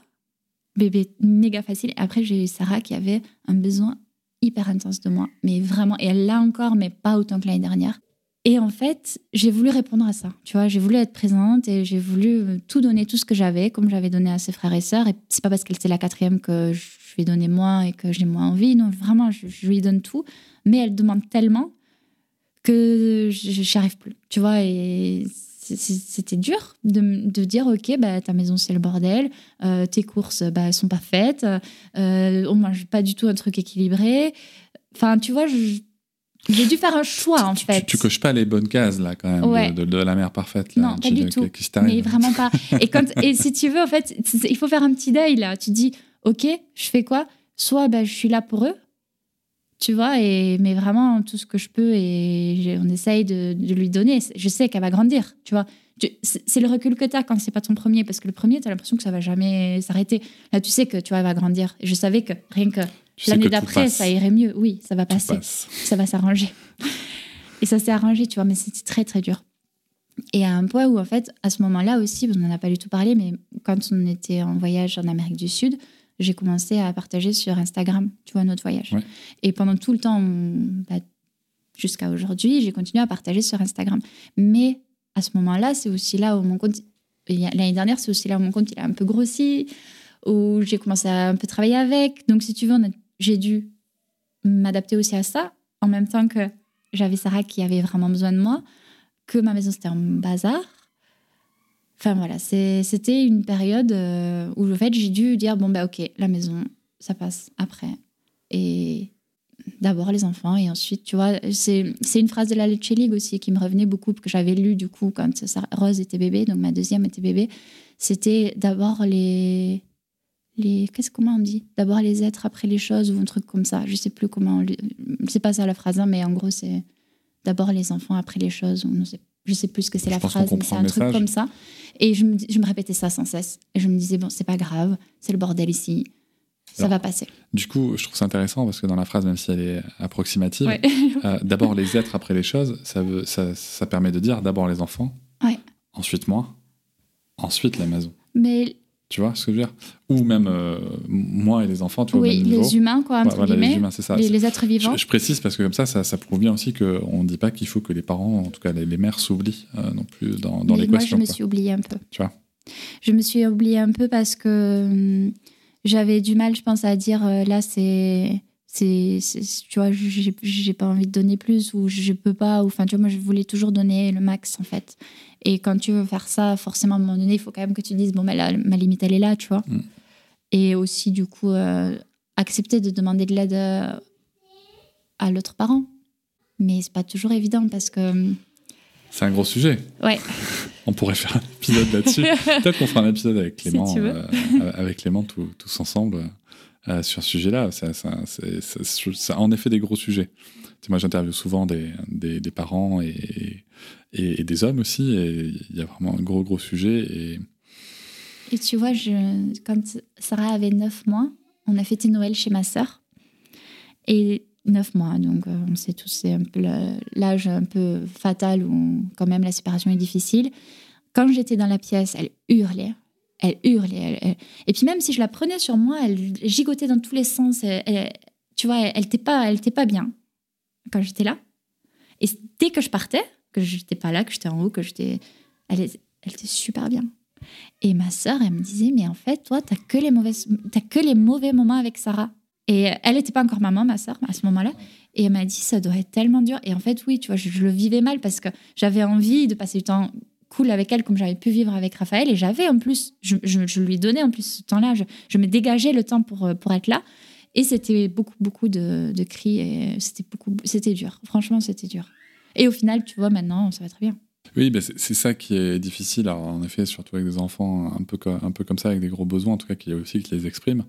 bébé méga facile. Et après, j'ai eu Sarah qui avait un besoin hyper intense de moi. Mais vraiment, et elle l'a encore, mais pas autant que l'année dernière. Et en fait, j'ai voulu répondre à ça. Tu vois, j'ai voulu être présente et j'ai voulu euh, tout donner, tout ce que j'avais, comme j'avais donné à ses frères et sœurs. Et c'est pas parce qu'elle c'est la quatrième que je lui ai donné moins et que j'ai moins envie. Non, vraiment, je, lui donne tout. Mais elle demande tellement que je n'y arrive plus. Tu vois, et c'était dur de dire ok, bah, ta maison c'est le bordel, euh, tes courses bah, elles sont pas faites, euh, on mange pas du tout un truc équilibré. Enfin, tu vois, je- j'ai dû faire un choix en tu, fait. tu, tu coches pas les bonnes cases là quand même Ouais. de, de- de la mère parfaite. Là, Non, pas du tout. Mais vraiment pas. Et, quand, *laughs* et si tu veux, en fait, il faut faire un petit deuil là. Tu dis, ok, je fais quoi? Soit ben, je suis là pour eux, tu vois, et, mais vraiment tout ce que je peux et on essaye de, de lui donner. Je sais qu'elle va grandir, tu vois. C'est le recul que tu as quand c'est pas ton premier, parce que le premier, tu as l'impression que ça va jamais s'arrêter. Là, tu sais que tu vois, elle va grandir. Et je savais que rien que l'année d'après, ça irait mieux. Oui, ça va Tout passer passe. ça va s'arranger. Et ça s'est arrangé, tu vois, mais c'était très très dur. Et à un point où, en fait, à ce moment-là aussi, on n'en a pas du tout parlé, mais quand on était en voyage en Amérique du Sud, j'ai commencé à partager sur Instagram, tu vois, notre voyage. Ouais. Et pendant tout le temps, on- bah, jusqu'à aujourd'hui, j'ai continué à partager sur Instagram. Mais à ce moment-là, c'est aussi là où mon compte, l'année dernière, c'est aussi là où mon compte il a un peu grossi, où j'ai commencé à un peu travailler avec. Donc, si tu veux, j'ai dû m'adapter aussi à ça, en même temps que j'avais Sarah qui avait vraiment besoin de moi, que ma maison c'était un bazar. Enfin voilà, c'était une période euh, où en fait j'ai dû dire bon bah ok, la maison ça passe après. Et d'abord les enfants et ensuite tu vois c'est une phrase de la Lecce League aussi qui me revenait beaucoup que j'avais lu du coup quand Rose était bébé donc ma deuxième était bébé. C'était d'abord les les qu'est-ce comment on dit? D'abord les êtres après les choses ou un truc comme ça. Je sais plus comment on c'est pas ça la phrase hein, mais en gros c'est d'abord les enfants après les choses ou non c'est je sais plus ce que c'est la phrase mais c'est un truc comme ça et je me, je me répétais ça sans cesse et je me disais bon c'est pas grave c'est le bordel ici ça Alors, va passer Du coup, je trouve ça intéressant parce que dans la phrase, même si elle est approximative, Ouais. *laughs* euh, d'abord les êtres après les choses, ça, veut, ça, ça permet de dire d'abord les enfants, Ouais. ensuite moi, ensuite la maison. mais Tu vois ce que je veux dire? Ou même euh, moi et les enfants, tu vois, au oui même niveau. les humains quoi entre Ouais, voilà, les humains, c'est ça. les, les êtres vivants Je, je précise parce que comme ça, ça, ça prouve bien aussi qu'on ne dit pas qu'il faut que les parents, en tout cas les, les mères, s'oublient euh, non plus dans, dans Mais moi, je l'équation. me suis oubliée un peu. Tu vois? Je me suis oubliée un peu parce que hum, j'avais du mal, je pense, à dire euh, là, c'est. C'est tu vois j'ai pas envie de donner plus ou je peux pas ou enfin tu vois moi je voulais toujours donner le max en fait et quand tu veux faire ça forcément à un moment donné il faut quand même que tu dises bon ben là, ma limite elle est là tu vois Mm. et aussi du coup euh, accepter de demander de l'aide euh, à l'autre parent mais c'est pas toujours évident parce que hum, C'est un gros sujet. ouais *laughs* On pourrait faire un épisode là-dessus. *laughs* Peut-être qu'on fera un épisode avec Clément, euh, avec Clément tout- tous ensemble euh, sur ce sujet-là. C'est- en effet des gros sujets. Moi, j'interviewe souvent des, parents et, des hommes aussi. Et il y a vraiment un gros, gros sujet. Et, Et tu vois, je, quand Sarah avait 9 mois, on a fêté Noël chez ma sœur. Et 9 mois, donc euh, on sait tous, c'est l'âge un peu fatal où quand même la séparation est difficile. Quand j'étais dans la pièce, elle hurlait. Elle elle- Et puis même si je la prenais sur moi, elle gigotait dans tous les sens. Tu vois, elle n'était pas, elle pas bien quand j'étais là. Et dès que je partais, que j'étais pas là, que j'étais en haut, que j'étais... Elle, était super bien. Et ma sœur, elle me disait, mais en fait, toi, t'as que les que les mauvais moments avec Sarah. Et elle n'était pas encore maman, ma sœur, à ce moment-là. Et elle m'a dit, ça doit être tellement dur. Et en fait, oui, tu vois, je, je le vivais mal parce que j'avais envie de passer du temps cool avec elle comme j'avais pu vivre avec Raphaël. Et j'avais en plus, je, je- je lui donnais en plus ce temps-là. Je, je me dégageais le temps pour, euh, pour être là. Et c'était beaucoup, beaucoup de, de cris. Et c'était beaucoup, c'était dur. Franchement, c'était dur. Et au final, tu vois, maintenant, ça va très bien. Oui, bah, c'est ça qui est difficile, alors, en effet, surtout avec des enfants un peu, co- un peu comme ça, avec des gros besoins, en tout cas, qui aussi qui les expriment.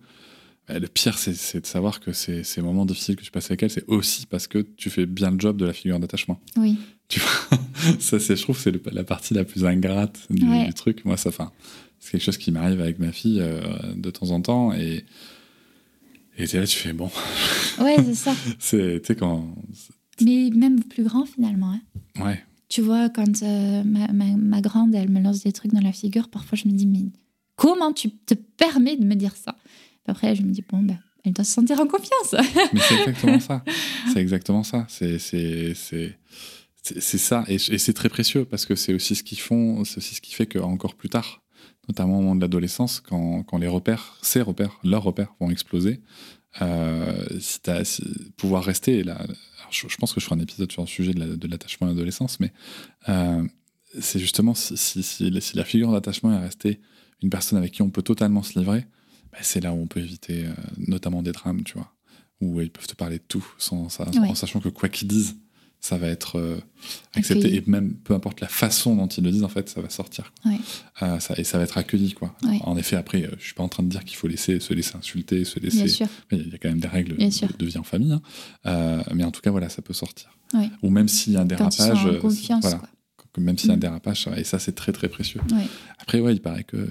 Bah, le pire, c'est- c'est de savoir que ces, ces moments difficiles que tu passes avec elle, c'est aussi parce que tu fais bien le job de la figure d'attachement. Oui. Tu vois *laughs* ça, c'est, je trouve que c'est le- la partie la plus ingrate du, Ouais. du truc. Moi, ça, enfin, c'est quelque chose qui m'arrive avec ma fille euh, de temps en temps. Et et t'es là, tu fais bon. *laughs* Ouais, c'est ça. C'est, tu sais, quand. Mais même plus grand, finalement. hein. Ouais. Tu vois, quand euh, ma, ma- ma grande, elle me lance des trucs dans la figure, parfois je me dis, mais comment tu te permets de me dire ça? Après, je me dis, bon, ben, elle doit se sentir en confiance. Mais c'est *laughs* exactement ça. C'est exactement ça. C'est, c'est, c'est, c'est, ça. Et, et c'est très précieux parce que c'est aussi ce qu'ils font, c'est aussi ce qui fait qu'encore plus tard, notamment au moment de l'adolescence, quand, quand les repères, ces repères, leurs repères vont exploser, euh, si pouvoir rester, là, je, je pense que je ferai un épisode sur le sujet de, la- de l'attachement à l'adolescence, mais euh, c'est justement si, la figure d'attachement est restée une personne avec qui on peut totalement se livrer, bah, c'est là où on peut éviter euh, notamment des drames, tu vois, où ils peuvent te parler de tout sans, Ouais. en sachant que quoi qu'ils disent, ça va être euh, accepté Accueilli. et même peu importe la façon dont ils le disent, en fait, ça va sortir. quoi. Ouais. Euh, ça, et ça va être accueilli, quoi. Ouais. En effet, après, euh, je suis pas en train de dire qu'il faut laisser, se laisser insulter, se laisser. Il y a quand même des règles de, vie en famille. hein. Euh, mais en tout cas, voilà, ça peut sortir. Ouais. Ou même s'il y a un dérapage. voilà. Même s'il y a un Mm. dérapage, et ça, c'est très, très précieux. Après, ouais, il paraît que,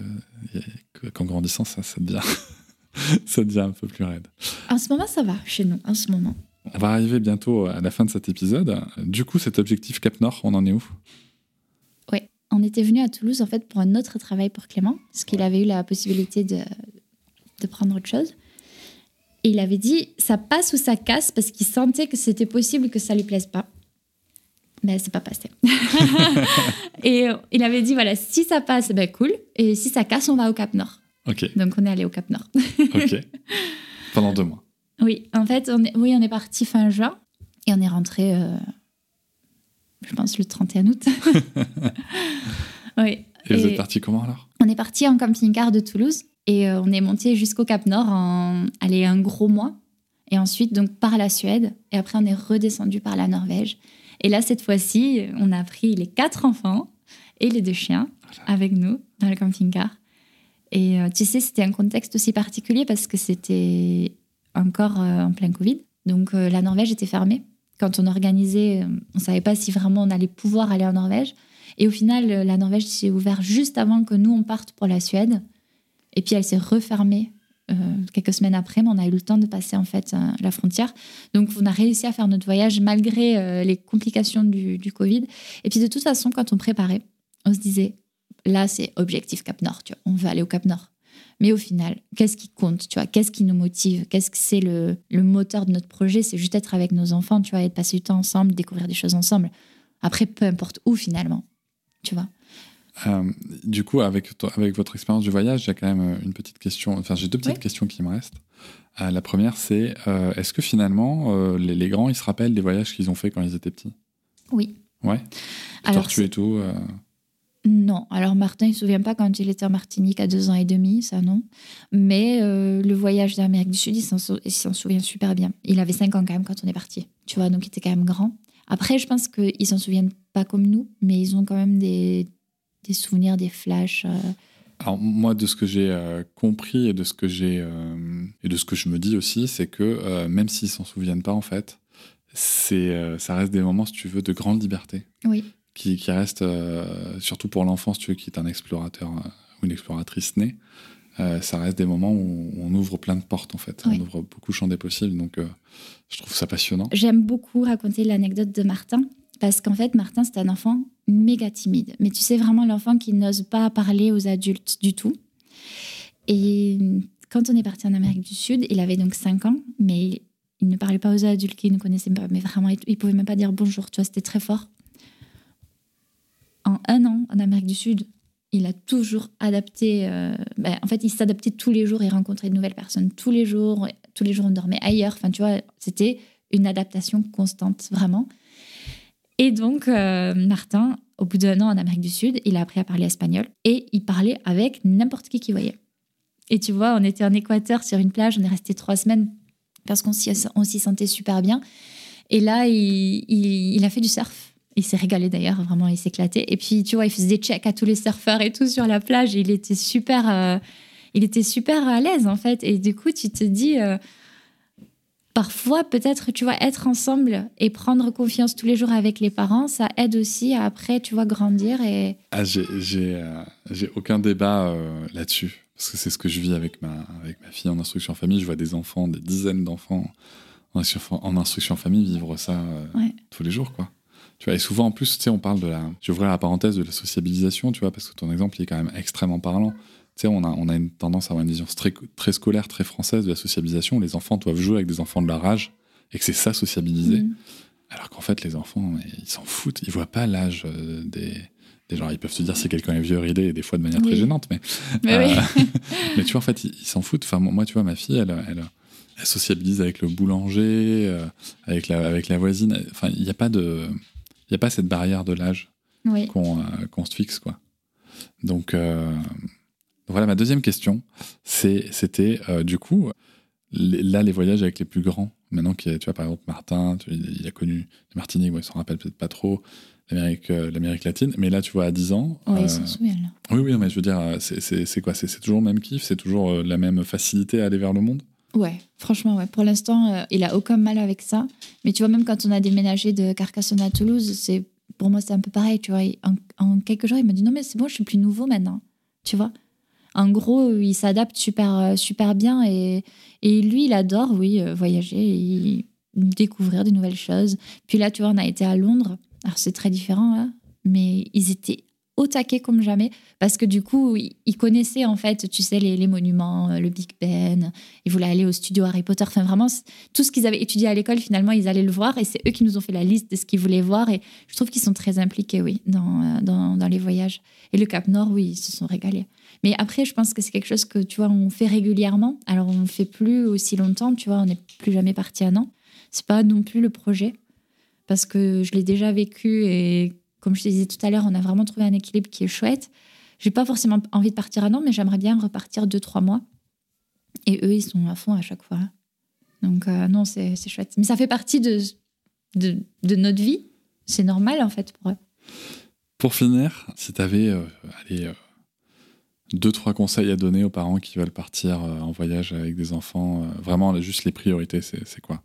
que- qu'en grandissant, ça, ça, devient, *laughs* ça devient un peu plus raide. En ce moment, ça va chez nous, en ce moment. On va arriver bientôt à la fin de cet épisode. Du coup, cet objectif Cap Nord, on en est où? On était venu à Toulouse, en fait, pour un autre travail pour Clément, parce qu'il avait eu la possibilité de, de prendre autre chose. Et il avait dit, ça passe ou ça casse, parce qu'il sentait que c'était possible que ça lui plaise pas. Mais c'est pas passé. *laughs* *laughs* et euh, il avait dit, voilà, si ça passe, ben cool. Et si ça casse, on va au Cap Nord. Ok, Donc on est allé au Cap Nord. ok. *laughs* Pendant deux mois. Oui, en fait, on est, oui, on est parti fin juin et on est rentré, euh, je pense, le 31 août. *laughs* oui. Et vous êtes parti comment alors? On est parti en camping-car de Toulouse et euh, on est monté jusqu'au Cap Nord en allez, un gros mois. Et ensuite, donc, par la Suède. Et après, on est redescendu par la Norvège. Et là, cette fois-ci, on a pris les quatre enfants et les deux chiens avec nous dans le camping-car. Et euh, tu sais, c'était un contexte aussi particulier parce que c'était encore euh, en plein Covid. Donc, euh, la Norvège était fermée. Quand on organisait, euh, on ne savait pas si vraiment on allait pouvoir aller en Norvège. Et au final, la Norvège s'est ouverte juste avant que nous, on parte pour la Suède. Et puis, elle s'est refermée quelques semaines après, mais on a eu le temps de passer en fait la frontière. Donc, on a réussi à faire notre voyage malgré les complications du, du Covid. Et puis, de toute façon, quand on préparait, on se disait, là, c'est objectif Cap Nord, tu vois, on veut aller au Cap Nord. Mais au final, qu'est-ce qui compte, tu vois? Qu'est-ce qui nous motive? Qu'est-ce que c'est le, le moteur de notre projet? C'est juste être avec nos enfants, tu vois, et de passer du temps ensemble, découvrir des choses ensemble. Après, peu importe où finalement, tu vois? Euh, du coup, avec, avec votre expérience du voyage, j'ai quand même euh, une petite question. Enfin, j'ai deux petites Oui. questions qui me restent. Euh, la première, c'est euh, est-ce que finalement, les, les grands, ils se rappellent des voyages qu'ils ont fait quand ils étaient petits? Oui. Ouais. Les Alors, tortues et tout. Non, alors Martin, il ne se souvient pas quand il était en Martinique à deux ans et demi, ça non? Mais euh, le voyage d'Amérique du Sud, il s'en sou- souvient super bien. Il avait cinq ans quand même quand on est parti, tu vois, donc il était quand même grand. Après, je pense qu'ils s'en souviennent pas comme nous, mais ils ont quand même des, des souvenirs, des flashs. euh, Alors moi, de ce que j'ai euh, compris et de ce que j'ai et de ce que je me dis aussi, c'est que même s'ils s'en souviennent pas, en fait, c'est ça reste des moments, si tu veux, de grande liberté, Oui, qui, qui restent euh, surtout pour l'enfant, si tu veux, qui est un explorateur euh, ou une exploratrice née, euh, ça reste des moments où on ouvre plein de portes en fait. On ouvre beaucoup de champs des possibles. Donc euh, je trouve ça passionnant. J'aime beaucoup raconter l'anecdote de Martin parce qu'en fait, Martin, c'est un enfant méga timide. Mais tu sais, vraiment l'enfant qui n'ose pas parler aux adultes du tout. Et quand on est parti en Amérique du Sud, il avait donc 5 ans, mais il ne parlait pas aux adultes qui ne connaissaient pas. Mais vraiment, il ne pouvait même pas dire bonjour. Tu vois, c'était très fort. En un an, en Amérique du Sud, il a toujours adapté. euh, ben, en fait, il s'adaptait tous les jours. Il rencontrait de nouvelles personnes tous les jours. Tous les jours, on dormait ailleurs. Enfin, tu vois, c'était une adaptation constante, vraiment. Et donc, euh, Martin, au bout d'un an en Amérique du Sud, il a appris à parler espagnol et il parlait avec n'importe qui qu'il voyait. Et tu vois, on était en Équateur sur une plage, on est resté trois semaines parce qu'on s'y sentait super bien. Et là, il a fait du surf. Il s'est régalé d'ailleurs, vraiment, il s'éclatait. Et puis, tu vois, il faisait des checks à tous les surfeurs et tout sur la plage. Et il était super, euh, il était super à l'aise en fait. Et du coup, tu te dis, euh, parfois, peut-être, tu vois, être ensemble et prendre confiance tous les jours avec les parents, ça aide aussi à après, tu vois, grandir. Et Ah, j'ai j'ai, euh, j'ai aucun débat là-dessus. Parce que c'est ce que je vis avec ma, avec ma fille en instruction en famille. Je vois des enfants, des dizaines d'enfants en, instru- en instruction en famille vivre ça Ouais. tous les jours, quoi. Tu vois, et souvent, en plus, tu sais, on parle de la. J'ouvrais la parenthèse de la sociabilisation, tu vois, parce que ton exemple, il est quand même extrêmement parlant. Tu sais, on a, on a une tendance à avoir une vision très, très scolaire, très française de la sociabilisation. où Les enfants doivent jouer avec des enfants de leur âge et que c'est ça, sociabiliser. Mm. Alors qu'en fait, les enfants, ils s'en foutent. Ils voient pas l'âge euh, des, des gens. Ils peuvent se dire si quelqu'un est vieux, ridé, et des fois de manière très gênante. Mais, Mais euh, oui. *laughs* *laughs* mais tu vois, en fait, ils ils s'en foutent. Enfin, moi, tu vois, ma fille, elle, elle, elle sociabilise avec le boulanger, euh, avec, la, avec la voisine. Enfin, il n'y a pas de. Il n'y a pas cette barrière de l'âge Oui. qu'on euh, se fixe, quoi. Donc, euh, voilà, ma deuxième question, c'était, euh, du coup, les- là, les voyages avec les plus grands, maintenant a, tu vois, par exemple, Martin, tu- il a connu Martinique, bon, il s'en rappelle peut-être pas trop, l'Amérique l'Amérique latine, mais là, tu vois, à 10 ans... Il s'en souvient, là. oui, oui, mais je veux dire, c'est- quoi? C'est toujours le même kiff? C'est toujours la même facilité à aller vers le monde? Ouais, franchement, ouais. Pour l'instant, euh, il a aucun mal avec ça. Mais tu vois, même quand on a déménagé de Carcassonne à Toulouse, c'est pour moi, c'est un peu pareil. Tu vois, en quelques jours, il m'a dit non, mais c'est bon, je suis plus nouveau maintenant. Tu vois En gros, il s'adapte super, euh, super bien. Et, et lui, il adore, oui, euh, voyager et découvrir de nouvelles choses. Puis là, tu vois, on a été à Londres. Alors, c'est très différent, hein, mais ils étaient au taquet comme jamais. Parce que du coup, ils ils connaissaient, en fait, tu sais, les, les monuments, euh, le Big Ben. Ils voulaient aller au studio Harry Potter. Enfin, vraiment, tout ce qu'ils avaient étudié à l'école, finalement, ils allaient le voir. Et c'est eux qui nous ont fait la liste de ce qu'ils voulaient voir. Et je trouve qu'ils sont très impliqués, oui, dans, euh, dans, les voyages. Et le Cap Nord, oui, ils se sont régalés. Mais après, je pense que c'est quelque chose que, tu vois, on fait régulièrement. Alors, on ne fait plus aussi longtemps, tu vois, on n'est plus jamais parti un an. C'est pas non plus le projet. Parce que je l'ai déjà vécu et comme je te disais tout à l'heure, on a vraiment trouvé un équilibre qui est chouette. J'ai pas forcément envie de partir un an, mais j'aimerais bien repartir deux, trois mois. Et eux, ils sont à fond à chaque fois. Donc, euh, non, c'est chouette. Mais ça fait partie de, de, notre vie. C'est normal, en fait, pour eux. Pour finir, si tu avais deux, trois conseils à donner aux parents qui veulent partir euh, en voyage avec des enfants, euh, vraiment juste les priorités, c'est c'est quoi?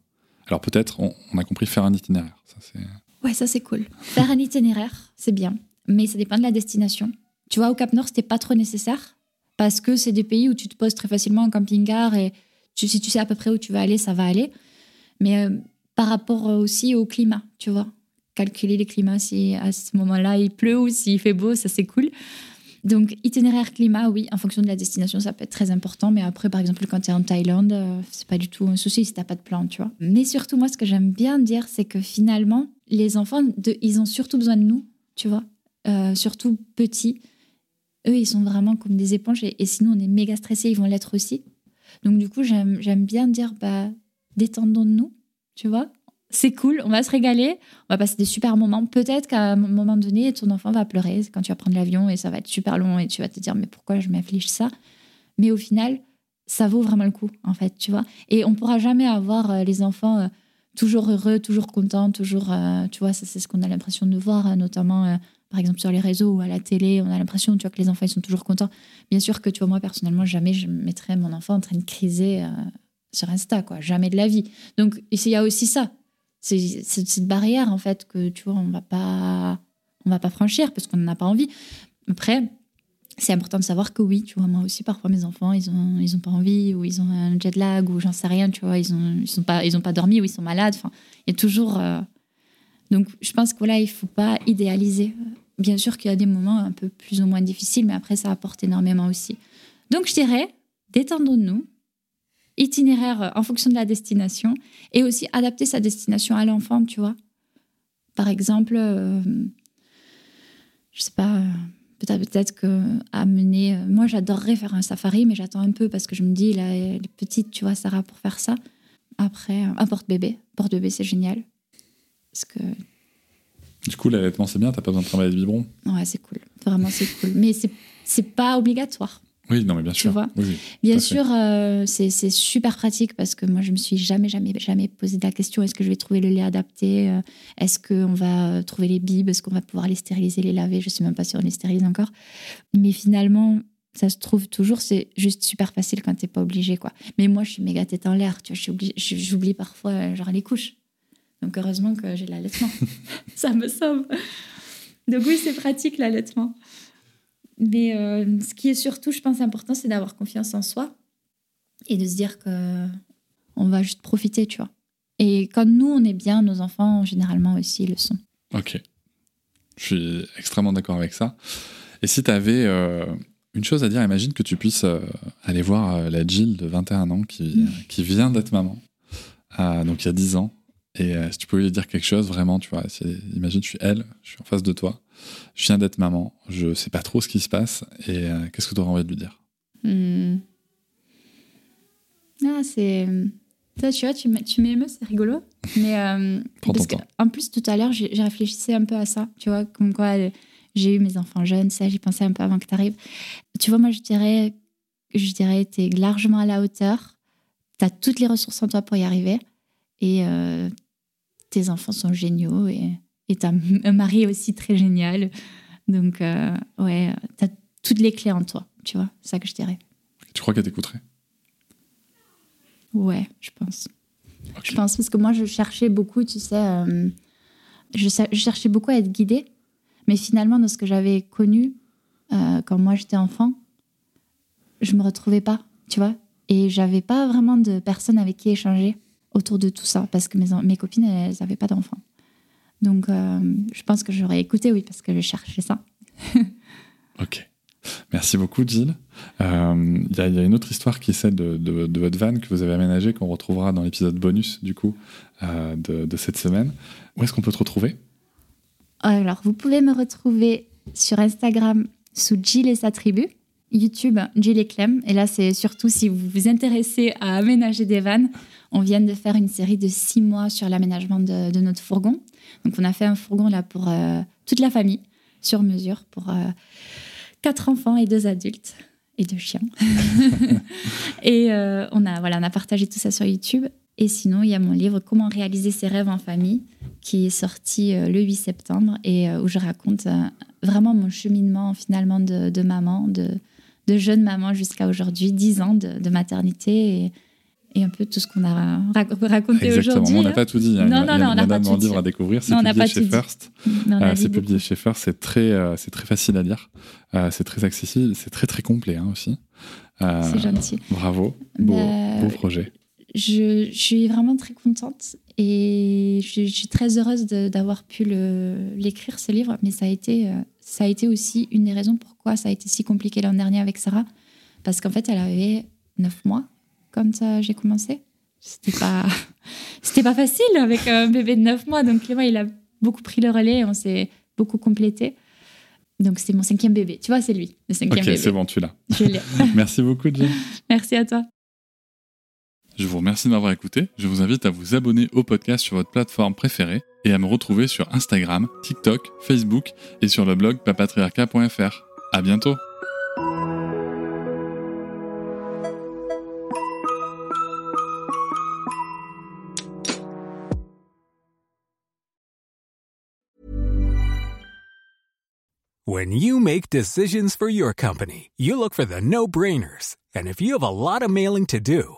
Alors peut-être, on, on a compris faire un itinéraire. Ça, c'est- Ouais, ça c'est cool. Faire un itinéraire, c'est bien, mais ça dépend de la destination. Tu vois, au Cap Nord, c'était pas trop nécessaire parce que c'est des pays où tu te poses très facilement en camping-car et si tu sais à peu près où tu vas aller, ça va aller. Mais euh, par rapport aussi au climat, tu vois, calculer les climats, si à ce moment-là il pleut ou s'il fait beau, ça c'est cool. Donc, itinéraire climat, oui, en fonction de la destination, ça peut être très important. Mais après, par exemple, quand tu es en Thaïlande, euh, c'est pas du tout un souci si t'as pas de plan, tu vois. Mais surtout, moi, ce que j'aime bien dire, c'est que finalement, les enfants, ils ont surtout besoin de nous, tu vois. Euh, surtout petits. Eux, ils sont vraiment comme des éponges. Et, sinon, on est méga stressés, ils vont l'être aussi. Donc, du coup, j'aime j'aime bien dire, bah, détendons-nous, tu vois. C'est cool, on va se régaler, on va passer des super moments. Peut-être qu'à un moment donné, ton enfant va pleurer quand tu vas prendre l'avion et ça va être super long et tu vas te dire, mais pourquoi je m'afflige ça? Mais au final, ça vaut vraiment le coup, en fait, tu vois. Et on pourra jamais avoir euh, les enfants euh, toujours heureux, toujours contents, toujours, euh, tu vois, c'est ce qu'on a l'impression de voir, euh, notamment, euh, par exemple, sur les réseaux ou à la télé, on a l'impression, tu vois, que les enfants, ils sont toujours contents. Bien sûr que, tu vois, moi, personnellement, jamais je mettrais mon enfant en train de criser sur Insta, quoi. Jamais de la vie. Donc, il y a aussi ça. C'est c'est cette barrière, en fait, que, tu vois, on va pas, on va pas franchir parce qu'on n'en a pas envie. Après, c'est important de savoir que oui, tu vois, moi aussi, parfois mes enfants, ils ont, ils ont pas envie, ou ils ont un jet lag, ou j'en sais rien, tu vois, ils ont, ils sont pas, ils ont pas dormi, ou ils sont malades. Enfin, il y a toujours. euh, Donc, je pense que voilà, il faut pas idéaliser. Bien sûr qu'il y a des moments un peu plus ou moins difficiles, mais après, ça apporte énormément aussi. Donc, je dirais, détendons-nous, itinéraire en fonction de la destination, et aussi adapter sa destination à l'enfant, tu vois. Par exemple, euh, je sais pas, euh, peut-être peut-être que amener. euh, moi, j'adorerais faire un safari, mais j'attends un peu parce que je me dis, là, elle est petite, tu vois, Sarah, pour faire ça. Après, euh, un porte-bébé. Porte-bébé, c'est génial. Parce que, Du coup, l'allaitement, c'est bien, t'as pas besoin de travailler de biberon. ouais, c'est cool. Vraiment, c'est cool. Mais c'est c'est pas obligatoire. Oui, non, mais bien Tu sûr. vois Oui, oui. Bien sûr, euh, c'est super pratique parce que moi, je me suis jamais, jamais, jamais posé la question est-ce que je vais trouver le lait adapté Euh, Est-ce qu'on va euh, trouver les bibes Est-ce qu'on va pouvoir les stériliser, les laver Je suis même pas sûre, on les stérilise encore. Mais finalement, ça se trouve toujours, c'est juste super facile quand t'es pas obligé, quoi. Mais moi, je suis méga tête en l'air, tu vois, j'oublie parfois, genre, les couches. Donc, heureusement que j'ai l'allaitement. *laughs* ça me sauve. Donc, oui, c'est pratique, l'allaitement. Mais euh, ce qui est surtout, je pense, important, c'est d'avoir confiance en soi et de se dire que on va juste profiter, tu vois. Et quand nous, on est bien, nos enfants, généralement aussi, le sont. Ok. Je suis extrêmement d'accord avec ça. Et si tu avais une chose à dire, imagine que tu puisses euh, aller voir euh, la Jill de 21 ans qui, Mm. qui vient d'être maman, euh, donc il y a 10 ans. Et euh, si tu pouvais lui dire quelque chose, vraiment, tu vois, imagine, je suis elle, je suis en face de toi, je viens d'être maman, je sais pas trop ce qui se passe, et euh, qu'est-ce que tu aurais envie de lui dire? Hmm. Ah, c'est. Ça, tu vois, tu m'é- tu m'émeus, c'est rigolo. Mais. euh, Prends parce ton que, temps. en plus, tout à l'heure, j'ai réfléchissé un peu à ça. Tu vois, comme quoi euh, j'ai eu mes enfants jeunes, ça, j'y pensais un peu avant que tu arrives. Tu vois, moi, je dirais. Je dirais, tu es largement à la hauteur. Tu as toutes les ressources en toi pour y arriver. Et euh, tes enfants sont géniaux. Et et tu as un mari aussi très génial. Donc, euh, ouais, tu as toutes les clés en toi. Tu vois, ça que je dirais. Tu crois qu'elle t'écouterait? Ouais, je pense. Je pense parce que moi, je cherchais beaucoup, tu sais, euh, je, cherchais beaucoup à être guidée, mais finalement, dans ce que j'avais connu euh, quand moi j'étais enfant, je me retrouvais pas, tu vois, et j'avais pas vraiment de personnes avec qui échanger autour de tout ça parce que mes, mes copines, elles n'avaient pas d'enfants. Donc, euh, je pense que j'aurais écouté, oui, parce que je cherchais ça. *laughs* Ok. Merci beaucoup, Jill. Euh, Il y, a- il y a une autre histoire qui est celle de, de- de votre van que vous avez aménagée, qu'on retrouvera dans l'épisode bonus, du coup, euh, de, de cette semaine. Où est-ce qu'on peut te retrouver? Alors, vous pouvez me retrouver sur Instagram sous Jill et sa tribu, YouTube Jill et Clem. Et là, c'est surtout si vous vous intéressez à aménager des vannes. On vient de faire une série de six mois sur l'aménagement de, notre fourgon. Donc, on a fait un fourgon là pour euh, toute la famille, sur mesure, pour euh, quatre enfants et deux adultes et deux chiens. *laughs* et euh, on, a, voilà, on a partagé tout ça sur YouTube. Et sinon, il y a mon livre Comment réaliser ses rêves en famille qui est sorti le 8 septembre et où je raconte vraiment mon cheminement finalement de, de maman, de, de jeune maman jusqu'à aujourd'hui, 10 ans de, de maternité et, et un peu tout ce qu'on a rac- raconté Exactement. aujourd'hui. On n'a hein. pas tout dit. hein. Non, non, il y non, a on n'a pas tout de livres dit. à découvrir. C'est Non, publié chez. First. Euh, c'est publié chez First. C'est très, euh, c'est très facile à lire. Euh, c'est très accessible. C'est très, très complet hein, aussi. Euh, C'est gentil. Bravo. Beau, Bah, beau projet. Je, je suis vraiment très contente et je, je suis très heureuse d'avoir pu l'écrire, ce livre. Mais ça a, été, euh, ça a été aussi une des raisons pourquoi ça a été si compliqué l'an dernier avec Sarah. Parce qu'en fait, elle avait 9 mois quand euh, j'ai commencé. C'était pas, *laughs* c'était pas facile avec un bébé de 9 mois. Donc Clément, il a beaucoup pris le relais et on s'est beaucoup complété. Donc c'est mon cinquième bébé. Tu vois, c'est lui, le cinquième Ok, bébé. c'est bon, tu l'as. Je l'ai. *laughs* Merci beaucoup, Jill. Merci à toi. Je vous remercie de m'avoir écouté. Je vous invite à vous abonner au podcast sur votre plateforme préférée et à me retrouver sur Instagram, TikTok, Facebook et sur le blog papatriarca.fr. À bientôt! When you make decisions for your company, you look for the no brainers. And if you have a lot of mailing to do,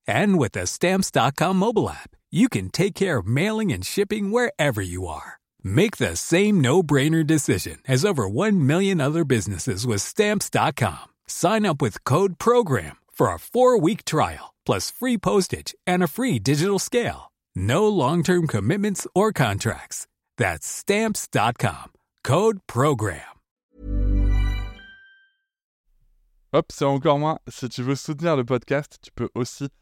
And with the Stamps.com mobile app, you can take care of mailing and shipping wherever you are. Make the same no-brainer decision as over 1 million other businesses with Stamps.com. Sign up with code PROGRAM for a four-week trial, plus free postage and a free digital scale. No long-term commitments or contracts. That's Stamps.com. Code PROGRAM. Hop, c'est encore moins. Si tu veux soutenir le podcast, tu peux aussi